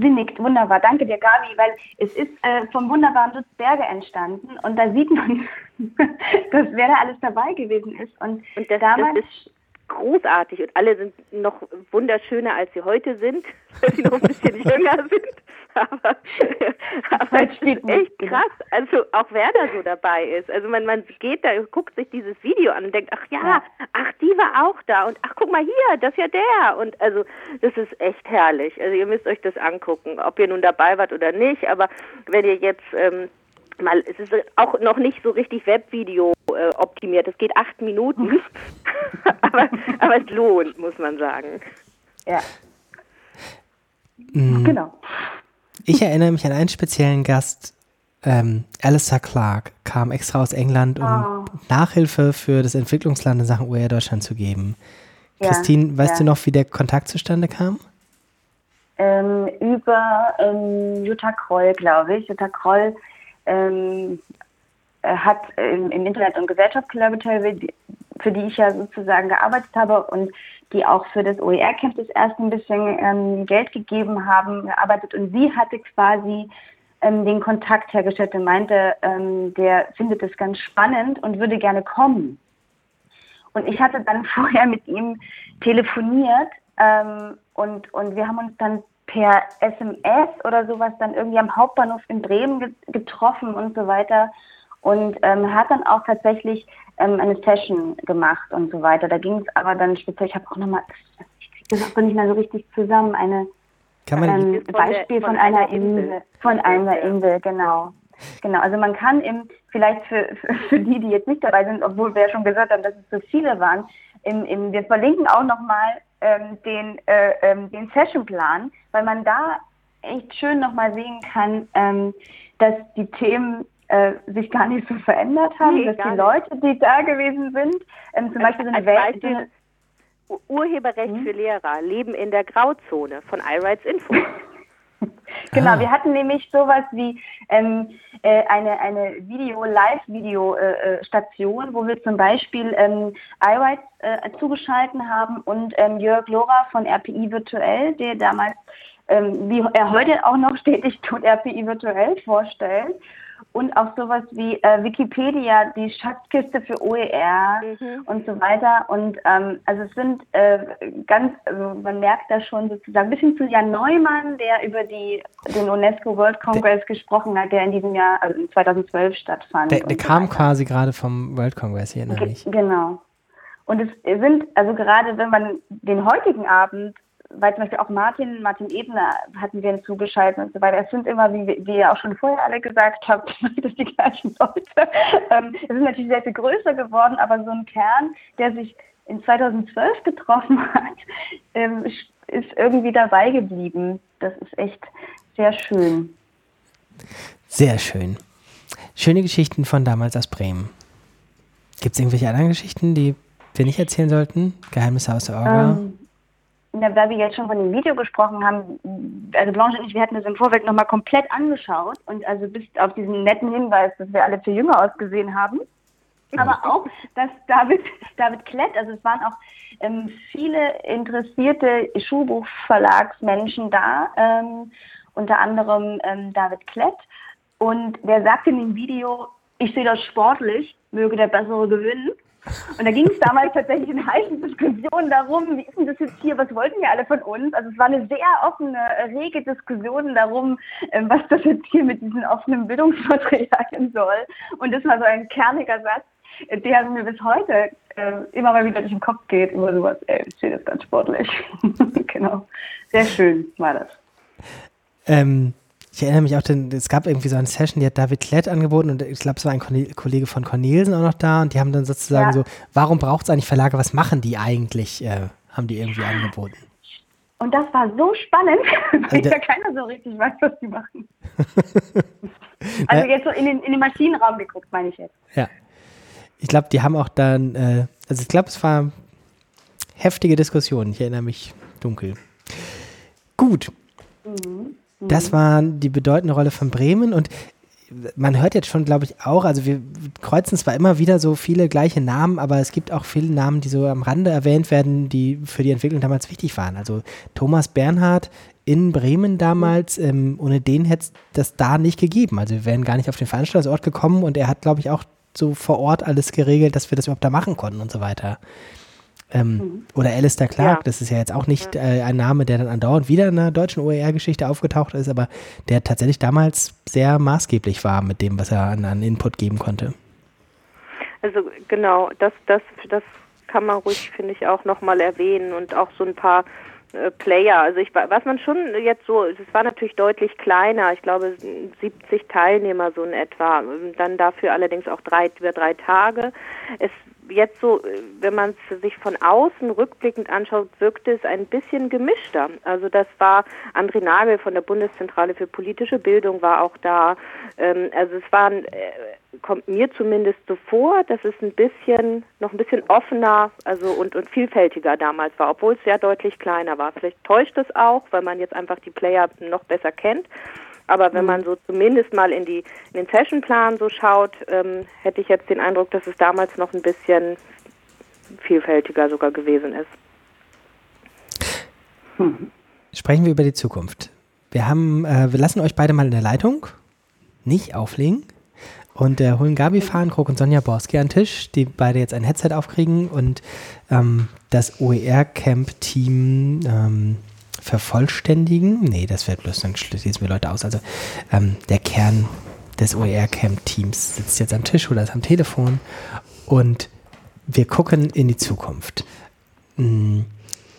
sie nickt, wunderbar. Danke dir, Gabi, weil es ist äh, vom wunderbaren Lutz Berge entstanden und da sieht man, dass wer da alles dabei gewesen ist. Und, Und das, damals, das ist großartig und alle sind noch wunderschöner, als sie heute sind, weil sie noch ein bisschen jünger sind. Aber, aber es ist echt krass, also auch wer da so dabei ist. Also man, man geht da, guckt sich dieses Video an und denkt, ach ja, ach die war auch da und ach guck mal hier, das ist ja der. Und also das ist echt herrlich. Also ihr müsst euch das angucken, ob ihr nun dabei wart oder nicht. Aber wenn ihr jetzt ähm, mal, es ist auch noch nicht so richtig Webvideo äh, optimiert. Es geht acht Minuten, aber, aber es lohnt, muss man sagen. Ja. Mm. Genau. Ich erinnere mich an einen speziellen Gast, ähm, Alistair Clark, kam extra aus England, um Oh. Nachhilfe für das Entwicklungsland in Sachen OER Deutschland zu geben. Ja, Christine, weißt ja. du noch, wie der Kontakt zustande kam? ähm, über ähm, Jutta Kroll, glaube ich. Jutta Kroll ähm, äh, hat im, im Internet- und Gesellschaftslaboratory, die- für die ich ja sozusagen gearbeitet habe und die auch für das OER-Camp das erste ein bisschen ähm, Geld gegeben haben, gearbeitet. Und sie hatte quasi ähm, den Kontakt hergestellt und meinte, ähm, der findet es ganz spannend und würde gerne kommen. Und ich hatte dann vorher mit ihm telefoniert ähm, und, und wir haben uns dann per SMS oder sowas dann irgendwie am Hauptbahnhof in Bremen ge getroffen und so weiter. Und ähm, hat dann auch tatsächlich ähm, eine Session gemacht und so weiter. Da ging es aber dann speziell, ich habe auch nochmal, ich kriege das auch nicht mehr so richtig zusammen, eine Kann man- ähm, Von der- Beispiel von von, einer einer Insel. Insel. Von einer Insel, genau. Genau, also man kann im, vielleicht für, für, für die, die jetzt nicht dabei sind, obwohl wir ja schon gesagt haben, dass es so viele waren, im, im, wir verlinken auch nochmal ähm, den, äh, ähm, den Sessionplan, weil man da echt schön nochmal sehen kann, ähm, dass die Themen äh, sich gar nicht so verändert haben, Nee, dass die nicht. Leute, die da gewesen sind, ähm, zum Beispiel so eine Welt, so Urheberrecht Mhm. für Lehrer, Leben in der Grauzone von iRights Info. Genau, Ah. wir hatten nämlich sowas wie ähm, äh, eine, eine Video, Live-Video-Station, wo wir zum Beispiel ähm, iRights äh, zugeschalten haben und ähm, Jörg Lohrer von RPI Virtuell, der damals, ähm, wie er heute auch noch stetig tut, RPI Virtuell vorstellt. Und auch sowas wie äh, Wikipedia, die Schatzkiste für OER und so weiter. Und ähm, also es sind äh, ganz, also man merkt da schon sozusagen, bis hin zu Jan Neumann, der über die, den UNESCO World Congress gesprochen hat, der in diesem Jahr, also in 2012 stattfand. Der, der so kam weiter. quasi gerade vom World Congress, ich erinnere Ge-. Genau. Und es sind, also gerade wenn man den heutigen Abend, weil zum Beispiel auch Martin, Martin Ebner hatten wir hinzugeschaltet und so weiter, es sind immer, wie, wie ihr auch schon vorher alle gesagt habt, das die gleichen Leute. Ähm, es ist natürlich sehr viel größer geworden, aber so ein Kern, der sich in 2012 getroffen hat, ähm, ist irgendwie dabei geblieben. Das ist echt sehr schön. Sehr schön. Schöne Geschichten von damals aus Bremen. Gibt es irgendwelche anderen Geschichten, die wir nicht erzählen sollten? Geheimnisse aus der Orga? Ähm, na, weil wir jetzt schon von dem Video gesprochen haben, also Blanche und ich, wir hatten das im Vorfeld nochmal komplett angeschaut und also bis auf diesen netten Hinweis, dass wir alle zu jünger ausgesehen haben. Aber auch, dass David, David Klett, also es waren auch ähm, viele interessierte Schulbuchverlagsmenschen da, ähm, unter anderem ähm, David Klett. Und der sagte in dem Video, ich sehe das sportlich, möge der Bessere gewinnen. Und da ging es damals tatsächlich in heißen Diskussionen darum, wie ist denn das jetzt hier, was wollten wir alle von uns? Also es war eine sehr offene, rege Diskussion darum, ähm, was das jetzt hier mit diesen offenen Bildungsmaterialien soll. Und das war so ein kerniger Satz, der mir bis heute äh, immer mal wieder durch den Kopf geht, über sowas, ey, ich sehe das ganz sportlich. genau. Sehr schön war das. Ähm, ich erinnere mich auch, denn es gab irgendwie so eine Session, die hat David Klett angeboten und ich glaube, es war ein Kollege von Cornelsen auch noch da und die haben dann sozusagen ja. so, warum braucht es eigentlich Verlage, was machen die eigentlich, äh, haben die irgendwie angeboten. Und das war so spannend, weil also ja keiner so richtig weiß, was die machen. also jetzt so in den, in den Maschinenraum geguckt, meine ich jetzt. Ja. Ich glaube, die haben auch dann, äh, also ich glaube, es war heftige Diskussion. Ich erinnere mich dunkel. Gut. Mhm. Das war die bedeutende Rolle von Bremen und man hört jetzt schon, glaube ich, auch, also wir kreuzen zwar immer wieder so viele gleiche Namen, aber es gibt auch viele Namen, die so am Rande erwähnt werden, die für die Entwicklung damals wichtig waren. Also Thomas Bernhard in Bremen damals, ähm, ohne den hätte es das da nicht gegeben. Also wir wären gar nicht auf den Veranstaltungsort gekommen und er hat, glaube ich, auch so vor Ort alles geregelt, dass wir das überhaupt da machen konnten und so weiter. Ähm, mhm. Oder Alistair Clark, ja. das ist ja jetzt auch nicht äh, ein Name, der dann andauernd wieder in der deutschen OER-Geschichte aufgetaucht ist, aber der tatsächlich damals sehr maßgeblich war mit dem, was er an, an Input geben konnte. Also genau, das, das, das kann man ruhig, finde ich, auch nochmal erwähnen und auch so ein paar äh, Player. Also ich was man schon jetzt so, es war natürlich deutlich kleiner, ich glaube 70 Teilnehmer so in etwa, dann dafür allerdings auch drei über drei Tage. Es jetzt so, äh, wenn man es sich von außen rückblickend anschaut, wirkte es ein bisschen gemischter. Also das war André Nagel von der Bundeszentrale für politische Bildung war auch da. Ähm, also es waren, äh, kommt mir zumindest so vor, dass es ein bisschen, noch ein bisschen offener, also und, und vielfältiger damals war, obwohl es sehr deutlich kleiner war. Vielleicht täuscht es auch, weil man jetzt einfach die Player noch besser kennt. Aber wenn mhm. man so zumindest mal in, die, in den Sessionplan so schaut, ähm, hätte ich jetzt den Eindruck, dass es damals noch ein bisschen vielfältiger sogar gewesen ist. Hm. Sprechen wir über die Zukunft. Wir haben, äh, wir lassen euch beide mal in der Leitung, nicht auflegen. Und äh, holen Gabi Fahrenkrog und Sonja Borski an den Tisch, die beide jetzt ein Headset aufkriegen und ähm, das OER-Camp-Team ähm, vervollständigen. Nee, das wird bloß, dann schließen wir Leute aus. Also ähm, der Kern des OER-Camp-Teams sitzt jetzt am Tisch oder ist am Telefon und wir gucken in die Zukunft. Hm,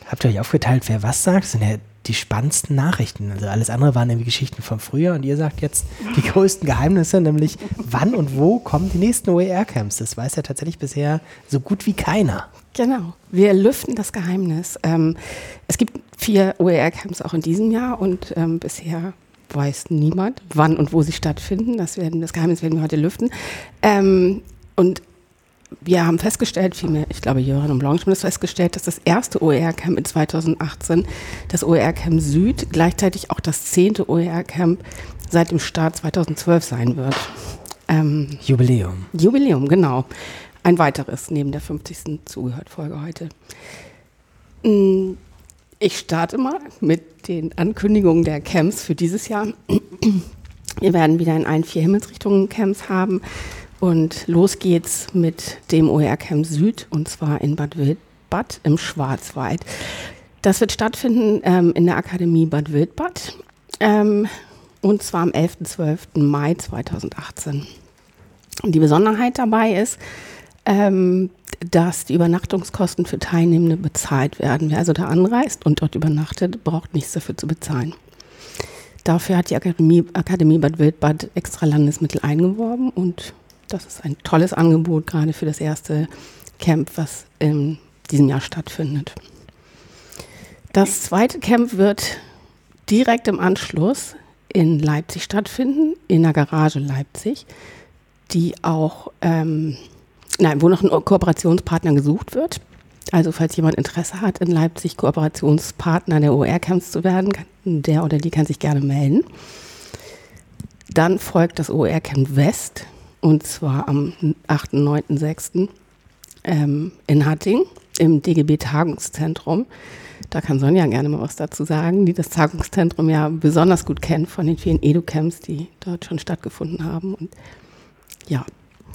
habt ihr euch aufgeteilt, wer was sagt? Sind ja die spannendsten Nachrichten. Also alles andere waren irgendwie Geschichten von früher und ihr sagt jetzt die größten Geheimnisse, nämlich wann und wo kommen die nächsten OER-Camps. Das weiß ja tatsächlich bisher so gut wie keiner. Genau, wir lüften das Geheimnis. Ähm, es gibt vier OER-Camps auch in diesem Jahr und ähm, bisher weiß niemand, wann und wo sie stattfinden. Das, werden, das Geheimnis werden wir heute lüften. Ähm, und wir haben festgestellt, vielmehr, ich glaube, Jörn und Blanche haben das festgestellt, dass das erste OER-Camp in 2018, das OER-Camp Süd, gleichzeitig auch das zehnte OER-Camp seit dem Start 2012 sein wird. Ähm, Jubiläum. Jubiläum, genau. Ein weiteres neben der 50. Zugehört-Folge heute. Mm, ich starte mal mit den Ankündigungen der Camps für dieses Jahr. Wir werden wieder in allen vier Himmelsrichtungen Camps haben. Und los geht's mit dem OER-Camp Süd und zwar in Bad Wildbad im Schwarzwald. Das wird stattfinden ähm, in der Akademie Bad Wildbad ähm, und zwar am 11. 12. Mai 2018. Und die Besonderheit dabei ist, ähm, dass die Übernachtungskosten für Teilnehmende bezahlt werden. Wer also da anreist und dort übernachtet, braucht nichts dafür zu bezahlen. Dafür hat die Akademie, Akademie Bad Wildbad extra Landesmittel eingeworben und das ist ein tolles Angebot, gerade für das erste Camp, was in diesem Jahr stattfindet. Das zweite Camp wird direkt im Anschluss in Leipzig stattfinden, in der Garage Leipzig. die auch, ähm, nein, wo noch ein Kooperationspartner gesucht wird. Also falls jemand Interesse hat, in Leipzig Kooperationspartner der OER-Camps zu werden, der oder die kann sich gerne melden. Dann folgt das OER-Camp West und zwar am 8., 9., 6. Ähm, in Hatting im DGB-Tagungszentrum. Da kann Sonja gerne mal was dazu sagen, die das Tagungszentrum ja besonders gut kennt von den vielen Edu-Camps, die dort schon stattgefunden haben. Und ja.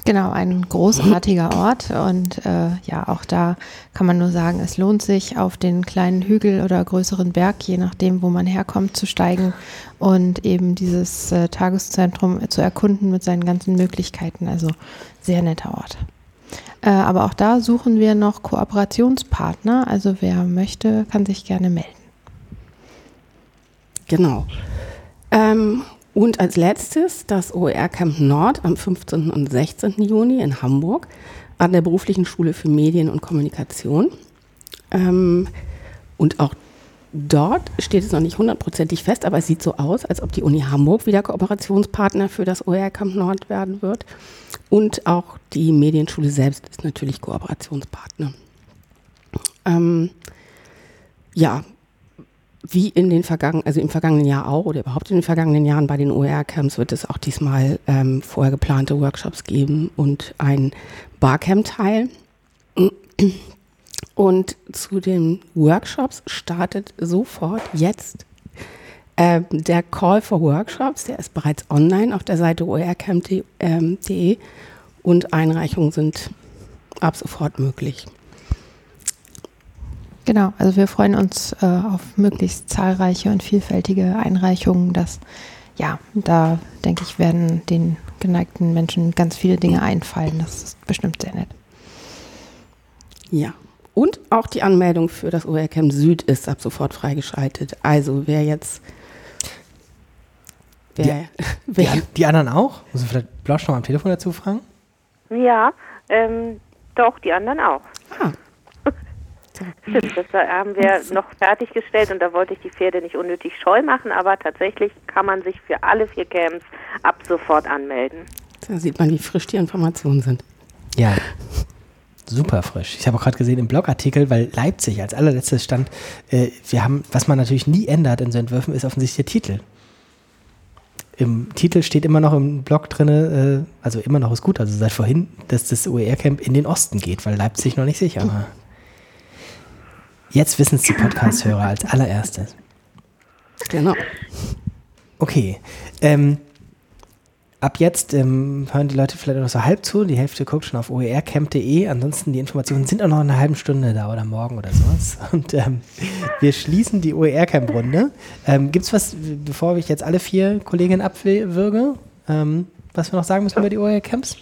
Genau, ein großartiger Ort und äh, ja, auch da kann man nur sagen, es lohnt sich, auf den kleinen Hügel oder größeren Berg, je nachdem, wo man herkommt, zu steigen und eben dieses äh, Tageszentrum zu erkunden mit seinen ganzen Möglichkeiten. Also sehr netter Ort. Äh, aber auch da suchen wir noch Kooperationspartner. Also wer möchte, kann sich gerne melden. Genau. Ähm, und als letztes das OER Camp Nord am 15. und 16. Juni in Hamburg an der Beruflichen Schule für Medien und Kommunikation. Ähm, und auch dort steht es noch nicht hundertprozentig fest, aber es sieht so aus, als ob die Uni Hamburg wieder Kooperationspartner für das OER Camp Nord werden wird. Und auch die Medienschule selbst ist natürlich Kooperationspartner. Ähm, ja, wie in den vergangenen, also im vergangenen Jahr auch oder überhaupt in den vergangenen Jahren bei den OER-Camps wird es auch diesmal ähm, vorher geplante Workshops geben und ein Barcamp-Teil. Und zu den Workshops startet sofort jetzt äh, der Call for Workshops. Der ist bereits online auf der Seite orcamp.de ähm, und Einreichungen sind ab sofort möglich. Genau, also wir freuen uns äh, auf möglichst zahlreiche und vielfältige Einreichungen. Das, ja, da denke ich, werden den geneigten Menschen ganz viele Dinge einfallen. Das ist bestimmt sehr nett. Ja, und auch die Anmeldung für das OER-Camp Süd ist ab sofort freigeschaltet. Also wer jetzt. Wer, die, wer, die, die, anderen auch? Muss ich vielleicht Blausch noch am Telefon dazu fragen? Ja, ähm, doch, die anderen auch. Ah. Stimmt, das haben wir noch fertiggestellt und da wollte ich die Pferde nicht unnötig scheu machen, aber tatsächlich kann man sich für alle vier Camps ab sofort anmelden. Da sieht man, wie frisch die Informationen sind. Ja, super frisch. Ich habe auch gerade gesehen im Blogartikel, weil Leipzig als allerletztes stand, äh, wir haben, was man natürlich nie ändert in so Entwürfen, ist offensichtlich der Titel. Im Titel steht immer noch im Blog drin, äh, also immer noch ist gut, also seit vorhin, dass das OER-Camp in den Osten geht, weil Leipzig noch nicht sicher war. Jetzt wissen es die Podcast-Hörer als allererstes. Genau. Okay. Ähm, ab jetzt ähm, hören die Leute vielleicht noch so halb zu. Die Hälfte guckt schon auf oercamp.de. Ansonsten die Informationen sind auch noch in einer halben Stunde da oder morgen oder sowas. Und ähm, wir schließen die OER-Camp-Runde. Ähm, Gibt es was, bevor ich jetzt alle vier Kolleginnen abwürge, ähm, was wir noch sagen müssen über die OER-Camps?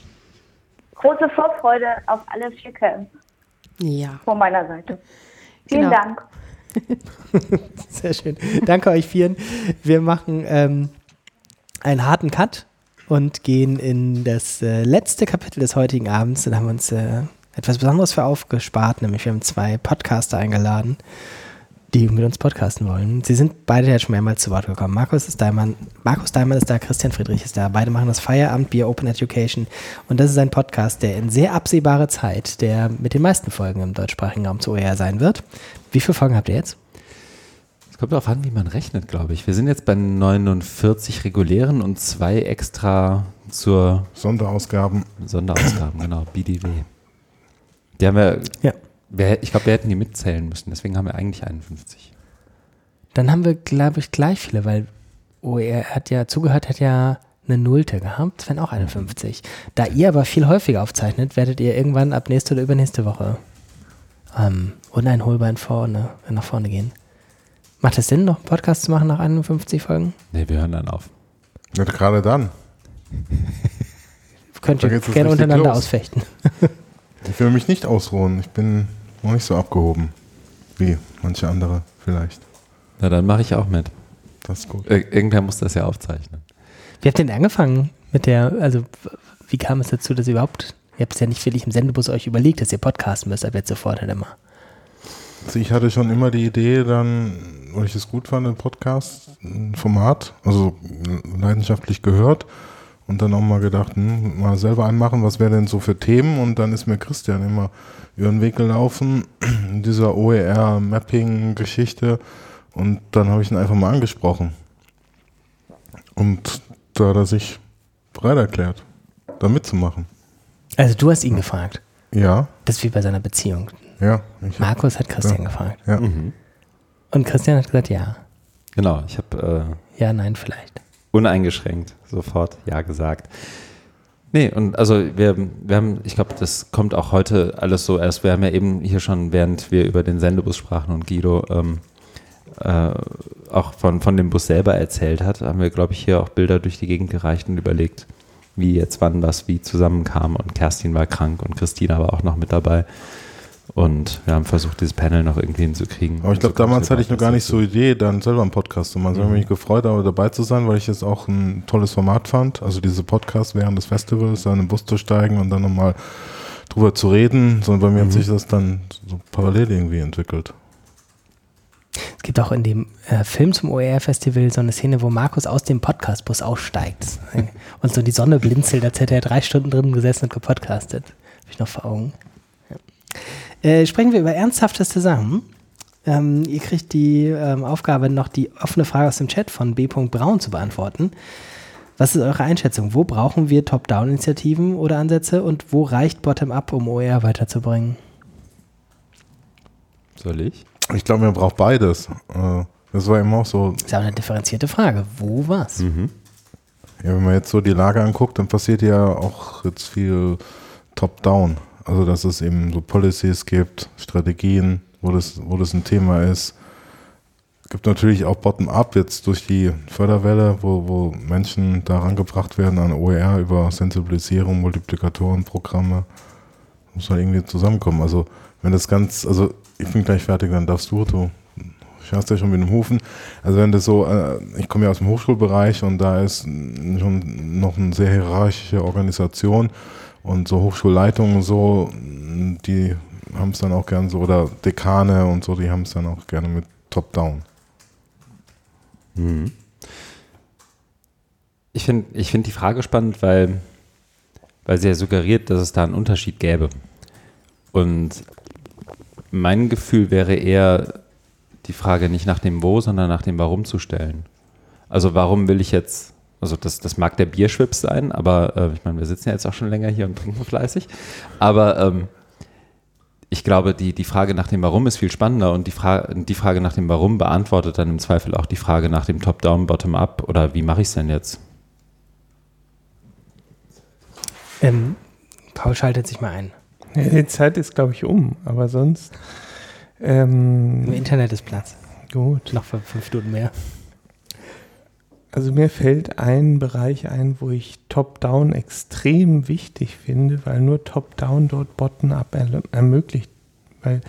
Große Vorfreude auf alle vier Camps. Ja. Von meiner Seite. Vielen genau. Dank. Sehr schön. Danke euch vielen. Wir machen ähm, einen harten Cut und gehen in das äh, letzte Kapitel des heutigen Abends. Dann haben wir uns äh, etwas Besonderes für aufgespart, nämlich wir haben zwei Podcaster eingeladen, die mit uns podcasten wollen. Sie sind beide jetzt schon mehrmals zu Wort gekommen. Markus ist Daimann, Markus Daimann ist da, Christian Friedrich ist da. Beide machen das Feierabend Bier Open Education und das ist ein Podcast, der in sehr absehbarer Zeit, der mit den meisten Folgen im deutschsprachigen Raum zu OER sein wird. Wie viele Folgen habt ihr jetzt? Es kommt darauf an, wie man rechnet, glaube ich. Wir sind jetzt bei 49 regulären und zwei extra zur Sonderausgaben. Sonderausgaben, genau, BDW. Die haben wir ja. Wir, ich glaube, wir hätten die mitzählen müssen, deswegen haben wir eigentlich 51. Dann haben wir, glaube ich, gleich viele, weil OER hat ja zugehört, hat ja eine Nullte gehabt, das wären auch 51. Da ihr aber viel häufiger aufzeichnet, werdet ihr irgendwann ab nächste oder übernächste Woche ähm, uneinholbar vorne, nach vorne gehen. Macht es Sinn, noch einen Podcast zu machen nach 51 Folgen? Nee, wir hören dann auf. Ja, gerade dann. Könnt ihr gerne untereinander los. ausfechten. ich will mich nicht ausruhen. Ich bin noch nicht so abgehoben wie manche andere vielleicht. Na, dann mache ich auch mit. Das ist gut. Ir irgendwer muss das ja aufzeichnen. Wie habt ihr denn angefangen mit der, also wie kam es dazu, dass ihr überhaupt, ihr habt es ja nicht wirklich im Sendebus euch überlegt, dass ihr podcasten müsst, ab jetzt sofort halt immer. Also ich hatte schon immer die Idee dann, weil ich es gut fand, ein Podcast, ein Format, also leidenschaftlich gehört und dann auch mal gedacht, hm, mal selber einmachen, was wäre denn so für Themen und dann ist mir Christian immer über den Weg gelaufen in dieser OER-Mapping-Geschichte und dann habe ich ihn einfach mal angesprochen und da hat er sich bereit erklärt, da mitzumachen. Also du hast ihn gefragt. Ja. Das ist wie bei seiner Beziehung. Ja. Markus hat Christian ja. gefragt. Ja. Mhm. Und Christian hat gesagt, ja. Genau, ich habe äh, Ja, nein, vielleicht. uneingeschränkt sofort Ja gesagt. Nee, und also wir, wir haben, ich glaube, das kommt auch heute alles so erst. Wir haben ja eben hier schon, während wir über den Sendebus sprachen und Guido ähm, äh, auch von, von dem Bus selber erzählt hat, haben wir, glaube ich, hier auch Bilder durch die Gegend gereicht und überlegt, wie jetzt wann was wie zusammenkam. Und Kerstin war krank und Christina war auch noch mit dabei. Und wir haben versucht, dieses Panel noch irgendwie hinzukriegen. Aber ich glaube, So damals hatte ich noch gar nicht so Idee, dann selber einen Podcast zu machen. Ich habe Mhm. mich gefreut, aber dabei zu sein, weil ich es auch ein tolles Format fand. Also diese Podcast während des Festivals, dann im Bus zu steigen und dann nochmal drüber zu reden. Sondern bei mir Mhm. hat sich das dann so parallel irgendwie entwickelt. Es gibt auch in dem äh, Film zum OER-Festival so eine Szene, wo Markus aus dem Podcastbus aussteigt und so die Sonne blinzelt, als hätte er drei Stunden drin gesessen und gepodcastet. Habe ich noch vor Augen. Ja. Äh, sprechen wir über ernsthafteste Sachen. Ähm, ihr kriegt die ähm, Aufgabe, noch die offene Frage aus dem Chat von B. Braun zu beantworten. Was ist eure Einschätzung? Wo brauchen wir Top-Down-Initiativen oder Ansätze und wo reicht Bottom-Up, um OER weiterzubringen? Soll ich? Ich glaube, man braucht beides. Äh, Das war eben auch so. Das ist ja auch eine differenzierte Frage. Wo was? Mhm. Ja, wenn man jetzt so die Lage anguckt, dann passiert ja auch jetzt viel Top-Down. Also, dass es eben so Policies gibt, Strategien, wo das, wo das ein Thema ist. Gibt natürlich auch Bottom-up jetzt durch die Förderwelle, wo, wo Menschen da rangebracht werden an OER über Sensibilisierung, Multiplikatorenprogramme. Muss halt irgendwie zusammenkommen. Also, wenn das ganz, also ich bin gleich fertig, dann darfst du, du schaust ja schon mit dem Hufen. Also wenn das so, äh, ich komme ja aus dem Hochschulbereich und da ist schon noch eine sehr hierarchische Organisation und so Hochschulleitungen und so, die haben es dann auch gern so, oder Dekane und so, die haben es dann auch gerne mit Top-Down. Mhm. Ich finde ich find die Frage spannend, weil, weil sie ja suggeriert, dass es da einen Unterschied gäbe. Und mein Gefühl wäre eher, die Frage nicht nach dem Wo, sondern nach dem Warum zu stellen. Also warum will ich jetzt, also das, das mag der Bierschwips sein, aber äh, ich meine, wir sitzen ja jetzt auch schon länger hier und trinken fleißig, aber ähm, ich glaube, die, die Frage nach dem Warum ist viel spannender und die, Fra die Frage nach dem Warum beantwortet dann im Zweifel auch die Frage nach dem Top-Down, Bottom-Up oder wie mache ich es denn jetzt? Ähm, Paul schaltet sich mal ein. Ja, die Zeit ist, glaube ich, um, aber sonst. Ähm, Im Internet ist Platz. Gut. Noch fünf Stunden mehr. Also mir fällt ein Bereich ein, wo ich Top-Down extrem wichtig finde, weil nur Top-Down dort Bottom-up ermöglicht. Weil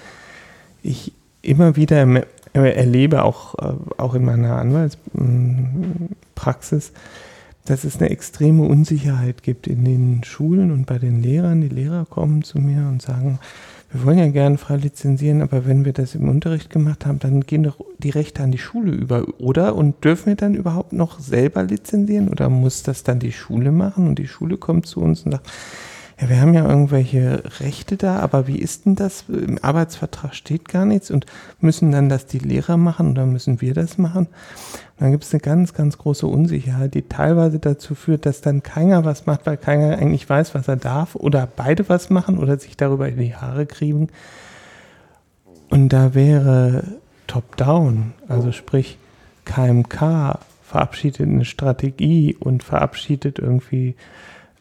ich immer wieder äh, erlebe, auch, äh, auch in meiner Anwaltspraxis, dass es eine extreme Unsicherheit gibt in den Schulen und bei den Lehrern. Die Lehrer kommen zu mir und sagen, wir wollen ja gerne frei lizenzieren, aber wenn wir das im Unterricht gemacht haben, dann gehen doch die Rechte an die Schule über, oder? Und dürfen wir dann überhaupt noch selber lizenzieren oder muss das dann die Schule machen? Und die Schule kommt zu uns und sagt, ja, wir haben ja irgendwelche Rechte da, aber wie ist denn das? Im Arbeitsvertrag steht gar nichts und müssen dann das die Lehrer machen oder müssen wir das machen? Und dann gibt es eine ganz, ganz große Unsicherheit, die teilweise dazu führt, dass dann keiner was macht, weil keiner eigentlich weiß, was er darf oder beide was machen oder sich darüber in die Haare kriegen. Und da wäre Top-Down, also sprich KMK verabschiedet eine Strategie und verabschiedet irgendwie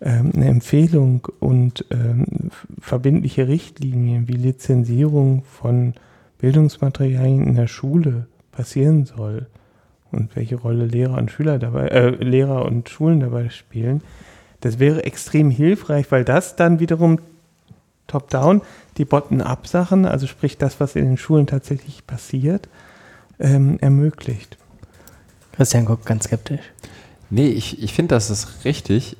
ähm, eine Empfehlung und ähm, verbindliche Richtlinien wie Lizenzierung von Bildungsmaterialien in der Schule passieren soll und welche Rolle Lehrer und Schüler dabei, äh, Lehrer und Schulen dabei spielen. Das wäre extrem hilfreich, weil das dann wiederum top-down die Bottom-up-Sachen, also sprich das, was in den Schulen tatsächlich passiert, ähm, ermöglicht. Christian guckt ganz skeptisch. Nee, ich, ich finde, das ist richtig.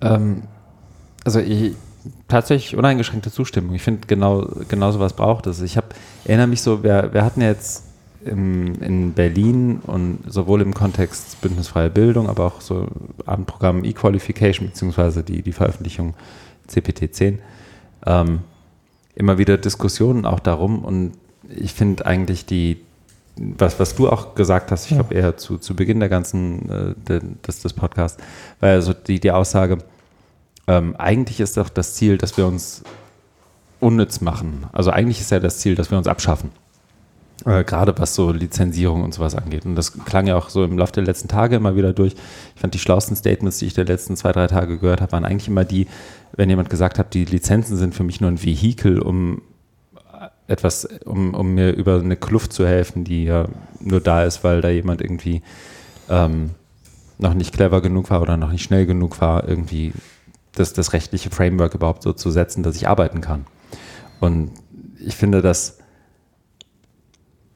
Ähm, also ich, tatsächlich uneingeschränkte Zustimmung. Ich finde, genau, genau sowas braucht es. Ich hab, erinnere mich so, wir, wir hatten jetzt im, in Berlin und sowohl im Kontext Bündnisfreie Bildung, aber auch so Abendprogramm E-Qualification beziehungsweise die, die Veröffentlichung CPT 10 ähm, immer wieder Diskussionen auch darum und ich finde eigentlich die, was, was du auch gesagt hast, ich glaube eher zu, zu Beginn der ganzen, äh, de, des, des Podcasts, war also die, die Aussage, ähm, eigentlich ist doch das Ziel, dass wir uns unnütz machen. Also eigentlich ist ja das Ziel, dass wir uns abschaffen. Äh, gerade was so Lizenzierung und sowas angeht. Und das klang ja auch so im Laufe der letzten Tage immer wieder durch. Ich fand die schlauesten Statements, die ich der letzten zwei, drei Tage gehört habe, waren eigentlich immer die, wenn jemand gesagt hat, die Lizenzen sind für mich nur ein Vehikel, um etwas, um, um mir über eine Kluft zu helfen, die ja nur da ist, weil da jemand irgendwie ähm, noch nicht clever genug war oder noch nicht schnell genug war, irgendwie das, das rechtliche Framework überhaupt so zu setzen, dass ich arbeiten kann. Und ich finde, dass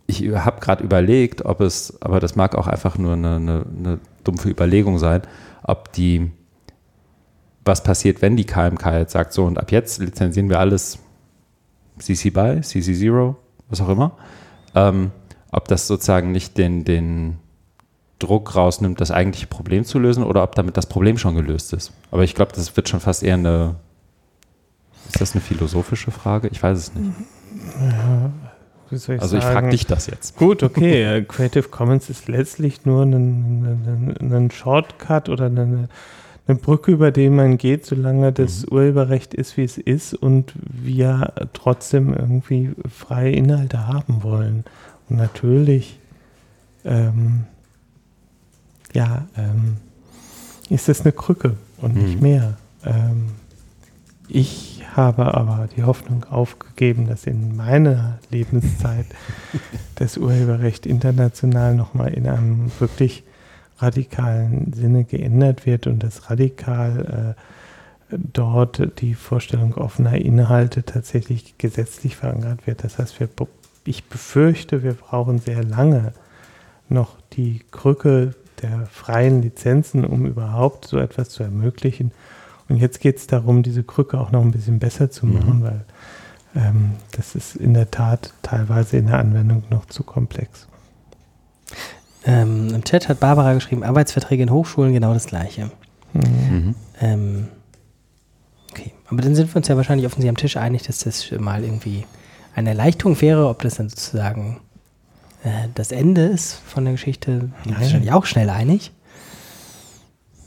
ich habe gerade überlegt, ob es, aber das mag auch einfach nur eine, eine, eine, dumpfe Überlegung sein, ob die, was passiert, wenn die KMK jetzt sagt, so und ab jetzt lizenzieren wir alles CC BY, CC Zero, was auch immer, ähm, ob das sozusagen nicht den, den Druck rausnimmt, das eigentliche Problem zu lösen oder ob damit das Problem schon gelöst ist. Aber ich glaube, das wird schon fast eher eine, ist das eine philosophische Frage? Ich weiß es nicht. Ja, ich also ich frage dich das jetzt. Gut, okay. Äh, Creative Commons ist letztlich nur ein, ein, ein Shortcut oder eine, eine, Brücke, über die man geht, solange das mhm. Urheberrecht ist, wie es ist und wir trotzdem irgendwie freie Inhalte haben wollen. Und natürlich, ähm, ja, ähm, ist das eine Krücke und nicht Mhm. mehr. Ähm, ich habe aber die Hoffnung aufgegeben, dass in meiner Lebenszeit das Urheberrecht international nochmal in einem wirklich radikalen Sinne geändert wird und dass radikal äh, dort die Vorstellung offener Inhalte tatsächlich gesetzlich verankert wird. Das heißt, wir, ich befürchte, wir brauchen sehr lange noch die Krücke der freien Lizenzen, um überhaupt so etwas zu ermöglichen. Und jetzt geht es darum, diese Krücke auch noch ein bisschen besser zu machen, Mhm. weil ähm, das ist in der Tat teilweise in der Anwendung noch zu komplex. Ähm, Im Chat hat Barbara geschrieben, Arbeitsverträge in Hochschulen genau das gleiche. Mhm. Ähm, okay, aber dann sind wir uns ja wahrscheinlich offensichtlich am Tisch einig, dass das mal irgendwie eine Erleichterung wäre, ob das dann sozusagen äh, das Ende ist von der Geschichte. Sind wir Nein. wahrscheinlich auch schnell einig.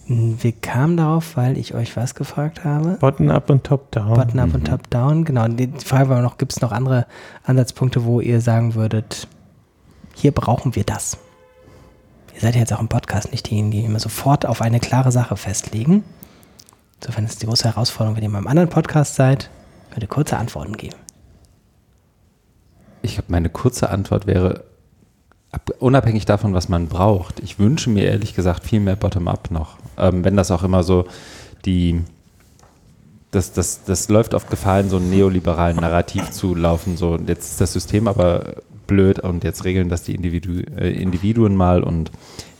Hm, Wir kamen darauf, weil ich euch was gefragt habe. Bottom-up und Top-down. Bottom-up Mhm. und Top-down, genau. Und Die Frage war noch, gibt es noch andere Ansatzpunkte, wo ihr sagen würdet, hier brauchen wir das? Ihr seid ja jetzt auch im Podcast nicht diejenigen, die immer sofort auf eine klare Sache festlegen. Insofern ist die große Herausforderung, wenn ihr mal im anderen Podcast seid, könnt ihr kurze Antworten geben. Ich glaube, meine kurze Antwort wäre, ab, unabhängig davon, was man braucht, ich wünsche mir ehrlich gesagt viel mehr Bottom-up noch. Ähm, wenn das auch immer so die, das, das, das läuft oft Gefahr, in so einem neoliberalen Narrativ zu laufen. So, jetzt ist das System aber blöd und jetzt regeln das die Individu äh, Individuen mal und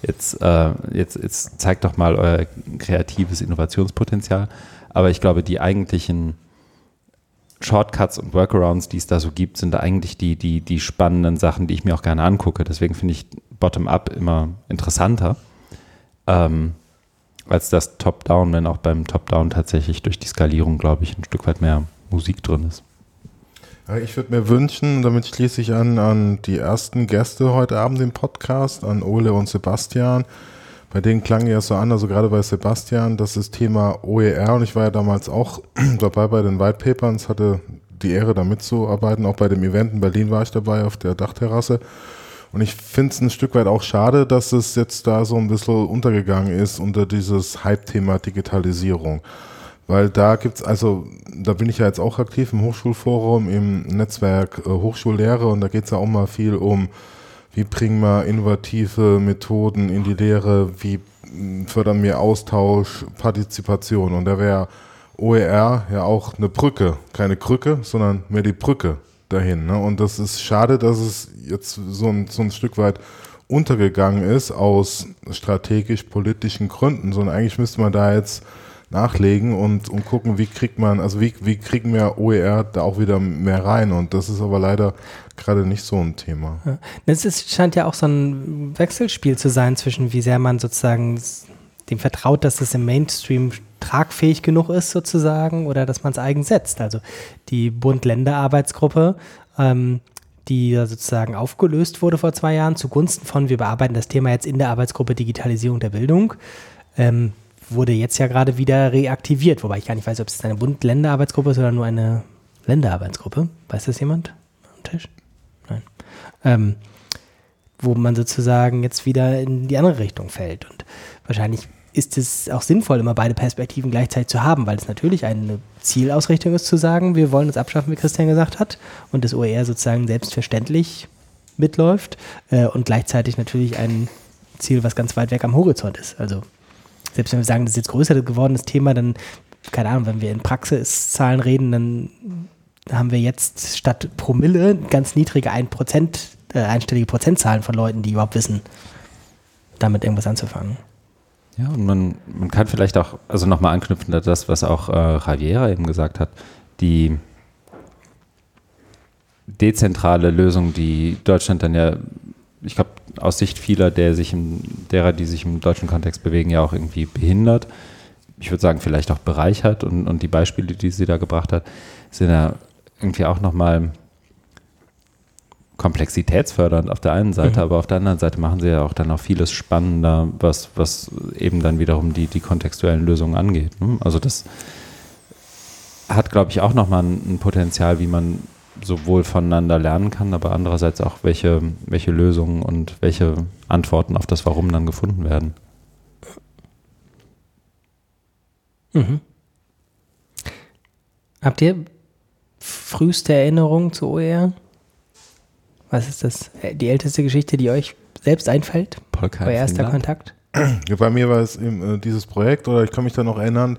jetzt, äh, jetzt, jetzt zeigt doch mal euer kreatives Innovationspotenzial. Aber ich glaube, die eigentlichen Shortcuts und Workarounds, die es da so gibt, sind eigentlich die, die, die spannenden Sachen, die ich mir auch gerne angucke. Deswegen finde ich Bottom-up immer interessanter ähm, als das Top-Down, wenn auch beim Top-Down tatsächlich durch die Skalierung, glaube ich, ein Stück weit mehr Musik drin ist. Ich würde mir wünschen, damit schließe ich an, an die ersten Gäste heute Abend im Podcast, an Ole und Sebastian. Bei denen klang ja so an, also gerade bei Sebastian, das ist Thema OER und ich war ja damals auch dabei bei den White Papers, hatte die Ehre da mitzuarbeiten, auch bei dem Event in Berlin war ich dabei auf der Dachterrasse. Und ich finde es ein Stück weit auch schade, dass es jetzt da so ein bisschen untergegangen ist unter dieses Hype-Thema Digitalisierung. Weil da gibt's also, da bin ich ja jetzt auch aktiv im Hochschulforum, im Netzwerk äh, Hochschullehre. Und da geht's ja auch mal viel um, wie bringen wir innovative Methoden in die Lehre, wie mh, fördern wir Austausch, Partizipation? Und da wäre OER ja auch eine Brücke, keine Krücke, sondern mehr die Brücke dahin. Ne? Und das ist schade, dass es jetzt so ein, so ein Stück weit untergegangen ist aus strategisch-politischen Gründen, sondern eigentlich müsste man da jetzt nachlegen und, und gucken, wie kriegt man, also wie, wie kriegen wir OER da auch wieder mehr rein und das ist aber leider gerade nicht so ein Thema. Ja. Das ist, scheint ja auch so ein Wechselspiel zu sein zwischen wie sehr man sozusagen dem vertraut, dass es im Mainstream tragfähig genug ist sozusagen oder dass man es eigen setzt. Also die Bund-Länder-Arbeitsgruppe, ähm, die sozusagen aufgelöst wurde vor zwei Jahren zugunsten von, wir bearbeiten das Thema jetzt in der Arbeitsgruppe Digitalisierung der Bildung, ähm, wurde jetzt ja gerade wieder reaktiviert, wobei ich gar nicht weiß, ob es eine Bund-Länder-Arbeitsgruppe ist oder nur eine Länderarbeitsgruppe. Weiß das jemand am Tisch? Nein. Ähm, wo man sozusagen jetzt wieder in die andere Richtung fällt. Und wahrscheinlich ist es auch sinnvoll, immer beide Perspektiven gleichzeitig zu haben, weil es natürlich eine Zielausrichtung ist, zu sagen, wir wollen es abschaffen, wie Christian gesagt hat, und das OER sozusagen selbstverständlich mitläuft äh, und gleichzeitig natürlich ein Ziel, was ganz weit weg am Horizont ist. Also selbst wenn wir sagen, das ist jetzt größer gewordenes Thema, dann, keine Ahnung, wenn wir in Praxiszahlen reden, dann haben wir jetzt statt Promille ganz niedrige 1%, äh, einstellige Prozentzahlen von Leuten, die überhaupt wissen, damit irgendwas anzufangen. Ja, und man, man kann vielleicht auch, also nochmal anknüpfen an das, was auch äh, Javiera eben gesagt hat, die dezentrale Lösung, die Deutschland dann ja, ich glaube, aus Sicht vieler der sich im, derer, die sich im deutschen Kontext bewegen, ja auch irgendwie behindert. Ich würde sagen, vielleicht auch bereichert und, und die Beispiele, die sie da gebracht hat, sind ja irgendwie auch nochmal komplexitätsfördernd auf der einen Seite, mhm. aber auf der anderen Seite machen sie ja auch dann auch vieles spannender, was, was eben dann wiederum die, die kontextuellen Lösungen angeht. Ne? Also das hat, glaube ich, auch nochmal ein, ein Potenzial, wie man sowohl voneinander lernen kann, aber andererseits auch, welche, welche Lösungen und welche Antworten auf das Warum dann gefunden werden. Mhm. Habt ihr früheste Erinnerungen zu OER? Was ist das? Äh, die älteste Geschichte, die euch selbst einfällt? Polka bei erster? Kontakt? Ja, bei mir war es eben äh, dieses Projekt, oder ich kann mich da noch erinnern,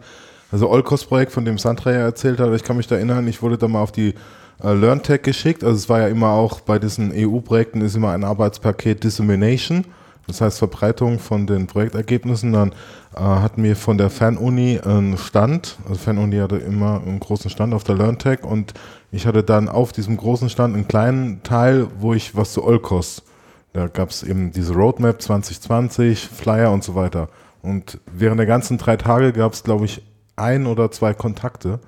also Olkos-Projekt, von dem Sandra ja erzählt hat, ich kann mich da erinnern, ich wurde da mal auf die äh, LearnTech geschickt. Also es war ja immer auch bei diesen EU-Projekten ist immer ein Arbeitspaket Dissemination, das heißt Verbreitung von den Projektergebnissen. Dann äh, hatten wir von der Fernuni einen Stand, also Fernuni hatte immer einen großen Stand auf der LearnTech und ich hatte dann auf diesem großen Stand einen kleinen Teil, wo ich was zu Olkos, da gab es eben diese Roadmap 2020, Flyer und so weiter. Und während der ganzen drei Tage gab es, glaube ich, ein oder zwei Kontakte.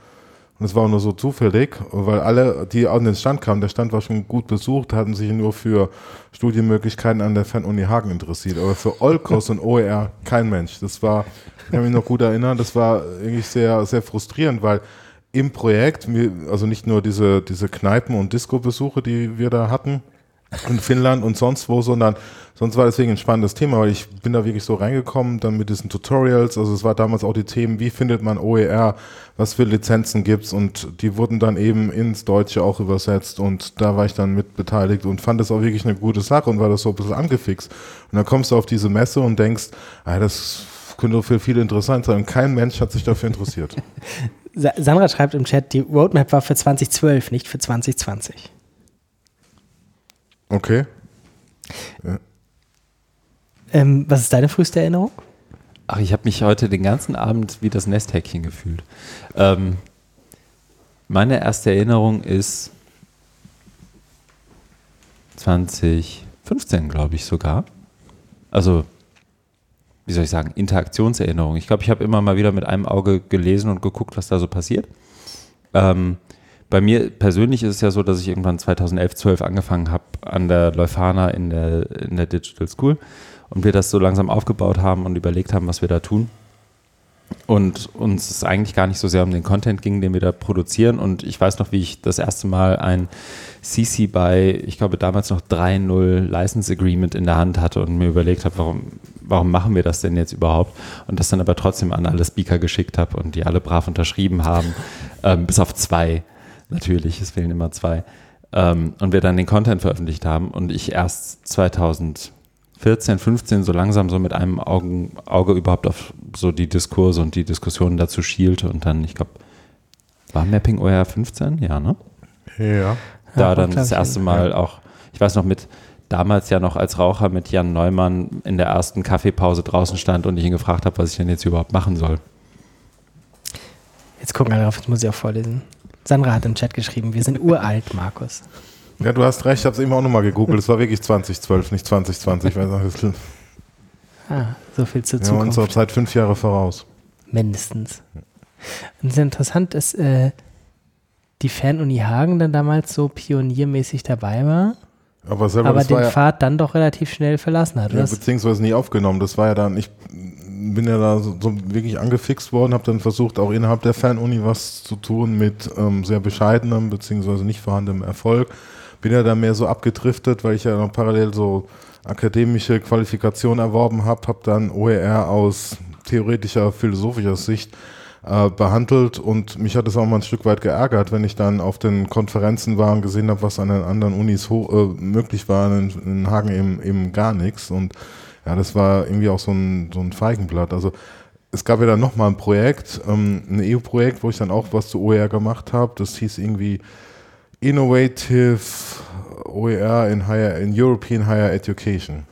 Und es war auch nur so zufällig, weil alle, die an den Stand kamen, der Stand war schon gut besucht, hatten sich nur für Studienmöglichkeiten an der Fernuni Hagen interessiert. Aber für Olkos und OER kein Mensch. Das war, ich kann mich noch gut erinnern, das war irgendwie sehr, sehr frustrierend, weil im Projekt, also nicht nur diese, diese Kneipen- und Disco-Besuche, die wir da hatten, in Finnland und sonst wo, sondern sonst war deswegen ein spannendes Thema, weil ich bin da wirklich so reingekommen, dann mit diesen Tutorials, also es war damals auch die Themen, wie findet man OER, was für Lizenzen gibt's und die wurden dann eben ins Deutsche auch übersetzt und da war ich dann mit beteiligt und fand das auch wirklich eine gute Sache und war das so ein bisschen angefixt. Und dann kommst du auf diese Messe und denkst, ah, das könnte für viele interessant sein und kein Mensch hat sich dafür interessiert. Sandra schreibt im Chat, die Roadmap war für 2012, nicht für 2020. Okay. Ja. Ähm, was ist deine früheste Erinnerung? Ach, ich habe mich heute den ganzen Abend wie das Nesthäkchen gefühlt. Ähm, meine erste Erinnerung ist 2015, glaube ich sogar. Also, wie soll ich sagen, Interaktionserinnerung. Ich glaube, ich habe immer mal wieder mit einem Auge gelesen und geguckt, was da so passiert. Ähm, bei mir persönlich ist es ja so, dass ich irgendwann 2011, 12 angefangen habe an der Leuphana in der, in der Digital School und wir das so langsam aufgebaut haben und überlegt haben, was wir da tun. Und uns es eigentlich gar nicht so sehr um den Content ging, den wir da produzieren. Und ich weiß noch, wie ich das erste Mal ein CC bei, ich glaube damals noch 3.0 License Agreement in der Hand hatte und mir überlegt habe, warum, warum machen wir das denn jetzt überhaupt? Und das dann aber trotzdem an alle Speaker geschickt habe und die alle brav unterschrieben haben, ähm, bis auf zwei natürlich, es fehlen immer zwei. Ähm, und wir dann den Content veröffentlicht haben und ich erst 2014, 15 so langsam so mit einem Augen, Auge überhaupt auf so die Diskurse und die Diskussionen dazu schielte und dann, ich glaube, war Mapping OR 15? Ja, ne? Ja. Da ja, dann das erste Mal ja. auch, ich weiß noch mit, damals ja noch als Raucher mit Jan Neumann in der ersten Kaffeepause draußen stand und ich ihn gefragt habe, was ich denn jetzt überhaupt machen soll. Jetzt gucken alle drauf, jetzt muss ich auch vorlesen. Sandra hat im Chat geschrieben, wir sind uralt, Markus. Ja, du hast recht, ich habe es eben auch nochmal gegoogelt. Es war wirklich 2012, nicht 2020. Weil Ah, so viel zu ja, Zukunft. uns seit fünf Jahre voraus. Mindestens. Und sehr interessant ist, äh, die Fernuni Hagen dann damals so pioniermäßig dabei war, Aber selber aber den ja, Pfad dann doch relativ schnell verlassen hat. ja, Das- beziehungsweise nie aufgenommen. Das war ja dann, ich bin ja da so, so wirklich angefixt worden, habe dann versucht, auch innerhalb der Fernuni was zu tun mit ähm, sehr bescheidenem, beziehungsweise nicht vorhandenem Erfolg. Bin ja da mehr so abgedriftet, weil ich ja noch parallel so akademische Qualifikation erworben habe, habe dann OER aus theoretischer, philosophischer Sicht äh, behandelt und mich hat es auch mal ein Stück weit geärgert, wenn ich dann auf den Konferenzen war und gesehen habe, was an den anderen Unis äh, möglich war, in, in Hagen eben, eben gar nichts und ja, das war irgendwie auch so ein, so ein Feigenblatt. Also es gab ja dann nochmal ein Projekt, ähm, ein EU-Projekt, wo ich dann auch was zu OER gemacht habe. Das hieß irgendwie Innovative OER in, Higher, in European Higher Education.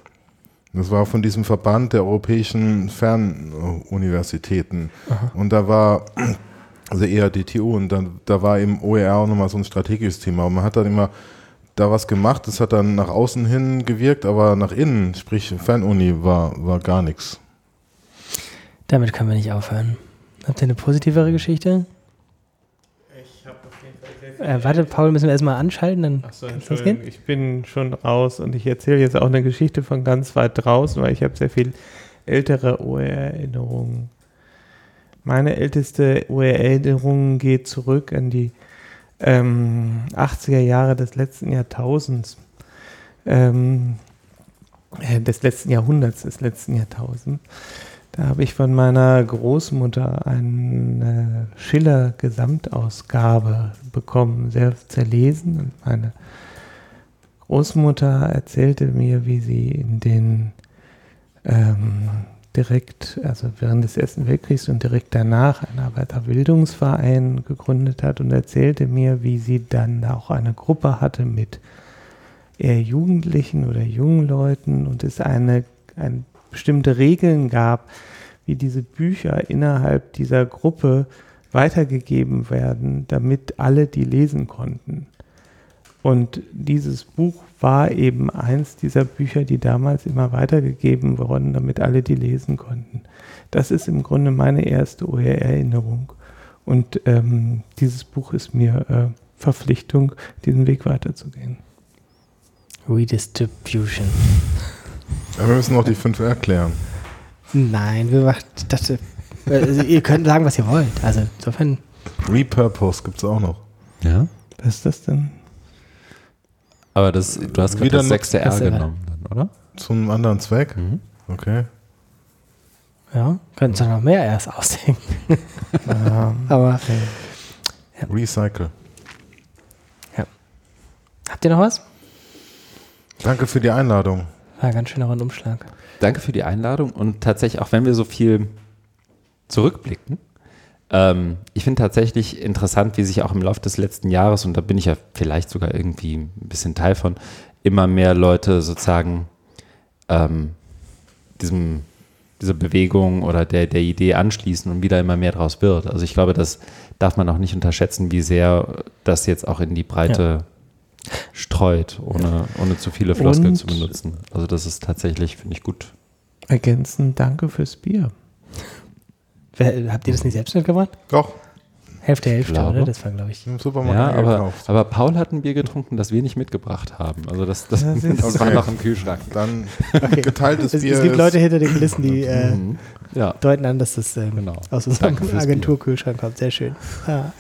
Das war von diesem Verband der europäischen Fernuniversitäten. Aha. Und da war, also eher DTU, und dann, da war eben OER auch nochmal so ein strategisches Thema. Und man hat dann immer da was gemacht, das hat dann nach außen hin gewirkt, aber nach innen, sprich Fernuni, war, war gar nichts. Damit können wir nicht aufhören. Habt ihr eine positivere Geschichte? Ich habe auf jeden Fall sehr Äh, warte, Paul, müssen wir erstmal anschalten, dann Achso, kann's Entschuldigung, losgehen. ich bin schon raus und ich erzähle jetzt auch eine Geschichte von ganz weit draußen, weil ich habe sehr viel ältere OER-Erinnerungen. Meine älteste OER-Erinnerung geht zurück an die ähm, 80er Jahre des letzten Jahrtausends. Ähm, äh, des letzten Jahrhunderts, des letzten Jahrtausends. Da habe ich von meiner Großmutter eine Schiller-Gesamtausgabe bekommen, selbst zerlesen. Und meine Großmutter erzählte mir, wie sie in den ähm, direkt, also während des Ersten Weltkriegs und direkt danach einen Arbeiterbildungsverein gegründet hat und erzählte mir, wie sie dann auch eine Gruppe hatte mit eher Jugendlichen oder jungen Leuten und es eine, ein bestimmte Regeln gab, wie diese Bücher innerhalb dieser Gruppe weitergegeben werden, damit alle die lesen konnten. Und dieses Buch war eben eins dieser Bücher, die damals immer weitergegeben wurden, damit alle die lesen konnten. Das ist im Grunde meine erste OER-Erinnerung. Und ähm, dieses Buch ist mir äh, Verpflichtung, diesen Weg weiterzugehen. Redistribution. Aber wir müssen noch die 5R klären. Nein, wir machen das. Also ihr könnt sagen, was ihr wollt. Also insofern. Repurpose gibt es auch noch. Ja. Was ist das denn? Aber das, du hast gerade Wieder das sechste R genommen, dann, oder? Zum anderen Zweck? Okay. Ja, könnten sich noch mehr erst ausdenken. Ja. Aber. Recycle. Ja. Habt ihr noch was? Danke für die Einladung. War ein ganz schöner Rundumschlag. Danke für die Einladung und tatsächlich, auch wenn wir so viel zurückblicken, ähm, ich finde tatsächlich interessant, wie sich auch im Laufe des letzten Jahres, und da bin ich ja vielleicht sogar irgendwie ein bisschen Teil von, immer mehr Leute sozusagen ähm, diesem, dieser Bewegung oder der, der Idee anschließen und wieder immer mehr draus wird. Also ich glaube, das darf man auch nicht unterschätzen, wie sehr das jetzt auch in die Breite streut, ohne, ohne zu viele Floskeln Und- zu benutzen. Also das ist tatsächlich, finde ich, gut. Ergänzend, danke fürs Bier. Wer, habt ihr das nicht selbst mitgebracht? Doch. Hälfte, Hälfte, Glaube. oder? Das war, glaube ich. Im Supermarkt Ja, aber, aber Paul hat ein Bier getrunken, das wir nicht mitgebracht haben. Also das, das, das, siehst war noch im Kühlschrank. Dann Okay. geteiltes es, Bier. Es gibt Leute hinter den Kulissen, die äh, Mhm. Ja. deuten an, dass das ähm, Genau. aus unserem Agenturkühlschrank kommt. Sehr schön. Ah.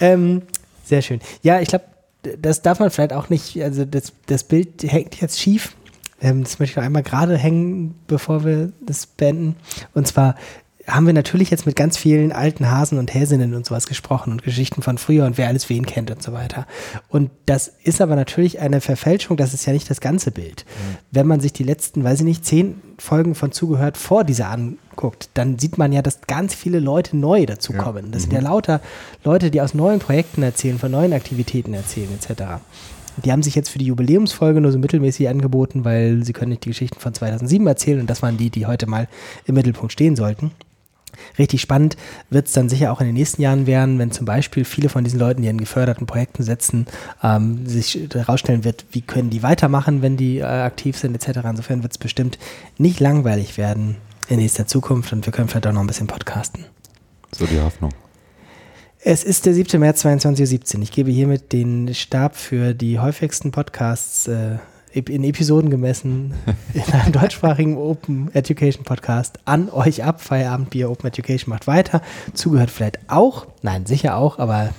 Ähm, sehr schön. Ja, ich glaube, das darf man vielleicht auch nicht, also das, das Bild hängt jetzt schief. Ähm, das möchte ich noch einmal gerade hängen, bevor wir das beenden. Und zwar haben wir natürlich jetzt mit ganz vielen alten Hasen und Häsinnen und sowas gesprochen und Geschichten von früher und wer alles wen kennt und so weiter. Und das ist aber natürlich eine Verfälschung, das ist ja nicht das ganze Bild. Wenn man sich die letzten, weiß ich nicht, zehn Folgen von Zugehört vor dieser anguckt, dann sieht man ja, dass ganz viele Leute neu dazukommen. Das sind ja lauter Leute, die aus neuen Projekten erzählen, von neuen Aktivitäten erzählen, etc. Die haben sich jetzt für die Jubiläumsfolge nur so mittelmäßig angeboten, weil sie können nicht die Geschichten von 2007 erzählen und das waren die, die heute mal im Mittelpunkt stehen sollten. Richtig spannend wird es dann sicher auch in den nächsten Jahren werden, wenn zum Beispiel viele von diesen Leuten, die in geförderten Projekten sitzen, ähm, sich herausstellen wird, wie können die weitermachen, wenn die äh, aktiv sind etc. Insofern wird es bestimmt nicht langweilig werden in nächster Zukunft und wir können vielleicht auch noch ein bisschen podcasten. So die Hoffnung. Es ist der 7. März 22.17 Uhr. Ich gebe hiermit den Stab für die häufigsten Podcasts äh, in Episoden gemessen in einem deutschsprachigen Open Education Podcast an euch ab. Feierabendbier Open Education macht weiter. Zugehört vielleicht auch. Nein, sicher auch, aber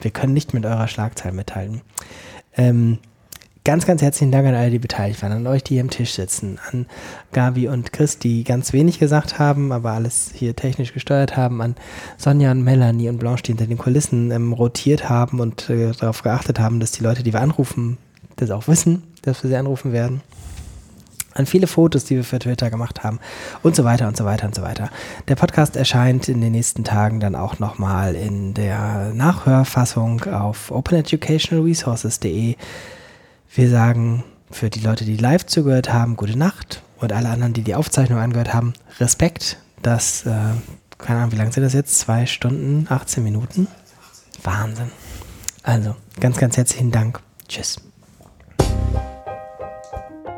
wir können nicht mit eurer Schlagzahl mithalten. Ähm, ganz, ganz herzlichen Dank an alle, die beteiligt waren, an euch, die hier am Tisch sitzen, an Gabi und Chris, die ganz wenig gesagt haben, aber alles hier technisch gesteuert haben, an Sonja und Melanie und Blanche, die hinter den Kulissen ähm, rotiert haben und äh, darauf geachtet haben, dass die Leute, die wir anrufen, das auch wissen, dass wir sie anrufen werden. An viele Fotos, die wir für Twitter gemacht haben und so weiter und so weiter und so weiter. Der Podcast erscheint in den nächsten Tagen dann auch nochmal in der Nachhörfassung auf openeducationalresources.de. Wir sagen für die Leute, die live zugehört haben, gute Nacht und alle anderen, die die Aufzeichnung angehört haben, Respekt. Das, äh, keine Ahnung, wie lange sind das jetzt? Zwei Stunden, 18 Minuten? Wahnsinn. Also, ganz, ganz herzlichen Dank. Tschüss.